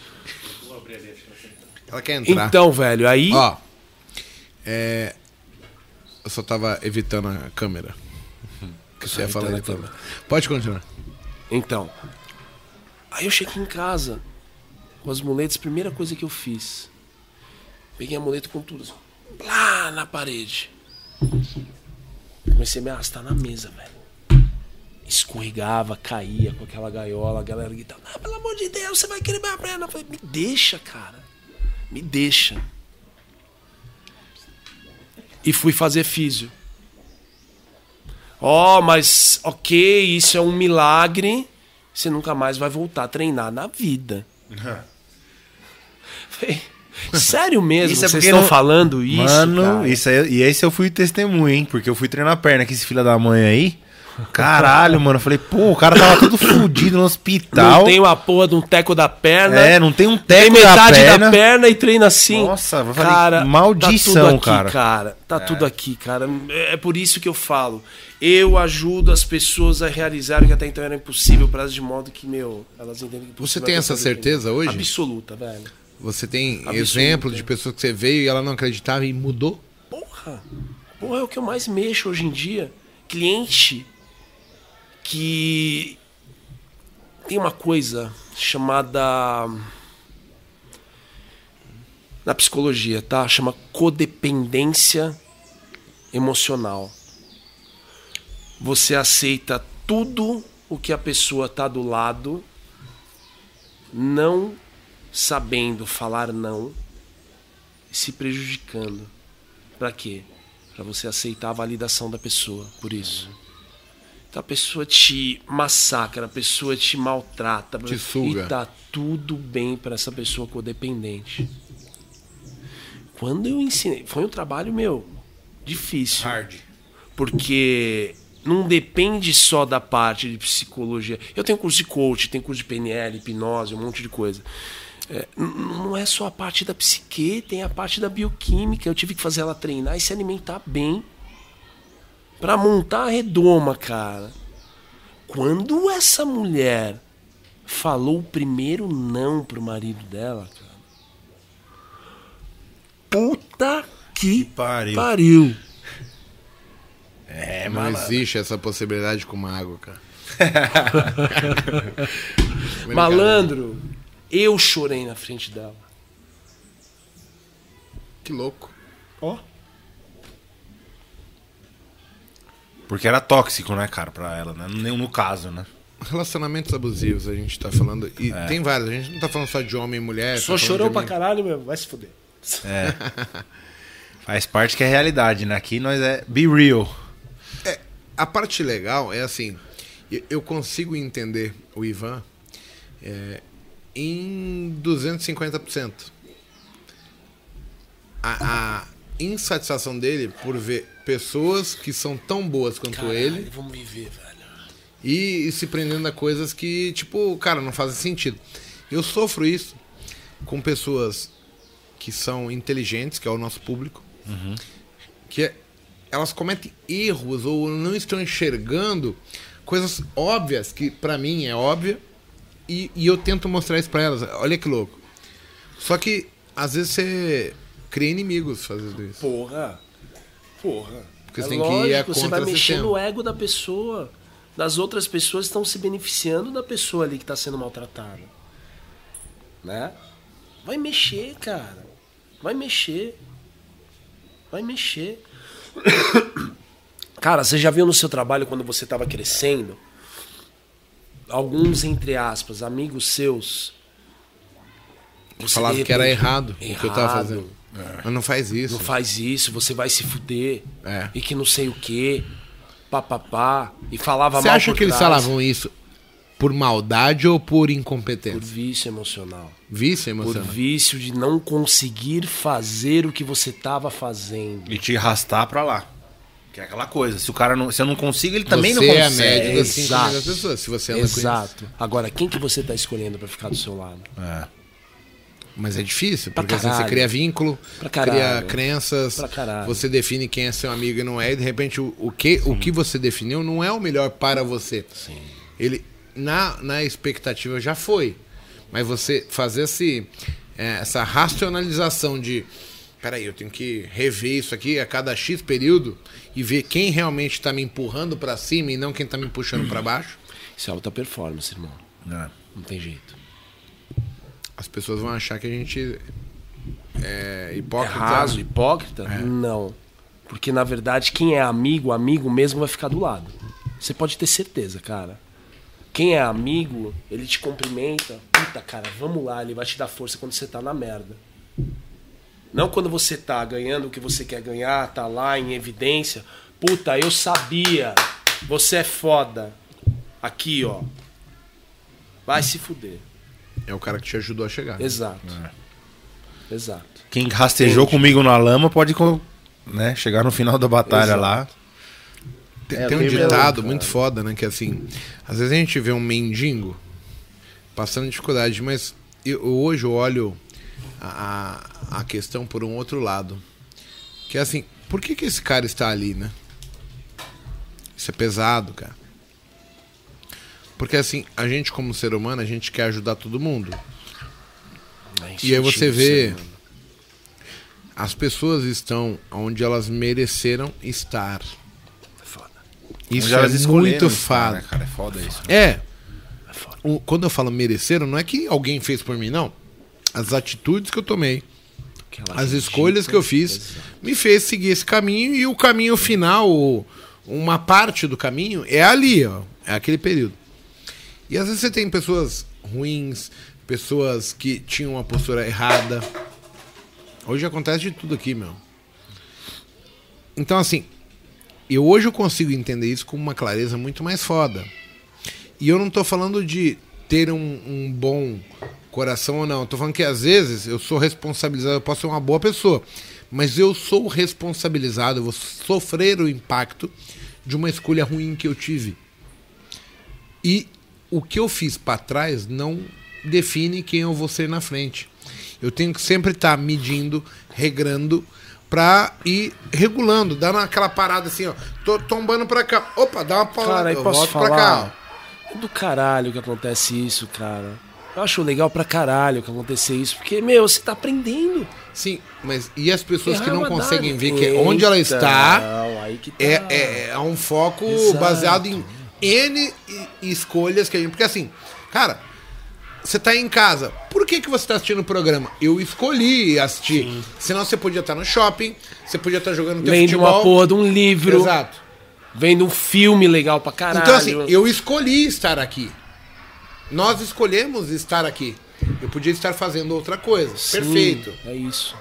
Ela quer entrar. Então, velho, aí. Ó, é, eu só tava evitando a câmera. Que você ia falar da a câmera. Pode continuar. Então. Aí eu cheguei em casa com as muletas, primeira coisa que eu fiz. Peguei a muleta com tudo. assim, Lá na parede. Comecei a me arrastar na mesa, velho. Escorregava, caía com aquela gaiola, a galera gritava, ah, pelo amor de Deus, você vai quebrar a perna. Eu falei, me deixa, cara. Me deixa. E fui fazer físio. Ó, mas ok, isso é um milagre. Você nunca mais vai voltar a treinar na vida. Falei, Sério mesmo? Isso é Vocês estão não- falando isso? Mano, cara? isso aí, e esse eu fui testemunho, hein? Porque eu fui treinar a perna com esse filho da mãe aí. Caralho, mano. Eu falei, pô, o cara tava todo fudido no hospital. Não tem uma porra de um teco da perna. É, não tem um tem teco da metade da perna. perna. e treina assim. Nossa, eu falei, cara, maldição, tá tudo aqui, cara. cara. Tá tudo aqui, cara. É por isso que eu falo. Eu ajudo as pessoas a realizar o que até então era impossível para elas, de modo que, meu, elas entendem que Você tem ter essa certeza hoje? Absoluta, velho. Você tem Absoluta. exemplo de pessoas que você veio e ela não acreditava e mudou? Porra! Porra, é o que eu mais mexo hoje em dia. Cliente que tem uma coisa chamada na psicologia, tá? Chama codependência emocional. Você aceita tudo o que a pessoa tá do lado, não sabendo falar não e se prejudicando. Pra quê? Pra você aceitar a validação da pessoa, por isso. Então a pessoa te massacra, a pessoa te maltrata. Te suga. E tá tudo bem para essa pessoa codependente. Quando eu ensinei, foi um trabalho meu difícil. Hard. Porque não depende só da parte de psicologia. Eu tenho curso de coach, tenho curso de PNL, hipnose, um monte de coisa. É, não é só a parte da psique, tem a parte da bioquímica. Eu tive que fazer ela treinar e se alimentar bem. Pra montar a redoma, cara. Quando essa mulher falou o primeiro não pro marido dela, cara. Puta que pariu. pariu. É, Não existe essa possibilidade com uma água, cara. Malandro, eu chorei na frente dela. Que louco. Ó. Porque era tóxico, né, cara, pra ela, né? No, no caso, né? Relacionamentos abusivos a gente tá falando. E tem vários. A gente não tá falando só de homem e mulher. Só tá chorou pra caralho mesmo, vai se fuder. Faz parte que é realidade, né? Aqui nós é be real. A parte legal é assim, eu- eu consigo entender o Ivan é, em 250%. A, a insatisfação dele por ver pessoas que são tão boas quanto ele Vamos viver, velho. e, e se prendendo a coisas que, tipo, cara, não fazem sentido. Eu sofro isso com pessoas que são inteligentes, que é o nosso público, que é- elas cometem erros ou não estão enxergando coisas óbvias, que pra mim é óbvia, e, e eu tento mostrar isso pra elas. Olha que louco. Só que, às vezes, você cria inimigos fazendo isso. Porra. Porra. Porque é você tem que ir lógico, a você vai mexer no ego da pessoa. Das outras pessoas estão se beneficiando da pessoa ali que está sendo maltratada. Né? Vai mexer, cara. Vai mexer. Vai mexer. Cara, você já viu no seu trabalho quando você estava crescendo? Alguns, entre aspas, amigos seus. você, Falava que era repente- errado, o que eu tava Errado. fazendo. Mas não faz isso. Não faz isso, você vai se fuder. É. E que não sei o quê. Papapá. E falava Você mal acha por que eles trás, falavam isso por maldade ou por Por incompetência? vício emocional. Vício Por emocional. vício de não conseguir fazer o que você estava fazendo. E te arrastar pra lá. Que é aquela coisa. Se o cara não. Se eu não consigo, ele também você não é a consegue. média das 5 Exato. milhões de pessoas. Se você anda. Exato. Agora, quem que você tá escolhendo pra ficar do seu lado? É. Mas é difícil, Pra porque assim, você cria vínculo, Pra cria crenças, você define quem é seu amigo e não é, e de repente o, o, que, o que você definiu não é o melhor para você. Sim. Ele, na, na expectativa, já foi. Mas você fazer esse, é, essa racionalização de peraí, eu tenho que rever isso aqui a cada X período e ver quem realmente está me empurrando para cima e não quem está me puxando para baixo. Isso é alta performance, irmão. É. Não tem jeito. As pessoas vão achar que a gente é É hipócrita. raso, hipócrita? Não. Porque, na verdade, quem é amigo, amigo mesmo vai ficar do lado. Você pode ter certeza, cara. Quem é amigo, ele te cumprimenta. Puta, cara, vamos lá. Ele vai te dar força quando você tá na merda. Não quando você tá ganhando o que você quer ganhar, tá lá em evidência. Puta, eu sabia. Você é foda. Aqui, ó. Vai se fuder. É o cara que te ajudou a chegar. Exato. Exato. Quem rastejou comigo na lama pode né, chegar no final da batalha Exato. lá. Tem, É, tem um ditado muito foda, né? Que é assim, às vezes a gente vê um mendigo passando dificuldade, mas eu, hoje eu olho a, a, a questão por um outro lado. Que é assim, por que, que esse cara está ali, né? Isso é pesado, cara. Porque assim, a gente como ser humano, a gente quer ajudar todo mundo. E aí você vê as pessoas estão onde elas mereceram estar. Foda. Isso é muito estar, fado. né, cara? É foda isso. É. É foda. o- quando eu falo mereceram, não é que alguém fez por mim, não. As atitudes que eu tomei, Aquela as escolhas que eu fiz, me fez seguir esse caminho e o caminho final, uma parte do caminho, é ali, ó. É aquele período. E às vezes você tem pessoas ruins, pessoas que tinham uma postura errada. Hoje acontece de tudo aqui, meu. Então, assim, eu hoje eu consigo entender isso com uma clareza muito mais foda. E eu não tô falando de ter um, um bom coração ou não. Eu tô falando que às vezes eu sou responsabilizado, eu posso ser uma boa pessoa, mas eu sou responsabilizado, eu vou sofrer o impacto de uma escolha ruim que eu tive. E o que eu fiz para trás não define quem eu vou ser na frente. Eu tenho que sempre estar tá medindo, regrando, pra ir regulando, dando aquela parada assim, ó. Tô tombando pra cá. Opa, dá uma paulada. Cara, eu posso volto falar? pra cá. É do caralho que acontece isso, cara. Eu acho legal pra caralho que acontecer isso, porque, meu, você tá aprendendo. Sim, mas e as pessoas que não conseguem ver que onde ela Eita, está não, tá. é, é, é um foco Exato. baseado em N escolhas que a gente. Porque assim, cara, você tá em casa, por que, que você tá assistindo o programa? Eu escolhi assistir. Senão você podia estar no shopping, você podia estar jogando teu Lendo futebol. uma porra de um livro, Exato. vendo um filme legal pra caralho. Então, assim, eu escolhi estar aqui. Nós escolhemos estar aqui. Eu podia estar fazendo outra coisa. Sim, Perfeito. É isso.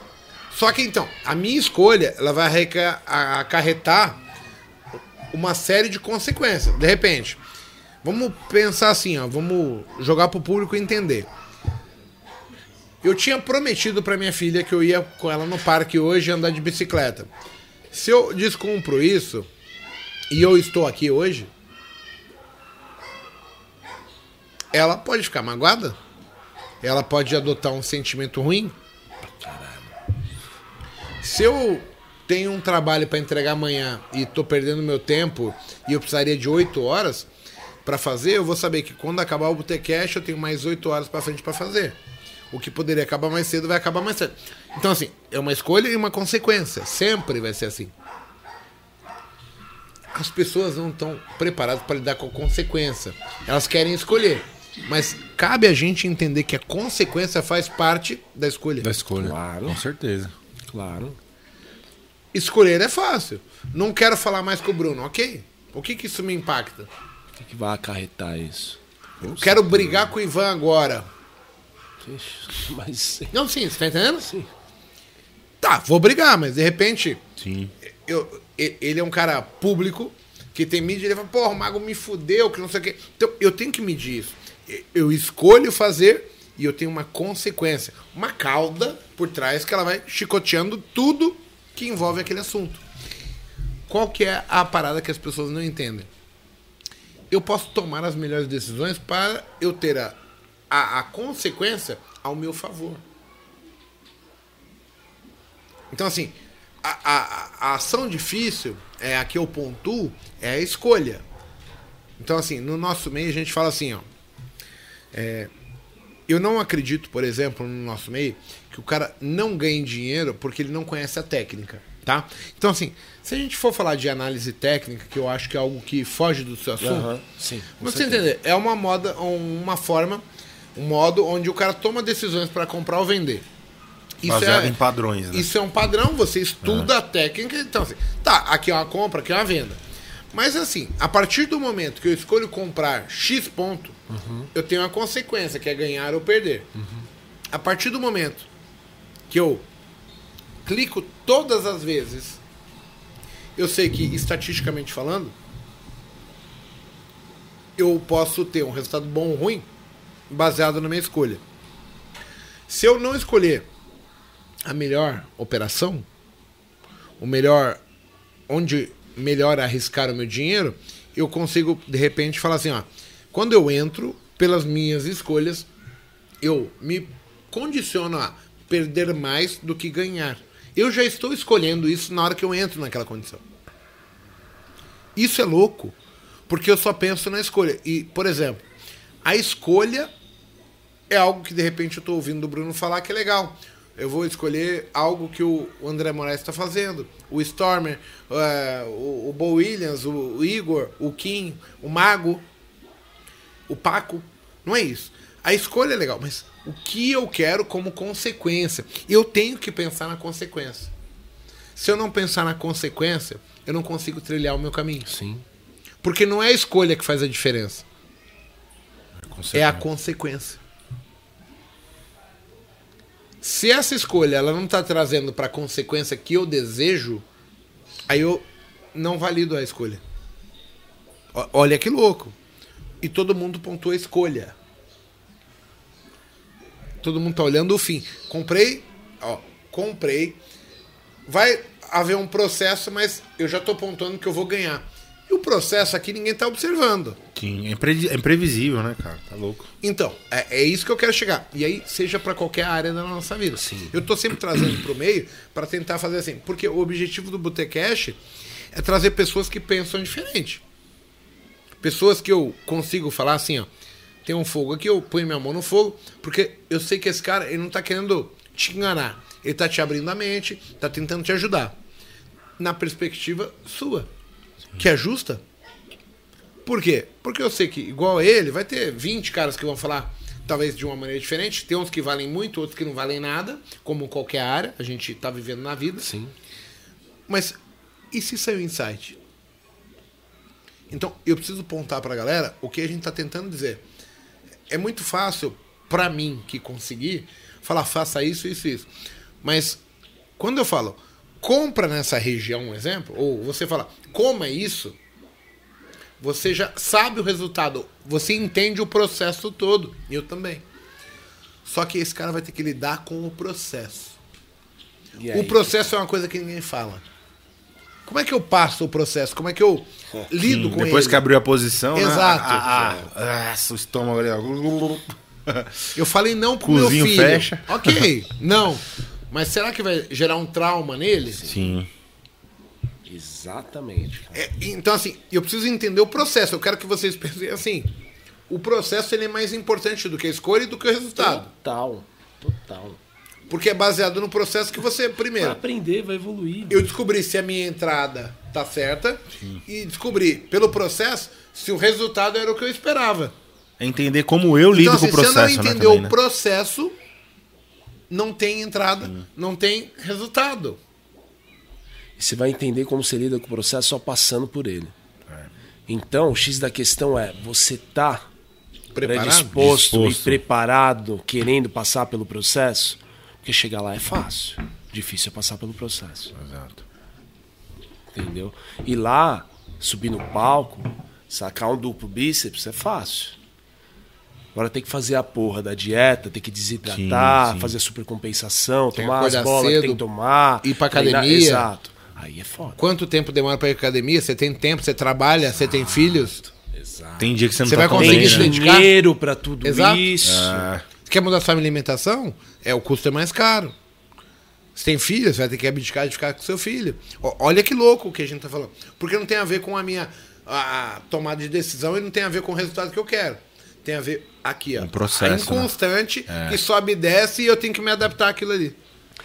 Só que então, a minha escolha, ela vai acarretar uma série de consequências. De repente, vamos pensar assim, ó, vamos jogar pro público entender. Eu tinha prometido pra minha filha que eu ia com ela no parque hoje andar de bicicleta. Se eu descumpro isso e eu estou aqui hoje, ela pode ficar magoada? Ela pode adotar um sentimento ruim? Se eu tenho um trabalho para entregar amanhã e tô perdendo meu tempo e eu precisaria de 8 horas para fazer, eu vou saber que quando acabar o Botecash eu tenho mais 8 horas para frente para fazer. O que poderia acabar mais cedo vai acabar mais cedo. Então assim, é uma escolha e uma consequência, sempre vai ser assim. As pessoas não estão preparadas para lidar com a consequência. Elas querem escolher, mas cabe a gente entender que a consequência faz parte da escolha. Da escolha. Claro. Com certeza. Claro. Escolher é fácil. Não quero falar mais com o Bruno, ok? O que, que isso me impacta? O que, que vai acarretar isso? Quero brigar com o Ivan agora. Ixi, Mas. Não, sim, você tá entendendo? Sim. Tá, vou brigar, mas de repente, Sim. eu, e- ele é um cara público que tem mídia, ele fala, porra, o mago me fudeu, que não sei o quê. Então, eu tenho que medir isso. Eu escolho fazer e eu tenho uma consequência. Uma cauda por trás que ela vai chicoteando tudo que envolve aquele assunto. Qual que é a parada que as pessoas não entendem? Eu posso tomar as melhores decisões para eu ter a, a, a consequência ao meu favor. Então, assim, a, a, a ação difícil, é a que eu pontuo, é a escolha. Então, assim, no nosso meio a gente fala assim, ó. é, eu não acredito, por exemplo, no nosso meio, que o cara não ganhe dinheiro porque ele não conhece a técnica, tá? Então, assim, se a gente for falar de análise técnica, que eu acho que é algo que foge do seu assunto, Aham, sim. você entender, é uma moda, uma forma, um modo onde o cara toma decisões para comprar ou vender. Baseado em padrões, né? Isso é um padrão, você estuda a técnica, então assim, tá, aqui é uma compra, aqui é uma venda. Mas assim, a partir do momento que eu escolho comprar X ponto, eu tenho uma consequência, que é ganhar ou perder. A partir do momento que eu clico todas as vezes, eu sei que, estatisticamente falando, eu posso ter um resultado bom ou ruim baseado na minha escolha. Se eu não escolher a melhor operação, o melhor onde melhor arriscar o meu dinheiro, eu consigo de repente falar assim, ó, quando eu entro pelas minhas escolhas, eu me condiciono a perder mais do que ganhar. Eu já estou escolhendo isso na hora que eu entro naquela condição. Isso é louco, porque eu só penso na escolha. E, por exemplo, a escolha é algo que de repente eu estou ouvindo do Bruno falar que é legal. Eu vou escolher algo que o o André Moraes está fazendo. O Stormer, eh, o, o Bo Williams, o, o Igor, o Kim, o Mago, o Paco. Não é isso. A escolha é legal, mas o que eu quero como consequência? Eu tenho que pensar na consequência. Se eu não pensar na consequência, eu não consigo trilhar o meu caminho. Sim. Porque não é a escolha que faz a diferença, é a certeza. consequência. Se essa escolha ela não está trazendo para a consequência que eu desejo, aí eu não valido a escolha. Olha que louco. E todo mundo pontuou a escolha. Todo mundo tá olhando o fim. Comprei, ó, comprei. Vai haver um processo, mas eu já tô pontuando que eu vou ganhar. E o processo aqui ninguém tá observando. Sim, é, impre- é imprevisível, né, cara? Tá louco. Então, é, é isso que eu quero chegar. E aí, seja pra qualquer área da nossa vida. Eu tô sempre trazendo pro meio pra tentar fazer assim. Porque o objetivo do Botecash é trazer pessoas que pensam diferente. Pessoas que eu consigo falar assim, ó. Tem um fogo aqui, eu ponho minha mão no fogo, porque eu sei que esse cara, ele não tá querendo te enganar. Ele tá te abrindo a mente, tá tentando te ajudar. Na perspectiva sua. Que é justa. Por quê? Porque eu sei que, igual ele, vai ter 20 caras que vão falar, talvez de uma maneira diferente. Tem uns que valem muito, outros que não valem nada, como qualquer área, a gente tá vivendo na vida. Sim. Mas e se sair o insight? Então, eu preciso apontar pra galera o que a gente tá tentando dizer. É muito fácil pra mim que consegui falar faça isso, isso, isso. Mas quando eu falo compra nessa região, um exemplo, ou você fala coma isso, você já sabe o resultado, você entende o processo todo. Eu também. Só que esse cara vai ter que lidar com o processo. O processo é uma coisa que ninguém fala. Como é que eu passo o processo? Como é que eu lido com Depois ele? que abriu a posição, Exato. né? Ah, ah, ah, o estômago ali. Eu falei não pro meu Cozinho filho. fecha. Ok, não. Mas será que vai gerar um trauma nele? Sim. Exatamente. É, então, assim, eu preciso entender o processo. Eu quero que vocês pensem assim. O processo ele é mais importante do que a escolha e do que o resultado. Total. Total. Porque é baseado no processo que você, Vai primeiro, aprender, vai evoluir. eu descobri se a minha entrada tá certa e descobri pelo processo se o resultado era o que eu esperava. É entender como eu lido então, assim, com o processo, se eu não né, entender também, o né? processo, não tem entrada, não tem resultado. E você vai entender como você lida com o processo só passando por ele. Então, o X da questão é, você tá Preparado? predisposto Disposto. e preparado, querendo passar pelo processo? Porque chegar lá é fácil. Difícil é passar pelo processo. Exato. Entendeu? E lá, subir no palco, sacar um duplo bíceps é fácil. Agora tem que fazer a porra da dieta, tem que desidratar, Sim, sim. fazer a supercompensação, Tem que tomar as bolas que cedo, tem que tomar. ir pra treinar- academia. Exato. Aí é foda. Quanto tempo demora pra ir à academia? Você tem tempo, você trabalha, você tem filhos? Exato. Tem dia que você não Você tá vai conseguir bem, né? dinheiro pra tudo Exato. isso. Ah, Você quer mudar sua alimentação? É, o custo é mais caro. Você tem filho, você vai ter que abdicar de ficar com seu filho. Olha que louco o que a gente tá falando. Porque não tem a ver com a minha a tomada de decisão e não tem a ver com o resultado que eu quero. Tem a ver aqui, ó. Um processo, a inconstante né? É. que sobe e desce e eu tenho que me adaptar àquilo ali.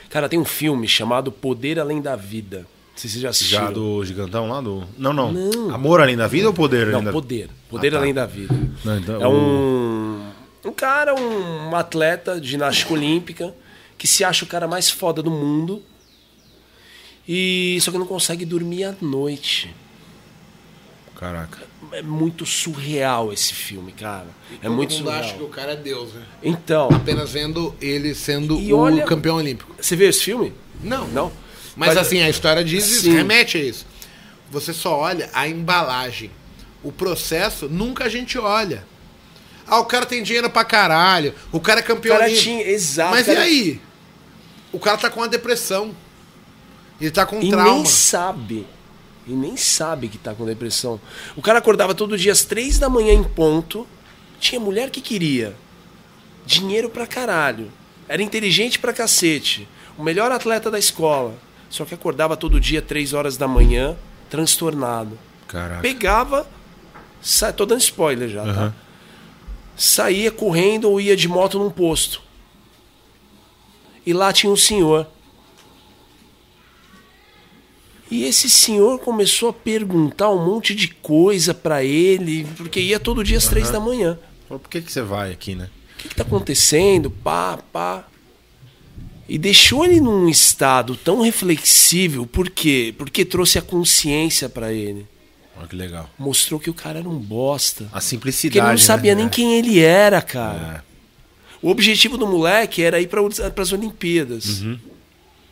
Cara, tem um filme chamado Poder Além da Vida. Não sei se você já assistiu. já do gigantão lá do. Não, não. Amor além da vida ou poder além Não, da poder. Poder Ah, tá. além da vida. Não, então, é um, um cara, um atleta de ginástica olímpica que se acha o cara mais foda do mundo. E só que não consegue dormir à noite. Caraca. É muito surreal esse filme, cara. É muito Todo mundo acha que surreal. o cara é Deus, né? Então, Apenas vendo ele sendo E o olha- campeão olímpico. você viu esse filme? Não. Não? Mas, assim, a história diz isso, Sim. remete a isso. Você só olha a embalagem. O processo, nunca a gente olha. Ah, o cara tem dinheiro pra caralho. O cara é O campeão cara olímpico. tinha. Exato. Mas cara- e aí? O cara tá com uma depressão. Ele tá com um E trauma. nem sabe. E nem sabe que tá com depressão. O cara acordava todo dia às três da manhã em ponto. Tinha mulher que queria. Dinheiro pra caralho. Era inteligente pra cacete. O melhor atleta da escola. Só que acordava todo dia três horas da manhã, transtornado. Caraca. Pegava. Tô dando spoiler já, tá? Saía correndo ou ia de moto num posto. E lá tinha um senhor. E esse senhor começou a perguntar um monte de coisa pra ele, porque ia todo dia às três da manhã. Por que, que você vai aqui, né? O que, que tá acontecendo? Pá, pá. E deixou ele num estado tão reflexível, por quê? Porque trouxe a consciência pra ele. Olha que legal. Mostrou que o cara era um bosta. A simplicidade. Porque ele não sabia né? nem quem ele era, cara. É. O objetivo do moleque era ir para as Olimpíadas. Uhum.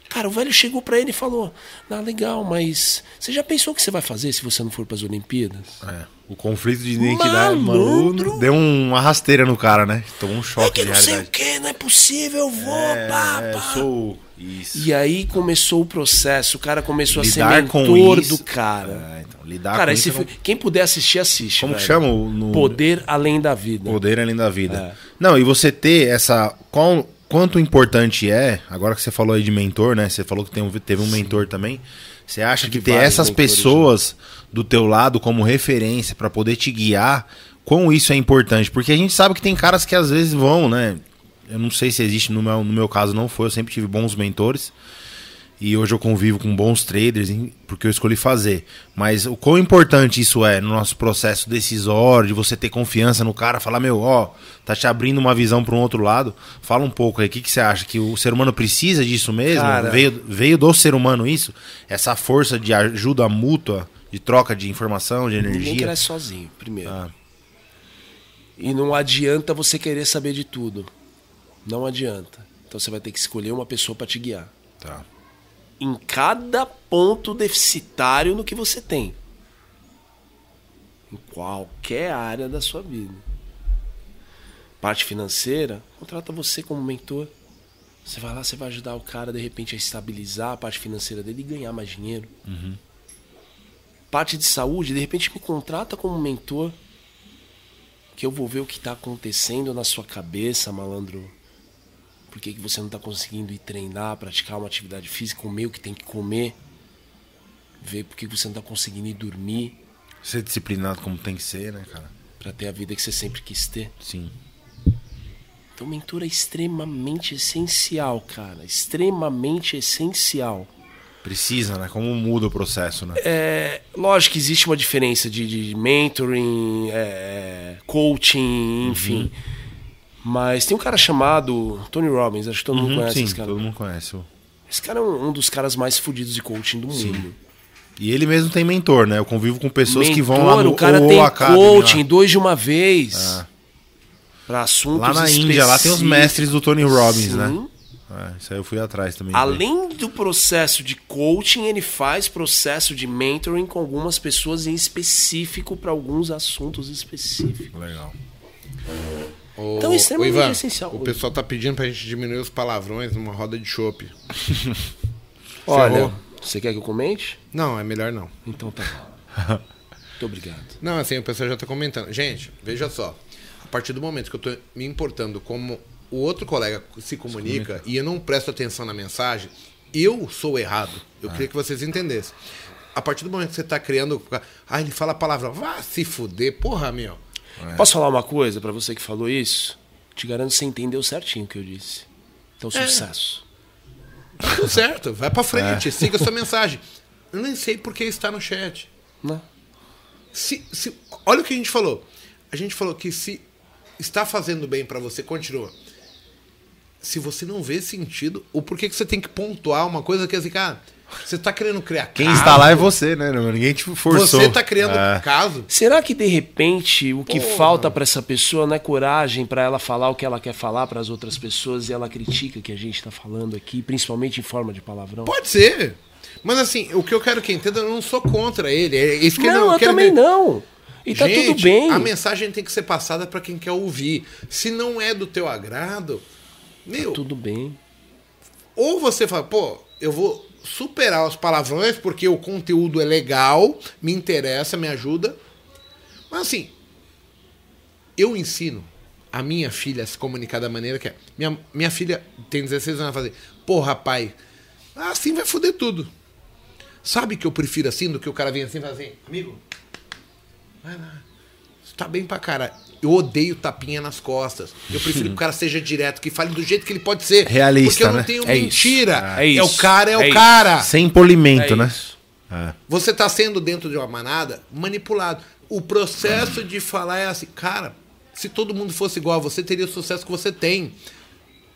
Cara, o velho chegou pra ele e falou: Ah, legal, mas você já pensou o que você vai fazer se você não for pras Olimpíadas? É, o conflito de identidade Malandro. maluco deu uma rasteira no cara, né? Tomou um É choque que de não sei o que, não é possível, eu vou, É, pá, é, pá. eu sou. Isso. E aí começou o processo, o cara começou a lidar ser com mentor do cara. É, então, lidar Cara, com esse isso. fi- quem puder assistir, assiste. Como que velho. chama o- no- Poder além da vida. Poder além da vida. É. Não, e você ter essa. Qual, quanto importante é, agora que você falou aí de mentor, né? Você falou que tem um- teve um mentor também. Você acha Tive que ter essas mentores, pessoas do teu lado como referência pra poder te guiar, quão isso é importante? Porque a gente sabe que tem caras que às vezes vão, né? Eu não sei se existe, no meu, no meu caso não foi, eu sempre tive bons mentores. E hoje eu convivo com bons traders, porque eu escolhi fazer. Mas o quão importante isso é no nosso processo decisório, de você ter confiança no cara, falar, meu, ó, tá te abrindo uma visão para um outro lado. Fala um pouco aí, o que, que você acha? Que o ser humano precisa disso mesmo? Cara- Veio, veio do ser humano isso? Essa força de ajuda mútua, de troca de informação, de Ninguém energia? cresce sozinho, primeiro. Ah. E não adianta você querer saber de tudo. Não adianta. Então você vai ter que escolher uma pessoa pra te guiar. Tá. Em cada ponto deficitário no que você tem. Em qualquer área da sua vida. Parte financeira, contrata você como mentor. Você vai lá, você vai ajudar o cara de repente a estabilizar a parte financeira dele e ganhar mais dinheiro. Parte de saúde, de repente me contrata como mentor. Que eu vou ver o que está acontecendo na sua cabeça, malandro. Por que, que você não está conseguindo ir treinar, praticar uma atividade física, comer o que tem que comer? Ver por que que você não está conseguindo ir dormir Ser disciplinado como tem que ser, né, cara? para ter a vida que você sempre quis ter. Sim. Então, mentor é extremamente essencial, cara. Extremamente essencial. Precisa, né? Como muda o processo, né? É, lógico que existe uma diferença de, de mentoring, é, coaching, enfim. Mas tem um cara chamado Tony Robbins, acho que todo mundo Uhum, conhece sim, esse cara. todo mundo conhece. Esse cara é um, um dos caras mais fodidos de coaching do mundo. E ele mesmo tem mentor, né? Eu convivo com pessoas que vão lá Mentor, no o cara tem Academy, coaching lá. dois de uma vez. Ah. Pra assuntos Lá na Índia, lá tem os mestres do Tony Robbins, Sim. né? É, isso aí eu fui atrás também. Além do processo de coaching, ele faz processo de mentoring com algumas pessoas em específico para alguns assuntos específicos. Legal. Ô, Então, extremamente ô, Ivan, essencial. O pessoal tá pedindo pra gente diminuir os palavrões numa roda de chopp. Olha, você quer que eu comente? Não, é melhor não. Então tá bom. Muito obrigado. Não, assim, o pessoal já tá comentando. Gente, veja só. A partir do momento que eu tô me importando como o outro colega se comunica, e eu não presto atenção na mensagem, eu sou errado. Eu queria que vocês entendessem. A partir do momento que você tá criando. Ah, ele fala a palavra. Vá se fuder, porra, meu. Posso falar uma coisa para você que falou isso? Te garanto que você entendeu certinho o que eu disse. Então, sucesso. Tá tudo certo, vai pra frente, siga sua mensagem. Eu nem sei por que está no chat. Né? Se, se, olha o que a gente falou. A gente falou que se está fazendo bem pra você, continua. Se você não vê sentido, o porquê que você tem que pontuar uma coisa que assim, cara, você tá querendo criar Quem caso, está lá é você, né? Ninguém te forçou. Você tá criando É. caso. Será que de repente o que Porra. falta para essa pessoa não é coragem para ela falar o que ela quer falar para as outras pessoas e ela critica o que a gente tá falando aqui, principalmente em forma de palavrão? Pode ser. Mas assim, o que eu quero que entenda, eu não sou contra ele. É isso que não, eu quero também ver. não. E tá Gente, tudo bem. A mensagem tem que ser passada pra quem quer ouvir. Se não é do teu agrado, meu, Tudo bem. ou você fala, pô, eu vou superar os palavrões porque o conteúdo é legal, me interessa, me ajuda. Mas assim, eu ensino a minha filha a se comunicar da maneira que é. Minha, minha filha tem 16 anos, vai fazer, porra, pai, assim vai foder tudo. Sabe que eu prefiro assim do que o cara vem assim e fala assim, amigo, vai lá. Tá bem pra cara. Eu odeio tapinha nas costas. Eu prefiro que o cara seja direto, que fale do jeito que ele pode ser. Realista, Porque eu não né? tenho É isso. mentira. É É, o isso. cara, é, É o isso. cara. Sem polimento, É né? isso. É. Você tá sendo dentro de uma manada manipulado. O processo de falar é assim, cara, se todo mundo fosse igual a você, teria o sucesso que você tem.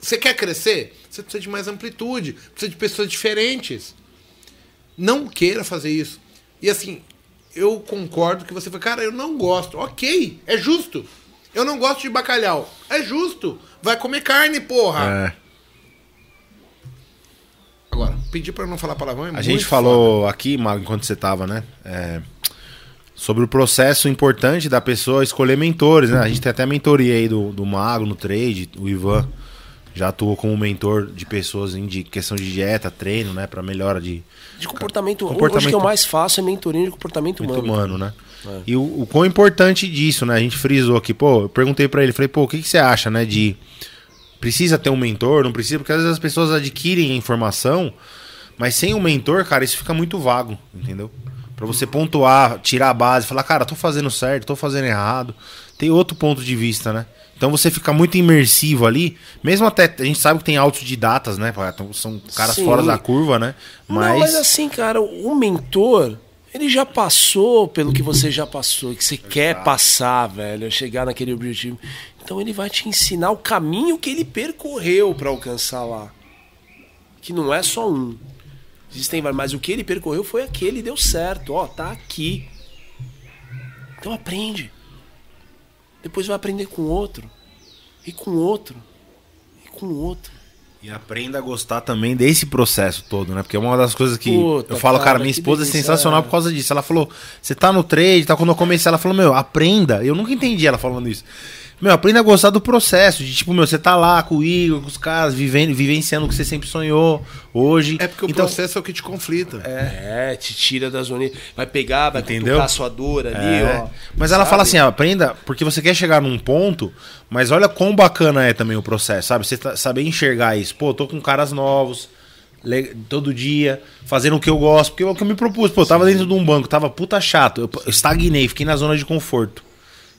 Você quer crescer? Você precisa de mais amplitude, precisa de pessoas diferentes. Não queira fazer isso. E assim, eu concordo que você foi, cara, eu não gosto. Ok, é justo. Eu não gosto de bacalhau. É justo. Vai comer carne, porra. É. Agora, pedir pra não falar palavrão é A gente falou aqui, Mago, enquanto você tava, né? é, sobre o processo importante da pessoa escolher mentores, né? A gente tem até a mentoria aí do, do Mago no trade, o Ivan já atuou como mentor de pessoas em de questão de dieta, treino, né? Pra melhora de De comportamento, Comportamento- Hoje o que eu mais faço é mentoria de comportamento muito humano. humano, né? E o, o quão importante disso, né? A gente frisou aqui, pô, eu perguntei pra ele, falei, pô, o que, que você acha, né? De precisa ter um mentor, não precisa, porque às vezes as pessoas adquirem a informação, mas sem um mentor, cara, isso fica muito vago, entendeu? Pra você pontuar, tirar a base, falar, cara, tô fazendo certo, tô fazendo errado. Tem outro ponto de vista, né? Então você fica muito imersivo ali, mesmo até a gente sabe que tem autodidatas, né? Então São caras Sim. fora da curva, né? Mas, Não, mas assim, cara, o mentor, ele já passou pelo que você já passou, que você quer passar, velho, chegar naquele objetivo. Então ele vai te ensinar o caminho que ele percorreu pra alcançar lá. Que não é só um. Existem vários, mas o que ele percorreu foi aquele, deu certo. Ó, tá aqui. Então aprende. Depois vai aprender com outro. E com outro. E com outro. E aprenda a gostar também desse processo todo, né? Porque é uma das coisas que Puta, eu falo, cara, cara, minha esposa é sensacional é. por causa disso. Ela falou, você tá no trade, tá? Quando eu comecei, ela falou, meu, aprenda. Eu nunca entendi ela falando isso. Meu, aprenda a gostar do processo. De tipo, meu, você tá lá com o Igor, com os caras, vivendo, vivenciando o que você sempre sonhou hoje. É porque o então, processo é o que te conflita. É, te tira da zona. Vai pegar, vai Entendeu? a sua dor ali, É. ó. Mas ela Sabe? fala assim, aprenda, porque você quer chegar num ponto, mas olha quão bacana é também o processo, sabe? Você tá- saber enxergar isso. Pô, tô com caras novos, le- todo dia, fazendo o que eu gosto, porque é o que eu me propus. Pô, eu tava dentro de um banco, tava puta chato, eu eu estagnei, fiquei na zona de conforto.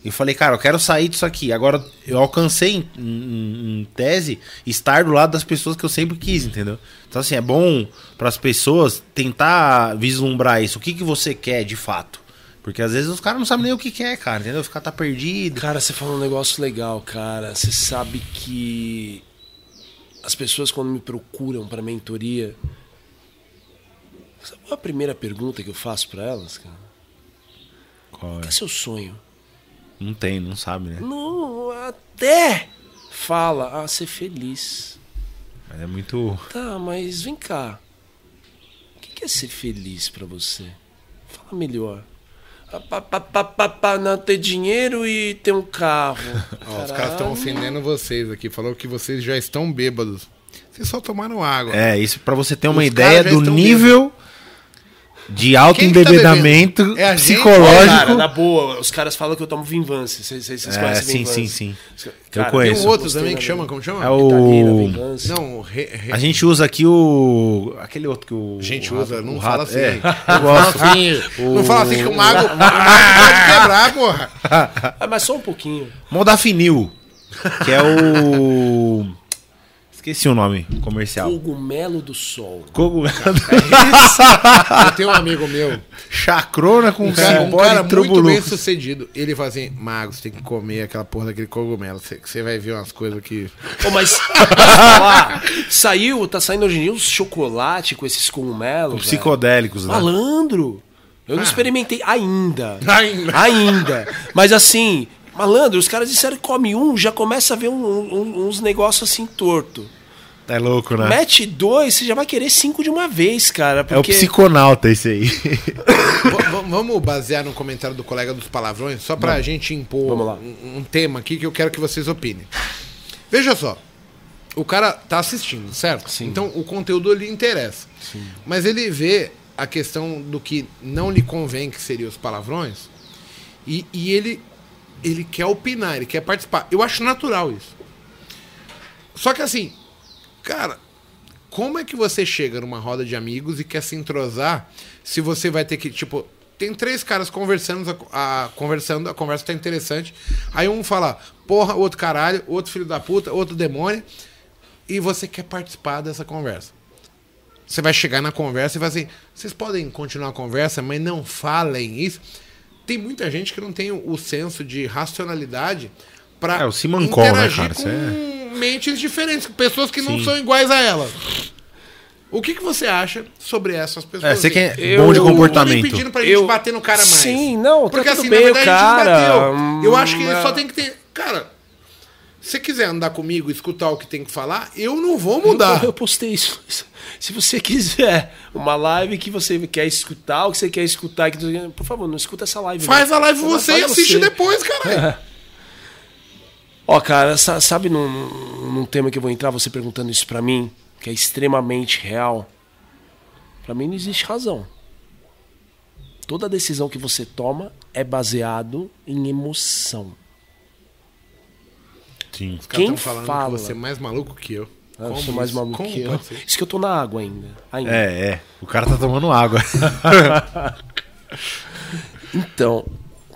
E falei, cara, eu quero sair disso aqui. Agora eu alcancei, em, em- em tese, estar do lado das pessoas que eu sempre quis, entendeu? Então, assim, é bom para as pessoas tentar vislumbrar isso. O que, que você quer de fato? Porque às vezes os caras não sabem nem o que quer, cara, entendeu? Ficar tá perdido. Cara, você falou um negócio legal, cara. Você sabe que as pessoas quando me procuram para mentoria, qual é a primeira pergunta que eu faço para elas, cara? Qual Qual é? é seu sonho? Não tem, não sabe, né? Não, até fala, ah, ser feliz. Mas é muito. Tá, mas vem cá. O que que é ser feliz pra você? Fala melhor. Pá, pá, pá, não ter dinheiro e ter um carro. Ó, os caras estão ofendendo vocês aqui. Falou que vocês já estão bêbados. Vocês só tomaram água. É, isso pra você ter uma Os ideia do nível de alto Quem que tá embebedamento bebendo? É a gente? psicológico. Cara, na boa, os caras falam que eu tomo Vinvance. Vocês, É, conhem sim, Vinvance? sim, sim. Cara, Eu conheço. Tem um outro também que chama, como chama? É o. Vingança. Não, re, re- A gente usa aqui o. Aquele outro que o. A gente o usa, rato- não o fala assim. É, Não fala assim. Não fala assim que o mago, o mago pode quebrar, porra. Ah, mas só um pouquinho. Modafinil. Que é o. Esqueci o nome comercial. Cogumelo do sol. Cogumelo. Eu tenho um amigo meu, Chacrona com um cara, um cara muito bem sucedido. Ele fala assim, mago, você tem que comer aquela porra daquele cogumelo. Você, você vai ver umas coisas que... Ô, mas falar, saiu, tá saindo hoje em dia uns chocolate com esses cogumelos. Psicodélicos, né? Malandro. Eu não experimentei ainda. Ainda. Ainda. Mas assim, malandro, os caras disseram que come um, já começa a ver um- um- uns negócios assim torto. É louco, né? Mete dois, você já vai querer cinco de uma vez, cara. É o Porque... psiconauta esse aí. Vamos basear no comentário do colega dos palavrões, só pra gente impor Vamos. Um, um tema aqui que eu quero que vocês opinem. Veja só, o cara tá assistindo, certo? Sim. Então o conteúdo lhe interessa. Mas ele vê a questão do que não lhe convém, que seriam os palavrões, e, e ele, ele quer opinar, ele quer participar. Eu acho natural isso. Só que assim, cara, como é que você chega numa roda de amigos e quer se entrosar se você vai ter que, tipo, tem três caras conversando, a, a- conversando, a conversa tá interessante. Aí um fala, porra, outro caralho, outro filho da puta, outro demônio, e você quer participar dessa conversa. Você vai chegar na conversa e vai assim, vocês podem continuar a conversa, mas não falem isso. Tem muita gente que não tem o, senso de racionalidade para É, né, interagir cara? com é- mentes diferentes, pessoas que não Sim. são iguais a ela. O que, que você acha sobre essas pessoas? É, você que é Eu- bom de eu- Não comportamento. pedindo pra gente Eu- bater no cara mais. Sim, não, tá Porque tudo assim, bem, na verdade, cara. a gente bateu. Eu acho que Hum, só é. tem que ter. Cara, você quiser andar comigo, escutar o que tem que falar, eu não vou mudar. Eu, eu postei isso. Se você quiser uma live que você quer escutar, o que você quer escutar, que por favor, não escuta essa live. Faz não. a live você e assiste você. depois, caralho. Ó, cara, sa- sabe num, num tema que eu vou entrar, você perguntando isso pra mim, que é extremamente real? Pra mim não existe razão. Toda decisão que você toma é baseado em emoção. Sim. Os caras Quem estão falando fala? que você é mais maluco que eu. Ah, eu Como sou mais isso? maluco Como que eu. Isso que eu tô na água ainda. ainda. É, é. O cara tá tomando água. Então,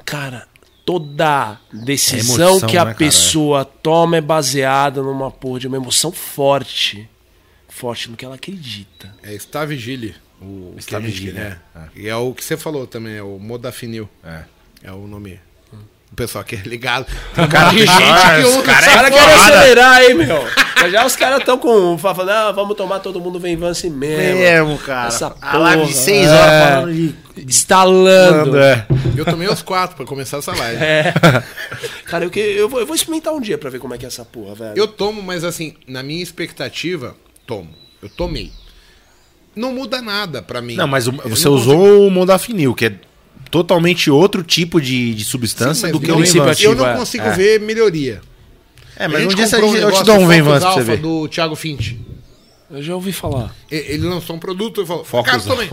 cara, toda decisão emoção, que a né, cara? pessoa toma é baseada numa porra de uma emoção forte. Forte no que ela acredita. É Stavigile. O que a gente- Stavigile, é. é. E é o que você falou também, é o Modafinil. É. É o nome. O pessoal aqui é ligado. Tem um cara de gente que Os usa. caras querem acelerar, hein, meu? Já, já os caras estão com. Falando, ah, vamos tomar todo mundo vem Vance mesmo. Mesmo, cara. Essa a live de porra, 6 é. horas falando de. Instalando. É. Eu tomei os quatro pra começar essa live. Cara, eu, que- eu, vou, eu vou experimentar um dia pra ver como é que é essa porra, velho. Eu tomo, mas assim, na minha expectativa, tomo. Eu tomei. Não muda nada pra mim. Não, mas o- você não usou o modafinil, que é totalmente outro tipo de, de substância Sim, do que o Venvance. Eu não é. consigo É. ver melhoria. É, mas A um gente dia um eu te dou um Focus Venvance pra você ver. do Thiago Fint. Eu já ouvi falar. Ele lançou um produto e falou: Focus Cara, tomei.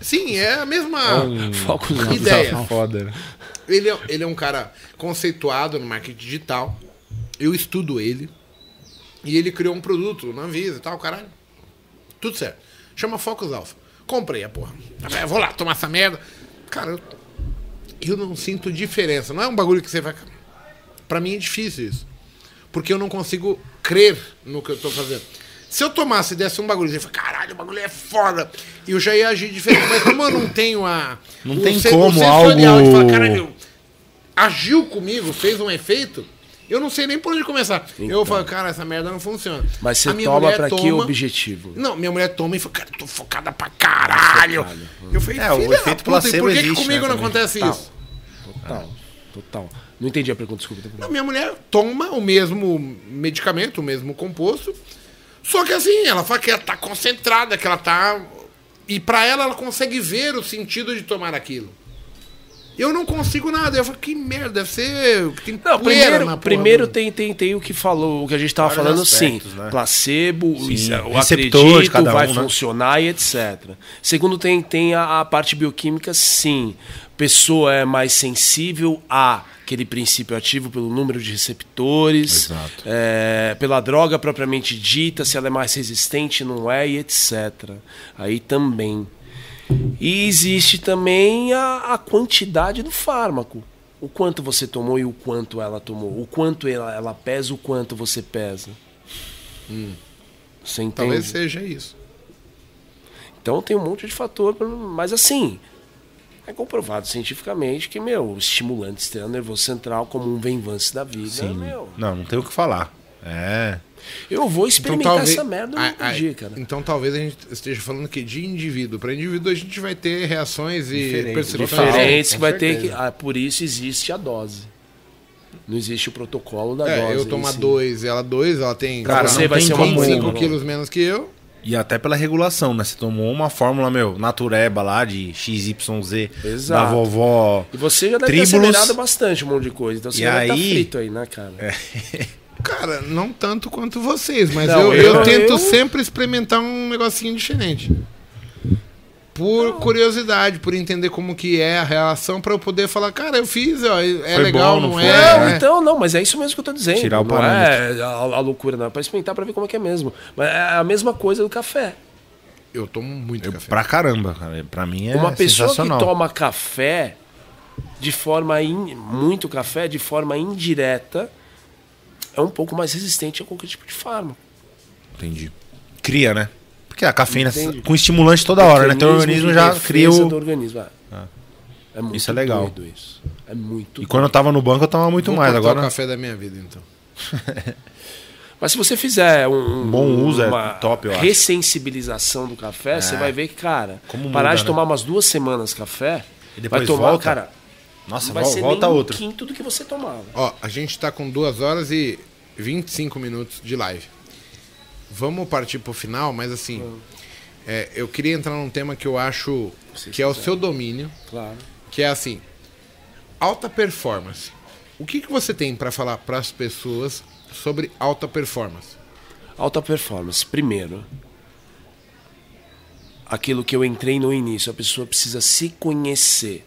Sim, é a mesma não. ideia. Foda? Ele é, ele é um cara conceituado no marketing digital. Eu estudo ele. E ele criou um produto na Visa e tal, caralho. Tudo certo. Chama Focus Alpha. Comprei a porra. Eu vou lá tomar essa merda. Cara, eu, eu não sinto diferença. Não é um bagulho que você vai. Pra mim é difícil isso. Porque eu não consigo crer no que eu tô fazendo. Se eu tomasse e desse um bagulho e você caralho, o bagulho é foda. E eu já ia agir diferente. Mas como eu não tenho a. Não tem sen- como o sensorial de falar, algo- caralho, agiu comigo, fez um efeito, eu não sei nem por onde começar. Eu falo, cara, essa merda não funciona. Então. Mas você A minha toma mulher pra que toma- objetivo? Não, minha mulher toma e fala, cara, eu tô focada pra caralho. Eu falei, É, o filha da efeito puta, e placebo por que, que existe, comigo né, não acontece Tá. isso? Total. Total. Não entendi a pergunta, desculpa. A minha mulher toma o mesmo medicamento, o mesmo composto, só que assim, ela fala que ela tá concentrada, que ela tá... E pra ela, ela consegue ver o sentido de tomar aquilo. Eu não consigo nada. Eu falo, que merda, deve ser... Tem Não, primeiro, primeiro do- tem, tem, tem o que falou, o que a gente tava Vários falando, aspectos, sim. né? Placebo, Sim, isso, eu receptor de acredito, cada um, vai né? funcionar e etc. Segundo, tem, tem a, a parte bioquímica, sim. Pessoa é mais sensível a aquele princípio ativo pelo número de receptores, é, pela droga propriamente dita, se ela é mais resistente, não é, e etc. Aí também. E existe também a, a quantidade do fármaco. O quanto você tomou e o quanto ela tomou. O quanto ela, ela pesa, o quanto você pesa. Você entende? Talvez seja isso. Então tem um monte de fator, mas assim, é comprovado cientificamente que, meu, o estimulante sistema nervoso central, como um Venvance da vida, Sim. meu, Não, não tem o que falar. É. eu vou Então, experimentar talvez, essa merda Ah, um ah, dia, cara. então talvez a gente esteja falando que de indivíduo para indivíduo a gente vai ter reações e percepções Diferentes vai ter que. Ah, por isso existe a dose. Não existe o protocolo da É, dose. eu tomar dois e ela dois, ela tem Cara, você não vai tem ser uma como- 25 bomba. quilos menos que eu. E até pela regulação, né? Você tomou uma fórmula, meu, natureba lá de XYZ Exato. da vovó. E você já deve ter Tribulus. acelerado bastante um monte de coisa. Então você E já vai estar aí- frito aí, né, cara? Cara, não tanto quanto vocês, mas Não, eu, eu, eu- tento eu- sempre experimentar um negocinho diferente. Por curiosidade, por entender como que é a relação, pra eu poder falar, cara, eu fiz, ó, é Foi legal, bom, não não, é? Não, é. então, não, mas é isso mesmo que eu tô dizendo. Tirar o não parâmetro. é a, a loucura, não. É pra experimentar pra ver como é que é mesmo. Mas é a mesma coisa do café. Eu tomo muito Eu, café. pra caramba, cara. Pra mim é Uma pessoa que toma café de forma in- muito café de forma indireta é um pouco mais resistente a qualquer tipo de fármaco. Entendi. Cria, né? Porque a cafeína Entendi. com estimulante toda hora, né? Teu organismo de já cria o... do organismo. é. É muito Isso é legal. doido isso. É muito E quando eu tava no banco, eu tomava muito Vou mais. Agora, o café da minha vida, então. Mas se você fizer um, Bom uso é uma top, eu acho. ressensibilização do café, você vai ver que, cara, Como parar muda, de né? tomar umas duas semanas café, E depois vai tomar, volta? cara, nossa, vai vol- ser volta nem outro. um quinto do que você tomava. Ó, a gente tá com duas horas e 25 minutos de live. Vamos partir pro final, mas assim, é, eu queria entrar num tema que eu acho que é o seu domínio, Claro. que é assim, alta performance. O que, que você tem para falar para as pessoas sobre alta performance? Alta performance. Primeiro, aquilo que eu entrei no início, a pessoa precisa se conhecer.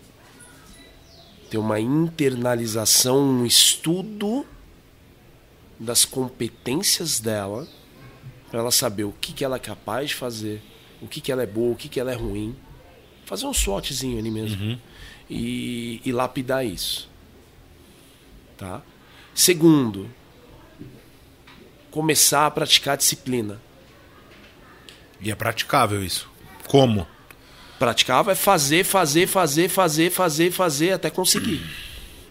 Ter uma internalização, um estudo das competências dela, para ela saber o que, que ela é capaz de fazer, o que, que ela é boa, o que, que ela é ruim. Fazer um SWOTzinho ali mesmo. E, e lapidar isso. Tá? Segundo, começar a praticar disciplina. E é praticável isso. Como? Praticar é fazer, fazer, fazer, fazer, fazer, fazer até conseguir.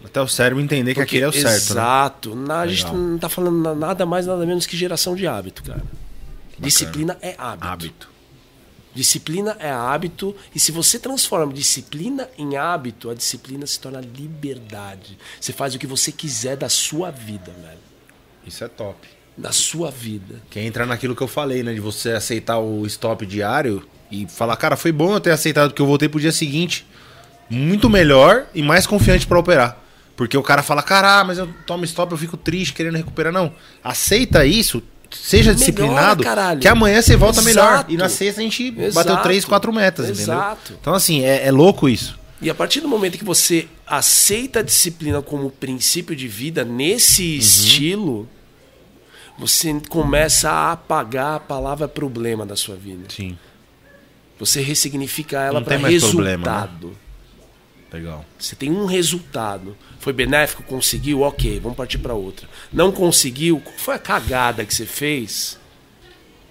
Até o cérebro entender que Porque- aquele é o certo. Né? Exato. Na- a gente não tá falando na- nada mais, nada menos que geração de hábito, cara. Disciplina é hábito. Hábito. Disciplina é hábito. E se você transforma disciplina em hábito, a disciplina se torna liberdade. Você faz o que você quiser da sua vida, velho. Isso é top. Da sua vida. Que entra naquilo que eu falei, né? De você aceitar o stop diário e falar, cara, foi bom eu ter aceitado porque eu voltei pro dia seguinte muito melhor e mais confiante pra operar. Porque o cara fala, cara, mas eu tomo stop, eu fico triste querendo recuperar. Não. Aceita isso, seja Melhora, disciplinado, caralho. que amanhã você volta melhor. Exato. E na sexta a gente Exato. bateu três, quatro metas, Exato. entendeu? Então, assim, é, é louco isso. E a partir do momento que você aceita a disciplina como princípio de vida nesse Uhum. estilo, você começa a apagar a palavra problema da sua vida. Sim. Você ressignifica ela para resultado. problema, né? Legal. Você tem um resultado. Foi benéfico, conseguiu, ok, vamos partir para outra. Não conseguiu, qual foi a cagada que você fez?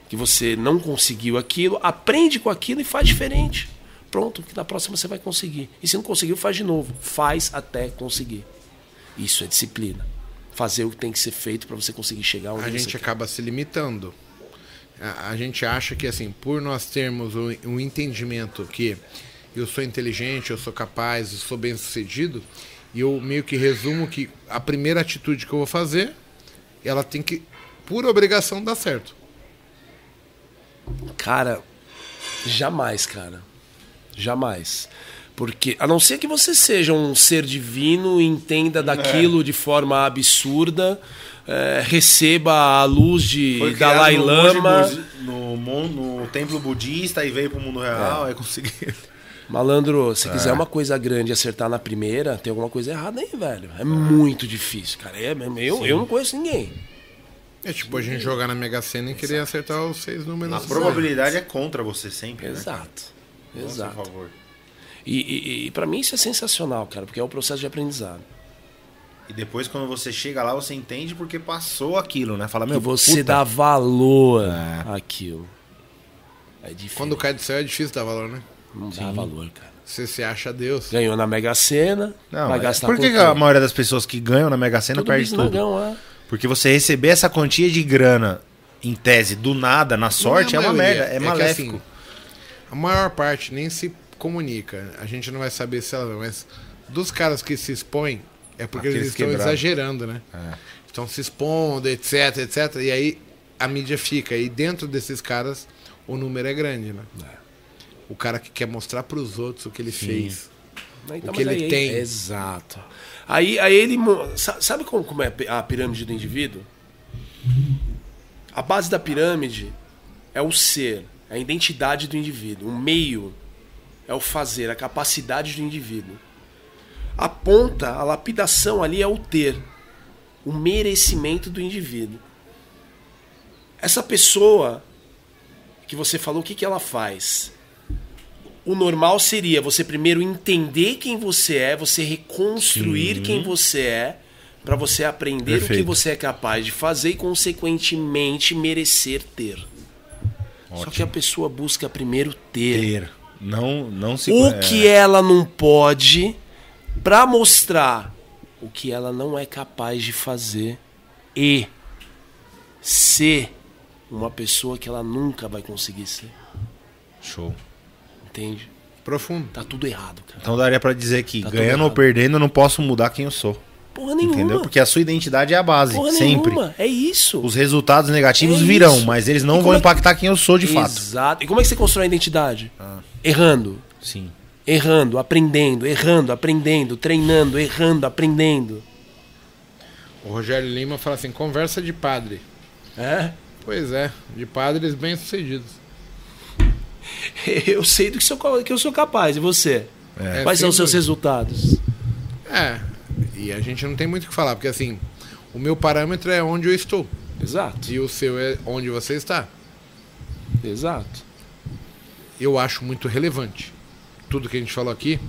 Que você não conseguiu aquilo, aprende com aquilo e faz diferente. Pronto, que na próxima você vai conseguir. E se não conseguiu, faz de novo. Faz até conseguir. Isso é disciplina. Fazer o que tem que ser feito para você conseguir chegar onde A você gente quer. acaba se limitando. A, a gente acha que, assim, por nós termos um, um entendimento que eu sou inteligente, eu sou capaz, eu sou bem sucedido, e eu meio que resumo que a primeira atitude que eu vou fazer, ela tem que, por obrigação, dar certo. Cara, jamais, cara. Jamais. Porque, a não ser que você seja um ser divino e entenda daquilo de forma absurda, eh, receba a luz de Dalai Lama. No, mon- no templo budista e veio pro mundo real, aí conseguiu. Malandro, se quiser uma coisa grande e acertar na primeira, tem alguma coisa errada aí, velho. É muito difícil, cara. É, eu, eu não conheço ninguém. É tipo a gente jogar na Mega Sena e querer acertar os seis números. A probabilidade é contra você sempre, né? Exato. Nossa, Exato. por favor. E, e, e para mim isso é sensacional, cara, porque é o processo de aprendizado. E depois, quando você chega lá, você entende porque passou aquilo, né? Fala, meu, E você puta, dá valor É. àquilo. É difícil. Quando cai do céu é difícil dar valor, né? Não dá valor, cara. Você se acha Deus. Ganhou na Mega Sena, Não, vai é- gastar por que, que a maioria das pessoas que ganham na Mega Sena tudo perde tudo? é. Porque você receber essa quantia de grana, em tese, do nada, na sorte, é, uma merda, é, que, maléfico. assim, a maior parte nem se comunica. A gente não vai saber se ela. Mas dos caras que se expõem, é porque Aqueles eles estão quebrados. exagerando, né? É. Estão se expondo, etc, etc. E aí a mídia fica. E dentro desses caras, o número é grande, né? O cara que quer mostrar pros outros o que ele fez. Então, O que ele aí- tem. Exato. Aí, aí ele. Sabe como, como é a pirâmide do indivíduo? A base da pirâmide é o ser, é a identidade do indivíduo. O meio é o fazer, a capacidade do indivíduo. A ponta, a lapidação ali é o ter, o merecimento do indivíduo. Essa pessoa que você falou, o que, que ela faz? o normal seria você primeiro entender quem você é, você reconstruir quem você é, para você aprender o que Perfeito. você é capaz de fazer e, consequentemente, merecer ter. Só que a pessoa busca primeiro ter. Ter. Não, não se... O que ela não pode para mostrar o que ela não é capaz de fazer e ser uma pessoa que ela nunca vai conseguir ser. Show. Entende? Profundo. Tá tudo errado, cara. Então daria pra dizer que Tá ganhando ou perdendo eu não posso mudar quem eu sou. Porra nenhuma. Entendeu? Porque a sua identidade é a base, Porra sempre. nenhuma. É isso. Os resultados negativos É virão, isso. mas eles não vão é que- impactar quem eu sou de fato. Exato. E como é que você constrói a identidade? Errando. Sim. Errando, aprendendo, errando, aprendendo, treinando, errando, aprendendo. O Rogério Lima fala assim: conversa de padre. É? Pois é, de padres bem-sucedidos. Eu sei do que, sou, que eu sou capaz. E você? É, Quais são os seus resultados? É, e a gente não tem muito o que falar, porque assim, o meu parâmetro é onde eu estou. Exato. E o seu é onde você está. Exato. Eu acho muito relevante tudo que a gente falou aqui,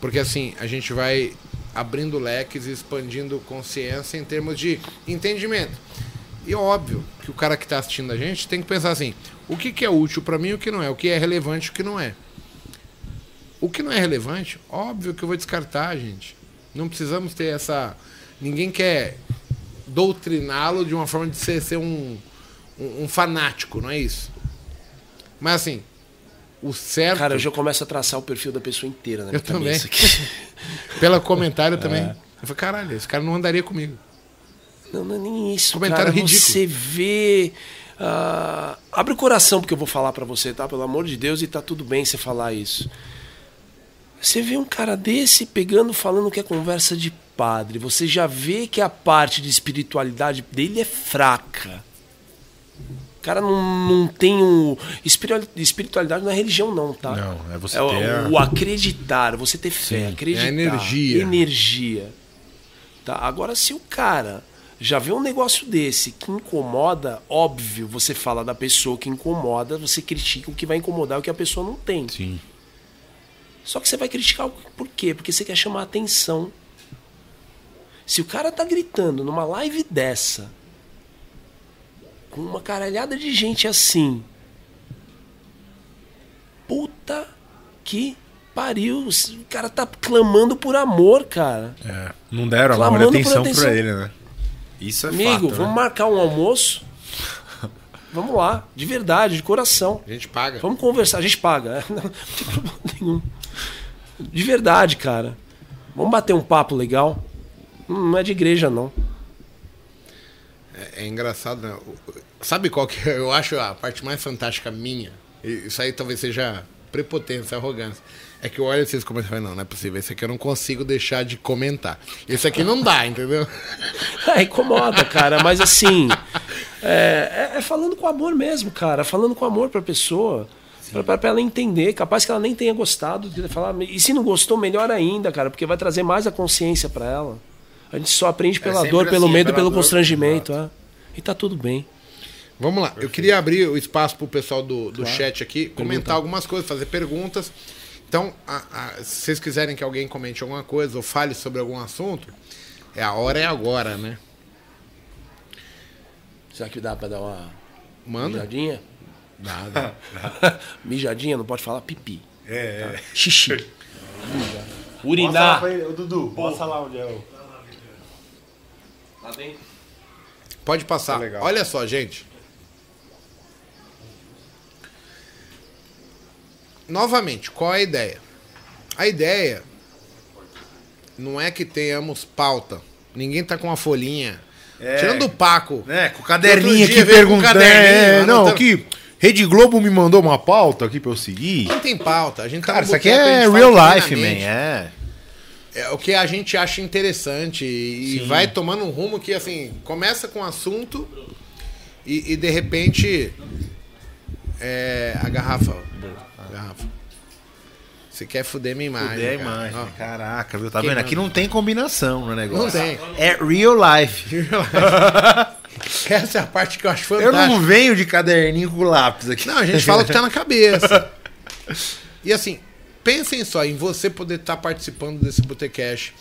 porque assim, a gente vai abrindo leques e expandindo consciência em termos de entendimento. E óbvio que o cara que está assistindo a gente tem que pensar assim: o que, que é útil para mim e o que não é, o que é relevante e o que não é. O que não é relevante, óbvio que eu vou descartar, gente. Não precisamos ter essa. Ninguém quer doutriná-lo de uma forma de ser, ser um, um, um fanático, não é isso. Mas assim, o certo. Cara, eu já começo a traçar o perfil da pessoa inteira na minha Eu também. Pelo comentário também. É. Eu falei, caralho, esse cara não andaria comigo. Não, não é nem isso. Comentário cara. ridículo. Você vê. ah, abre o coração porque eu vou falar pra você, tá? Pelo amor de Deus, e tá tudo bem você falar isso. Você vê um cara desse pegando, falando que é conversa de padre. Você já vê que a parte de espiritualidade dele é fraca. O cara não, não tem um. espiritu- Espiritualidade não é religião, não, tá? Não, é você É o, ter o acreditar, você ter fé, acreditar. é a energia. Energia. Tá? Agora, se o cara já vê um negócio desse que incomoda, óbvio, você fala da pessoa que incomoda, você critica o que vai incomodar o que a pessoa não tem. Sim. Só que você vai criticar o- por quê? Porque você quer chamar atenção. Se o cara tá gritando numa live dessa, com uma caralhada de gente assim, puta que pariu. O cara tá clamando por amor, cara. É, não deram a Clamando maior atenção atenção. pra ele, né? Isso é Amigo, fato, vamos né? marcar um almoço? Vamos lá, de verdade, de coração. A gente paga. Vamos conversar, a gente paga. Não, não tem problema nenhum. De verdade, cara. Vamos bater um papo legal. Não é de igreja, não. É, é engraçado, né? Sabe qual que eu acho a parte mais fantástica minha? E Isso aí talvez seja prepotência, arrogância. É que eu olho esses comentários e falo, não, não é possível. Esse aqui eu não consigo deixar de comentar. Esse aqui não dá, entendeu? É, incomoda, cara, mas assim. É, é- é falando com amor mesmo, cara. Falando com amor pra pessoa. Pra, pra- pra ela entender. Capaz que ela nem tenha gostado de falar. E se não gostou, melhor ainda, cara, porque vai trazer mais a consciência pra ela. A gente só aprende pela sempre dor, pelo assim, é medo, pelo dor, constrangimento. É. E tá tudo bem. Vamos lá. Eu queria abrir o espaço pro pessoal do, do chat aqui, comentar algumas coisas, fazer perguntas. Então, a- a- se vocês quiserem que alguém comente alguma coisa ou fale sobre algum assunto, é a hora é agora, né? Será que dá pra dar uma Manda. mijadinha? Nada. mijadinha, não pode falar pipi. É, é. Xixi. Mostra lá Urinar. ele, ô, Dudu, mostra lá onde é o... Lá dentro. Pode passar. Tá legal. Olha só, gente. Novamente, qual é a ideia? A ideia não é que tenhamos pauta. Ninguém tá com uma folhinha. É. Tirando o Paco. É, com o caderninho aqui perguntando. É, não, anotando. aqui. Rede Globo me mandou uma pauta aqui pra eu seguir. Não tem pauta. A gente tá Cara, isso aqui é real life, man. É. É o que a gente acha interessante e Sim. vai tomando um rumo que, assim, começa com um assunto e, e, de repente. É, a garrafa. A garrafa. Você quer fuder minha imagem. Fuder a cara. imagem. Ó. Caraca, viu? Tá Quem vendo? Aqui não tem combinação no negócio. Não tem. É real life. Essa é a parte que eu acho Eu fantástica. não venho de caderninho com lápis aqui. Não, a gente fala o que tá na cabeça. E assim, pensem só em você poder estar participando desse Botecash,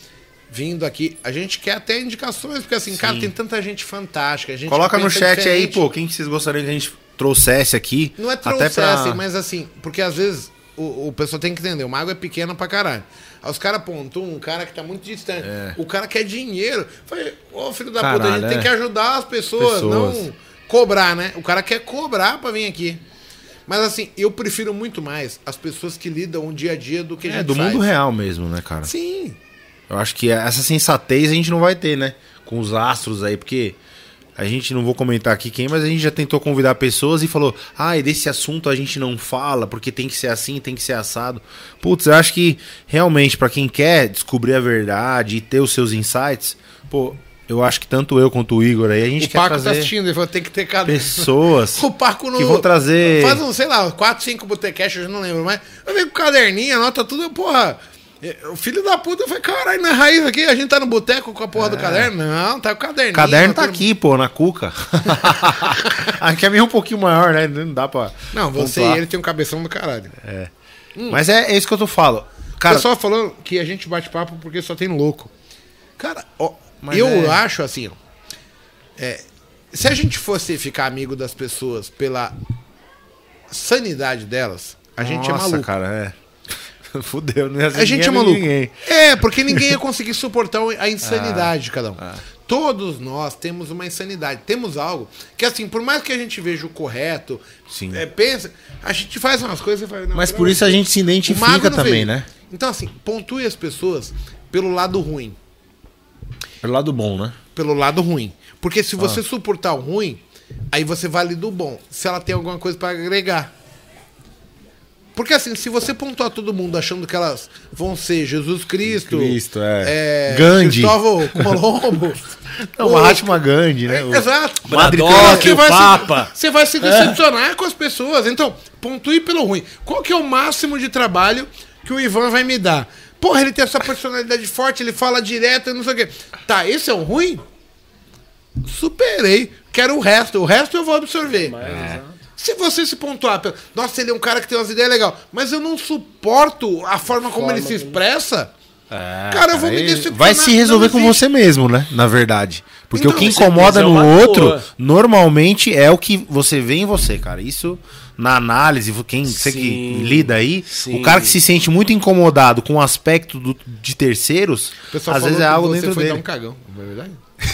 vindo aqui. A gente quer até indicações, porque assim, cara, tem tanta gente fantástica. a gente Coloca no chat aí, diferente. pô, quem que vocês gostariam que a gente trouxesse aqui. Não é Até trouxessem, pra... mas assim, porque às vezes o, o pessoal tem que entender, o mago é pequeno pra caralho. Aí os caras pontuam um cara que tá muito distante. O cara quer dinheiro. Falei, ô filho da puta, a Caralho, gente tem é. que ajudar as pessoas, Pessoas. não cobrar, né? O cara quer cobrar pra vir aqui. Mas assim, eu prefiro muito mais as pessoas que lidam o dia a dia do que a É, gente do faz. mundo real mesmo, né, cara? Sim. Eu acho que essa sensatez a gente não vai ter, né? Com os astros aí, porque a gente não vou comentar aqui quem, mas a gente já tentou convidar pessoas e falou: ah, e desse assunto a gente não fala, porque tem que ser assim, tem que ser assado. Putz, eu acho que realmente, para quem quer descobrir a verdade e ter os seus insights, pô, eu acho que tanto eu quanto o Igor aí, a gente O quer Paco trazer tá assistindo, ele falou, tem que ter cada... pessoas O Paco no... que vão trazer. Faz um, sei lá, 4, 5 botecasts, eu não lembro mais. Eu venho com caderninho, anota tudo, porra. é, O filho da puta foi, caralho, na raiz aqui, a gente tá no boteco com a porra do caderno? Não, tá com o caderninho. O caderno tá tudo- aqui, pô, na cuca. aqui é meio um pouquinho maior, né? Não dá pra. Não, você pontuar. e ele tem um cabeção do caralho. Mas é, é isso que eu tô falando. O Cara, pessoal falou que a gente bate papo porque só tem louco. Cara, ó, Mas eu é- acho assim, é, se a gente fosse ficar amigo das pessoas pela sanidade delas, a gente é nossa, maluco. cara, é. Fudeu, não ia ser A gente é maluco. Ninguém. É, porque ninguém ia conseguir suportar a Ah, insanidade de cada um. Todos nós temos uma insanidade. Temos algo que, assim, por mais que a gente veja o correto, Sim. é, pensa, a gente faz umas coisas e fala, não, Mas por isso a gente se identifica também, veio. né? Então, assim, pontue as pessoas pelo lado ruim. Pelo lado bom, né? Pelo lado ruim. Porque se Ah. você suportar o ruim, aí você valida o bom. Se ela tem alguma coisa pra agregar. Porque assim, se você pontuar todo mundo achando que elas vão ser Jesus Cristo, Cristo, é. é, Gandhi. Cristóvão Colombo, Não, o- Mahatma Gandhi, né? O- Exato. Braddock, Você o vai se- Papa. Você vai se decepcionar com as pessoas. Então, pontue pelo ruim. Qual que é o máximo de trabalho que o Ivan vai me dar? Porra, ele tem essa personalidade forte, ele fala direto, não sei o quê. Tá, esse é o ruim? Superei. Quero o resto. O resto eu vou absorver. Se você se pontuar, nossa, ele é um cara que tem umas ideias legais, mas eu não suporto a forma como ele se expressa. É, Cara, eu vou me decepcionar. Vai se resolver com você mesmo, né? Na verdade. Porque Então, o que com incomoda é no outro, boa. normalmente é o que você vê em você, cara. Isso na análise, quem você que Sim, lida aí, sim. o cara que se sente muito incomodado com o aspecto do- de terceiros, às vezes é que algo você dentro foi dele. dar um cagão, não é verdade?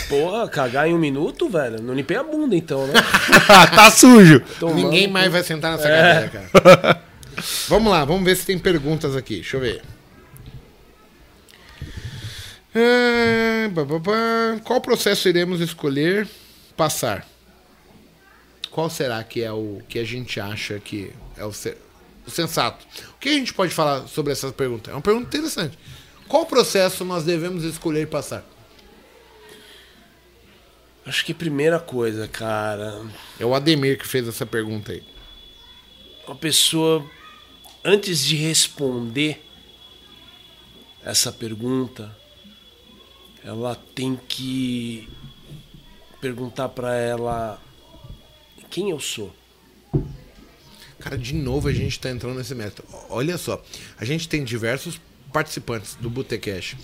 Porra, cagar em um minuto, velho. Não limpei a bunda, então, né? tá sujo. Tomando- Ninguém mais vai sentar nessa É. cadeira, cara. vamos lá, vamos ver se tem perguntas aqui. Deixa eu ver. Pá. Qual processo iremos escolher passar? Qual será que é o que a gente acha que é o, o sensato? O que a gente pode falar sobre essa pergunta? É uma pergunta interessante. Qual processo nós devemos escolher passar? Acho que primeira coisa, cara. É o Ademir que fez essa pergunta aí. Uma pessoa, antes de responder essa pergunta, ela tem que perguntar pra ela quem eu sou. Cara, de novo a gente tá entrando nesse método. Olha só, a gente tem diversos participantes do Botecash.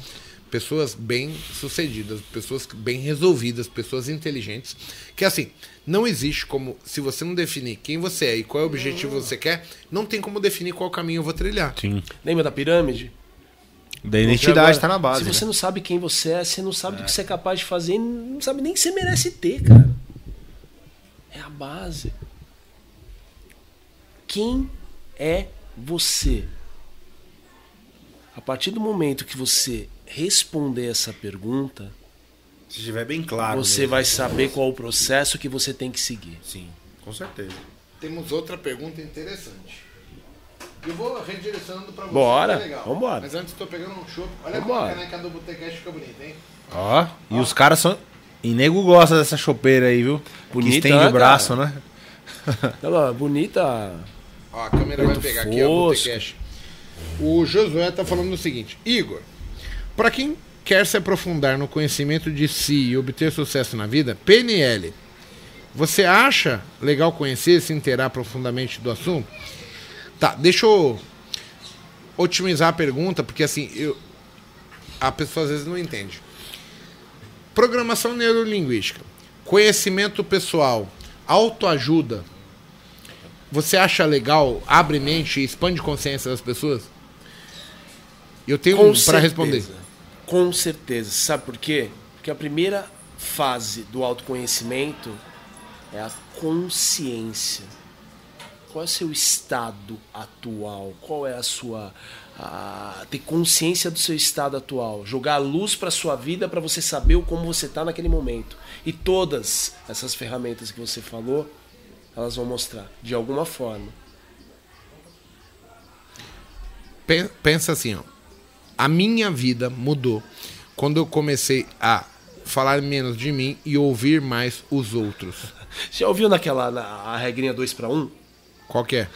Pessoas bem sucedidas, pessoas bem resolvidas, pessoas inteligentes. Que assim, não existe como, se você não definir quem você é e qual é o objetivo você quer, não tem como definir qual caminho eu vou trilhar. Sim. Lembra da pirâmide? Da identidade Agora, tá na base. Se você né? não sabe quem você é, você não sabe do que você é capaz de fazer, e não sabe nem que você merece ter, cara. É a base. Quem é você? A partir do momento que você responder essa pergunta, Se estiver bem claro. você mesmo. vai saber qual o processo que você tem que seguir. Sim, com certeza. Temos outra pergunta interessante. Eu vou redirecionando pra você. Bora, que é legal. vambora. Mas antes tô pegando um chopp. Olha como a Vambora. caneca do Botecash fica bonita, hein? Ó, e os caras são. E nego gosta dessa chopeira aí, viu? Bonita, que estende né, o braço, né? Ela, bonita. Ó, a câmera vai Muito pegar aqui, ó, o fosco. Botecash. O Josué tá falando o seguinte: Igor, para quem quer se aprofundar no conhecimento de si e obter sucesso na vida, PNL, você acha legal conhecer, se inteirar profundamente do assunto? Tá, deixa eu otimizar a pergunta, porque assim, eu, a pessoa às vezes não entende. Programação neurolinguística, conhecimento pessoal, autoajuda. Você acha legal, abre mente e expande consciência das pessoas? Eu tenho Com um para responder. Com certeza. Sabe por quê? Porque a primeira fase do autoconhecimento é a consciência. Qual é o seu estado atual? Qual é a sua. A, ter consciência do seu estado atual. Jogar a luz para sua vida para você saber como você está naquele momento. E todas essas ferramentas que você falou, elas vão mostrar, de alguma forma. Pensa assim, ó. A minha vida mudou quando eu comecei a falar menos de mim e ouvir mais os outros. Já ouviu naquela na, a regrinha 2 para 1? Qual que é?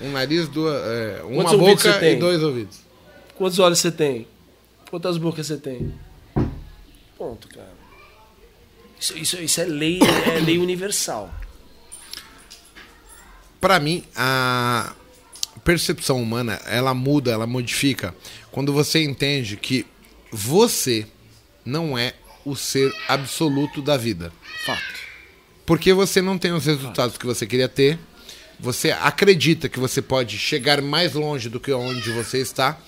Um nariz, duas, é, uma Quantos boca e dois ouvidos. Quantos olhos você tem? Quantas bocas você tem? Ponto, cara. Isso, isso, isso é lei, é lei universal. Para mim, a percepção humana, ela muda, ela modifica quando você entende que você não é o ser absoluto da vida. Fato. Porque você não tem os resultados Fato. que você queria ter, você acredita que você pode chegar mais longe do que onde você está,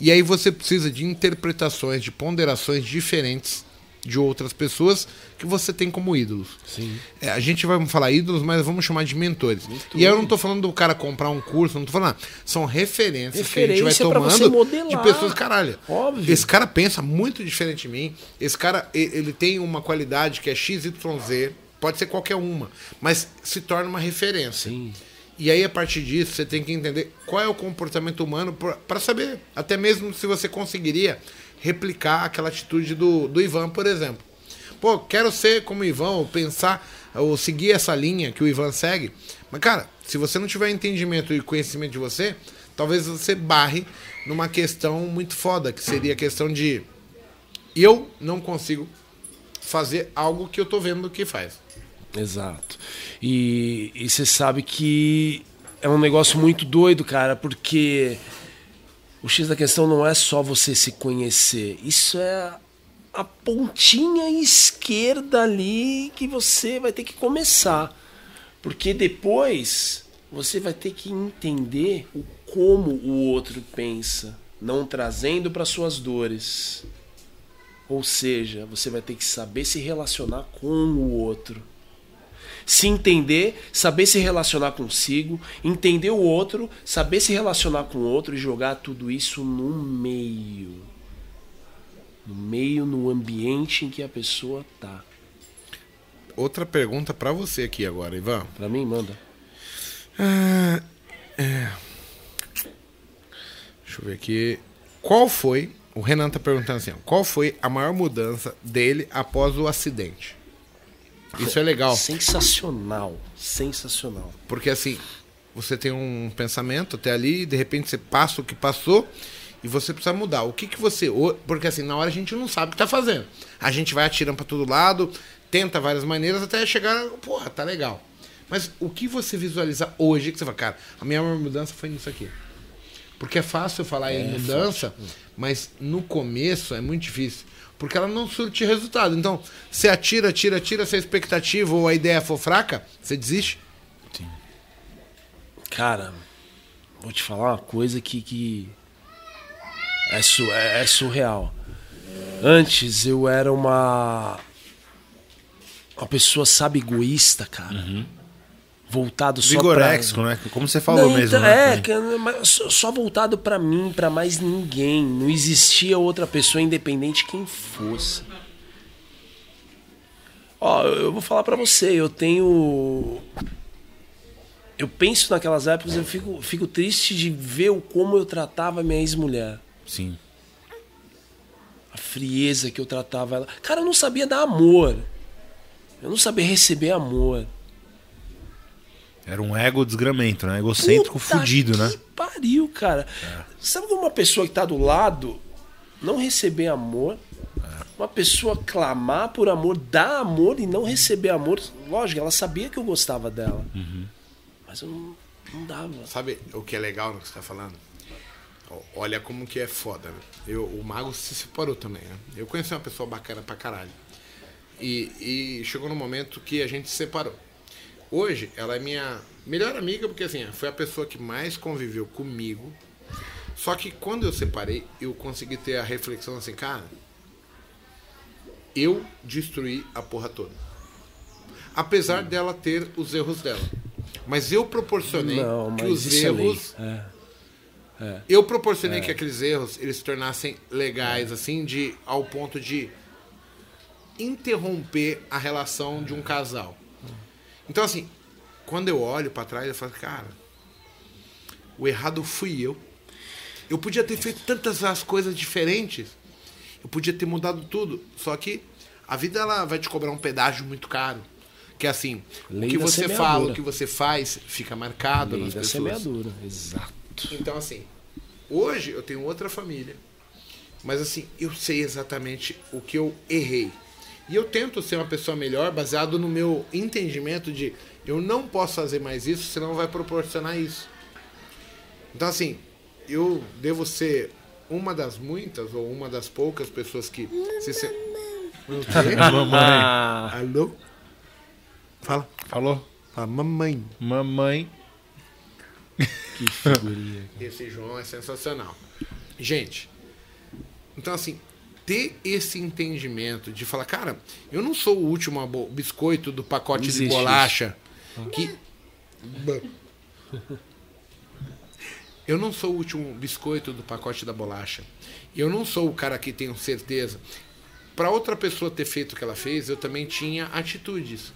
e aí você precisa de interpretações, de ponderações diferentes de outras pessoas que você tem como ídolos. Sim. É, a gente vai falar ídolos, mas vamos chamar de mentores. E aí eu não estou falando do cara comprar um curso, não estou falando. São referências Referência que a gente vai tomando de pessoas, caralho. Óbvio. Esse cara pensa muito diferente de mim. Esse cara, ele tem uma qualidade que é XYZ, pode ser qualquer uma, mas se torna uma referência. Sim. E aí, a partir disso, você tem que entender qual é o comportamento humano para saber, até mesmo se você conseguiria replicar aquela atitude do, do Ivan, por exemplo. Pô, quero ser como o Ivan, ou pensar, ou seguir essa linha que o Ivan segue. Mas, cara, se você não tiver entendimento e conhecimento de você, talvez você barre numa questão muito foda, que seria a questão de eu não consigo fazer algo que eu tô vendo que faz. Exato. E você sabe que é um negócio muito doido, cara, porque o X da questão não é só você se conhecer. Isso é a pontinha esquerda ali que você vai ter que começar. Porque depois você vai ter que entender o como o outro pensa, não trazendo para suas dores. Ou seja, você vai ter que saber se relacionar com o outro se entender, saber se relacionar consigo, entender o outro, saber se relacionar com o outro e jogar tudo isso no meio. No meio, no ambiente em que a pessoa tá. Outra pergunta para você aqui agora, Ivan. Para mim, manda. Ah, é. Deixa eu ver aqui. Qual foi? O Renan tá perguntando assim: qual foi a maior mudança dele após o acidente? Isso é legal. Sensacional. Sensacional. Porque assim, você tem um pensamento até ali, de repente você passa o que passou e você precisa mudar. O que que você. Porque assim, na hora a gente não sabe o que tá fazendo. A gente vai atirando para todo lado, tenta várias maneiras até chegar. Porra, tá legal. Mas o que você visualiza hoje que você fala, cara, a minha mudança foi nisso aqui. Porque é fácil falar é, em mudança, mas no começo é muito difícil porque ela não surte resultado. Então, você atira, atira, atira, se a expectativa ou a ideia for fraca, você desiste? Sim. Cara, vou te falar uma coisa que, que é, su é, é surreal. Antes eu era uma uma pessoa, sabe, egoísta, cara. Uhum voltado só Vigorex, pra... né? Como você falou não, mesmo, então, né? É, só voltado para mim, para mais ninguém. Não existia outra pessoa independente quem fosse. Ó, eu vou falar para você, eu tenho eu penso naquelas épocas, eu fico, fico triste de ver o como eu tratava minha ex-mulher. Sim. A frieza que eu tratava ela. Cara, eu não sabia dar amor. Eu não sabia receber amor. Era um ego desgramento, né? Egocêntrico Puta fudido, né? que né? pariu, cara. É. Sabe uma pessoa que tá do lado não receber amor? É. Uma pessoa clamar por amor, dar amor e não receber amor. Lógico, ela sabia que eu gostava dela. Uhum. Mas eu não, não dava. Sabe o que é legal no que você tá falando? Olha como que é foda, né? Eu, o Mago se separou também, né? Eu conheci uma pessoa bacana pra caralho. E, e chegou no momento que a gente se separou. Hoje, ela é minha melhor amiga, porque assim, foi a pessoa que mais conviveu comigo. Só que quando eu separei, eu consegui ter a reflexão assim, cara, eu destruí a porra toda. Apesar dela ter os erros dela. Mas eu proporcionei Não, que mas os isso é erros. É. Eu proporcionei que aqueles erros eles se tornassem legais, assim, de ao ponto de interromper a relação de um casal. Então, assim, quando eu olho pra trás, eu falo, cara, o errado fui eu. Eu podia ter feito tantas as coisas diferentes. Eu podia ter mudado tudo. Só que a vida ela vai te cobrar um pedágio muito caro. Que é assim, Lei o que você semeadura. fala, o que você faz, fica marcado Lei nas da pessoas. semeadura, exato. Então, assim, hoje eu tenho outra família. Mas, assim, eu sei exatamente o que eu errei. E eu tento ser uma pessoa melhor baseado no meu entendimento de eu não posso fazer mais isso, senão vai proporcionar isso. Então, assim, eu devo ser uma das muitas ou uma das poucas pessoas que. Se se... O quê? Ah, Alô? Fala. Falou? Fala, mamãe. Mamãe. que figurinha. Esse João é sensacional. Gente, então assim, ter esse entendimento de falar, cara, eu não sou o último biscoito do pacote de bolacha que. Eu não sou o último biscoito do pacote da bolacha. Eu não sou o cara que tenho certeza. Para outra pessoa ter feito o que ela fez, eu também tinha atitudes.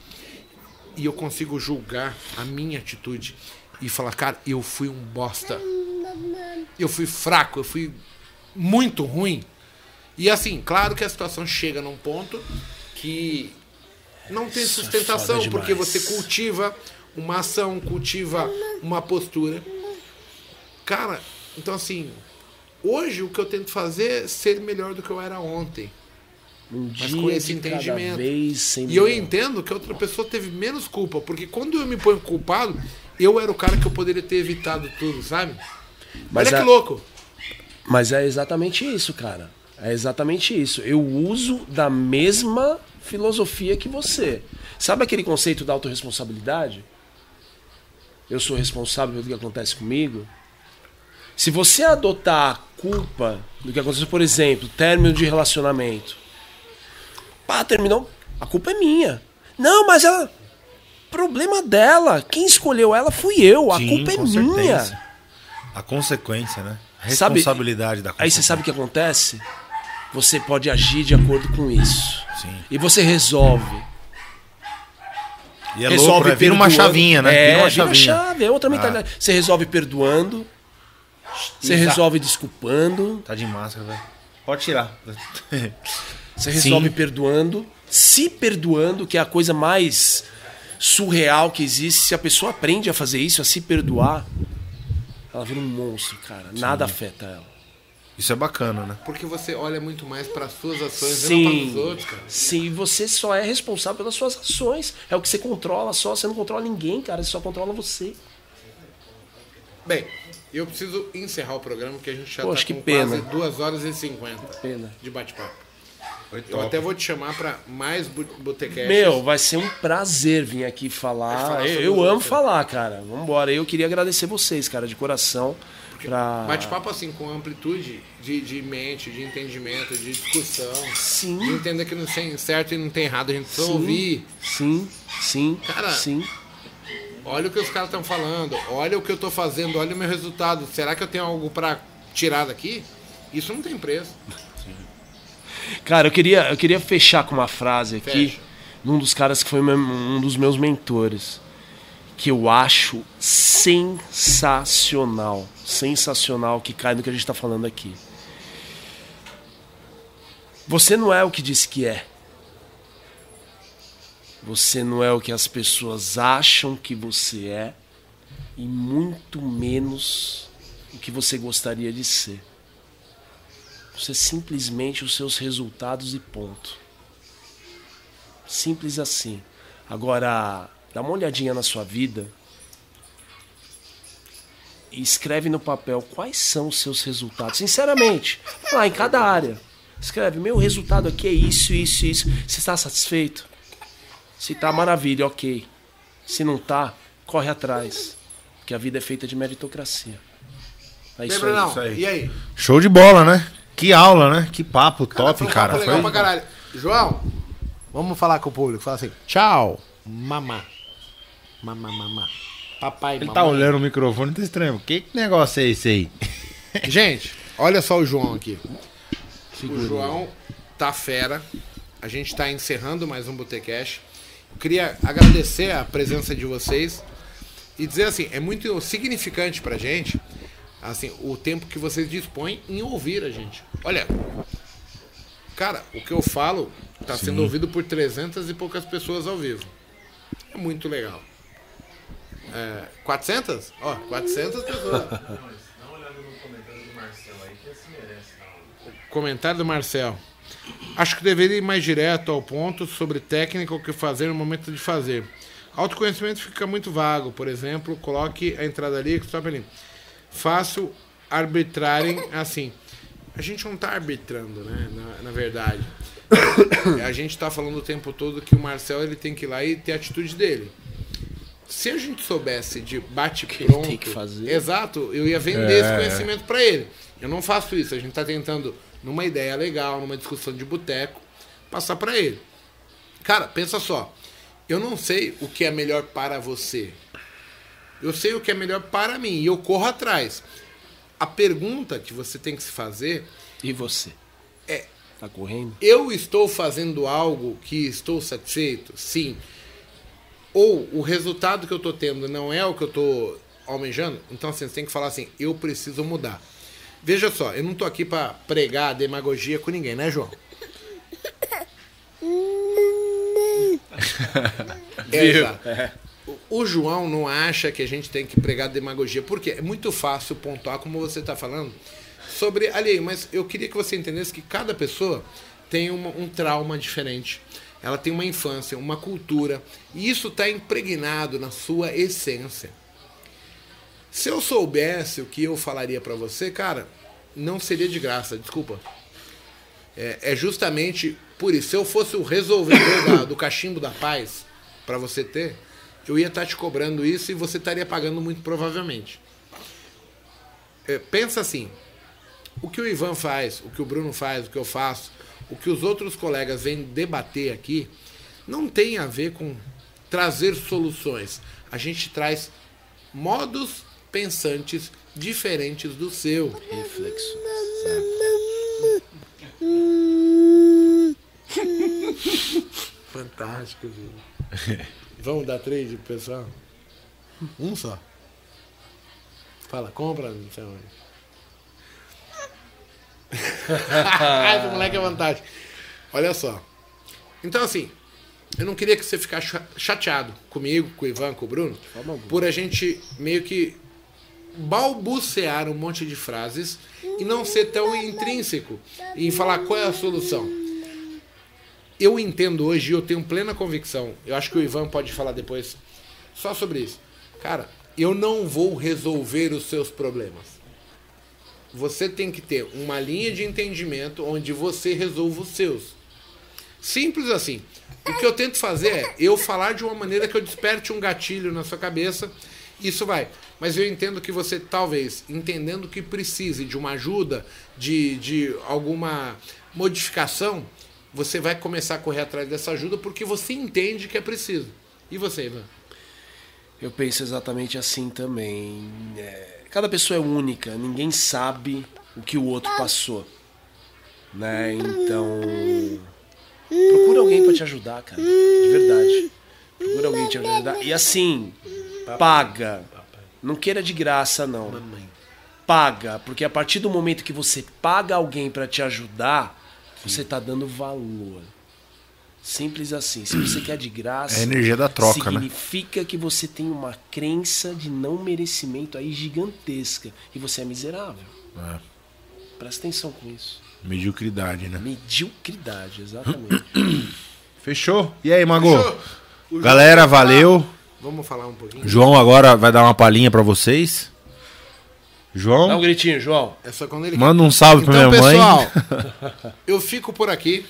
E eu consigo julgar a minha atitude e falar, cara, eu fui um bosta. Eu fui fraco, eu fui muito ruim. E assim, claro que a situação chega num ponto que não tem Isso é sustentação, foda porque você cultiva uma ação, cultiva uma postura. Cara, então assim, hoje o que eu tento fazer é ser melhor do que eu era ontem. Um Mas com esse entendimento. vez E eu entendo que a outra pessoa teve menos culpa, porque quando eu me ponho culpado, eu era o cara que eu poderia ter evitado tudo, sabe? Mas Olha a- que louco. Mas é exatamente isso, cara. É exatamente isso. Eu uso da mesma filosofia que você. Sabe aquele conceito da autorresponsabilidade? Eu sou responsável pelo que acontece comigo. Se você adotar a culpa do que aconteceu, por exemplo, término de relacionamento. Pá, terminou. A culpa é minha. Não, mas ela. Problema dela. Quem escolheu ela fui eu. A Sim, culpa é minha. certeza. A consequência, né? Sabe- Responsabilidade da Aí você sabe o que acontece? Você pode agir de acordo com isso. Sim. E você resolve. E é resolve louco, né? Vira uma perdoando. chavinha, né? É, vira uma vira chavinha. chave, é outra mentalidade. Você resolve perdoando. Você resolve desculpando. Tá de máscara, velho. Pode tirar. Você Sim. resolve perdoando. Se perdoando, que é a coisa mais surreal que existe. Se a pessoa aprende a fazer isso, a se perdoar, ela vira um monstro, cara. Nada afeta ela. Isso é bacana, né? Porque você olha muito mais para suas ações e não para Sim. os outros, cara. Sim, você só é responsável pelas suas ações. É o que você controla só. Você não controla ninguém, cara. Você só controla você. Bem, eu preciso encerrar o programa porque a gente já Poxa, tá que com pena. quase 2 horas e 50 Pena. de bate-papo. Eu até vou te chamar para mais botecasts. Meu, vai ser um prazer vir aqui falar. falar eu eu amo falar, cara. Vambora. Eu queria agradecer vocês, cara, de coração. Pra... Bate-papo assim, com amplitude de, de mente, de entendimento, de discussão. Sim. De entender que não tem certo e não tem errado. A gente precisa Sim. ouvir. Sim, sim, Cara, sim. Olha o que os caras estão falando. Olha o que eu tô fazendo. Olha o meu resultado. Será que eu tenho algo para tirar daqui? Isso não tem preço. Cara, eu queria, eu queria fechar com uma frase aqui, Fecha. num dos caras que foi um dos meus mentores, que eu acho sensacional, sensacional, que cai no que a gente tá falando aqui. Você não é o que disse que é. Você não é o que as pessoas acham que você é, e muito menos o que você gostaria de ser. Você é simplesmente os seus resultados e ponto. Simples assim. Agora, dá uma olhadinha na sua vida escreve no papel quais são os seus resultados. Sinceramente, lá em cada área. Escreve, meu resultado aqui é isso, isso, isso. Você está satisfeito? Se tá, maravilha, ok. Se não tá, corre atrás. Porque a vida é feita de meritocracia. É isso Lembra aí. não? isso aí. E aí? Show de bola, né? Que aula, né? Que papo top, foi um cara. papo legal Foi- pra caralho. João, vamos falar com o público. Fala assim, tchau, mamá. Mamá, mamá. Papai e Ele mamãe. tá olhando o microfone, tá estranho. Que negócio é esse aí? Gente, olha só o João aqui. O João tá fera. A gente tá encerrando mais um Botecash. Queria agradecer a presença de vocês e dizer assim, é muito significante pra gente assim, o tempo que vocês dispõem em ouvir a gente. Olha, cara, o que eu falo tá sendo ouvido por 300 e poucas pessoas ao vivo. É muito legal. É, 400? Ó, 400 pessoas. Comentário do Marcel. Acho que deveria ir mais direto ao ponto sobre técnica o que fazer no momento de fazer. Autoconhecimento fica muito vago. Por exemplo, coloque a entrada ali, stop ali. Fácil arbitrarem assim. A gente não está arbitrando, né? Na, na verdade. a gente está falando o tempo todo que o Marcel ele tem que ir lá e ter a atitude dele. Se a gente soubesse de bate ele pronto, tem que fazer. exato, eu ia vender esse conhecimento para ele. Eu não faço isso. A gente está tentando numa ideia legal, numa discussão de boteco, passar para ele. Cara, pensa só. Eu não sei o que é melhor para você. Eu sei o que é melhor para mim e eu corro atrás. A pergunta que você tem que se fazer E você? é: Tá correndo? eu estou fazendo algo que estou satisfeito? Sim. Ou o resultado que eu estou tendo não é o que eu estou almejando? Então, assim, você tem que falar assim: eu preciso mudar. Veja só, eu não estou aqui para pregar demagogia com ninguém, né, João? Exato. O- O João não acha que a gente tem que pregar demagogia, porque é muito fácil pontuar, como você está falando, sobre alheio, mas eu queria que você entendesse que cada pessoa tem uma- um trauma diferente. Ela tem uma infância, uma cultura, e isso está impregnado na sua essência. Se eu soubesse o que eu falaria para você, cara, não seria de graça, desculpa. É, é justamente por isso. Se eu fosse o resolvedor da- do cachimbo da paz para você ter, eu ia estar te cobrando isso e você estaria pagando muito provavelmente. É, pensa assim: o que o Ivan faz, o que o Bruno faz, o que eu faço, o que os outros colegas vêm debater aqui, não tem a ver com trazer soluções. A gente traz modos pensantes diferentes do seu. Reflexo. Fantástico, viu? Vamos dar trade pro pessoal? Um só. Fala, compra, não sei onde. Esse moleque é vantagem. Olha só. Então, assim, eu não queria que você ficasse cha- chateado comigo, com o Ivan, com o Bruno, por a gente meio que balbuciar um monte de frases e não ser tão intrínseco em falar qual é a solução eu entendo hoje e eu tenho plena convicção. Eu acho que o Ivan pode falar depois só sobre isso. Cara, eu não vou resolver os seus problemas. Você tem que ter uma linha de entendimento onde você resolva os seus. Simples assim. O que eu tento fazer é eu falar de uma maneira que eu desperte um gatilho na sua cabeça. Isso vai. Mas eu entendo que você, talvez, entendendo que precise de uma ajuda, de, de alguma modificação, você vai começar a correr atrás dessa ajuda porque você entende que é preciso. E você, Ivan? Eu penso exatamente assim também. É, cada pessoa é única, ninguém sabe o que o outro passou. Né? Então. Procura alguém pra te ajudar, cara. De verdade. Procura alguém te ajudar. E assim, paga. Não queira de graça, não. Paga. Porque a partir do momento que você paga alguém pra te ajudar, você tá dando valor. Simples assim. Se você quer de graça, É a energia da troca, né? significa que você tem uma crença de não merecimento aí gigantesca e você é miserável. É, Presta atenção com isso. mediocridade, né? Mediocridade, exatamente. Fechou? E aí, Mago? Galera, João- valeu. Vamos falar um pouquinho? João agora vai dar uma palhinha pra vocês. Dá um João, gritinho, João. É só quando ele manda um salve pra Então, minha mãe. pessoal, eu fico por aqui.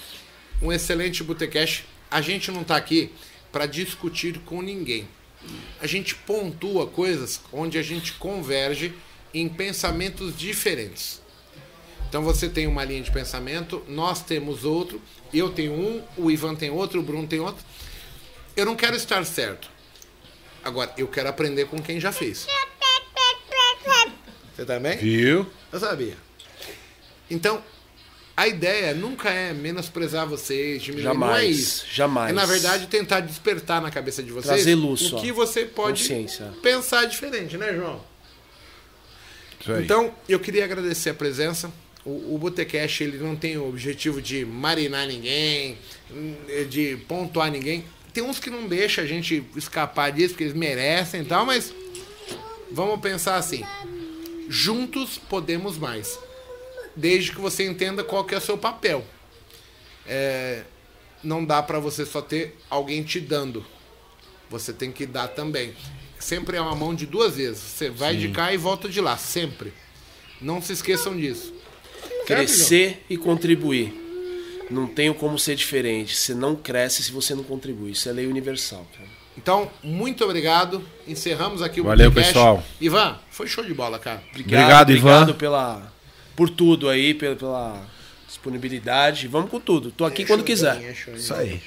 Um excelente Botecash. A gente não tá aqui para discutir com ninguém. A gente pontua coisas onde a gente converge em pensamentos diferentes. Então você tem uma linha de pensamento, nós temos outro, eu tenho um, o Ivan tem outro, o Bruno tem outro. Eu não quero estar certo. Agora, eu quero aprender com quem já fez. Você também? Viu? Eu sabia. Então, a ideia nunca é menosprezar vocês, diminuir. Não é Jamais, isso. jamais. É, na verdade, tentar despertar na cabeça de vocês Trazer luz o que você pode pensar diferente, né, João? Então, eu queria agradecer a presença. O, o Botecash, ele não tem o objetivo de marinar ninguém, de pontuar ninguém. Tem uns que não deixam a gente escapar disso, porque eles merecem e tal, mas vamos pensar assim. Juntos podemos mais. Desde que você entenda qual que é o seu papel. É, não dá pra você só ter alguém te dando. Você tem que dar também. Sempre é uma mão de duas vezes. Você vai de cá e volta de lá, sempre. Não se esqueçam disso. Crescer e contribuir. Não tenho como ser diferente. Você não cresce se você não contribui. Isso é lei universal, cara. Então, muito obrigado. Encerramos aqui o Valeu, podcast. pessoal. Ivan, foi show de bola, cara. Obrigado, Ivan. Obrigado pela, por tudo aí, pela, pela disponibilidade. Vamos com tudo. Tô aqui quando quiser. É show? Isso aí.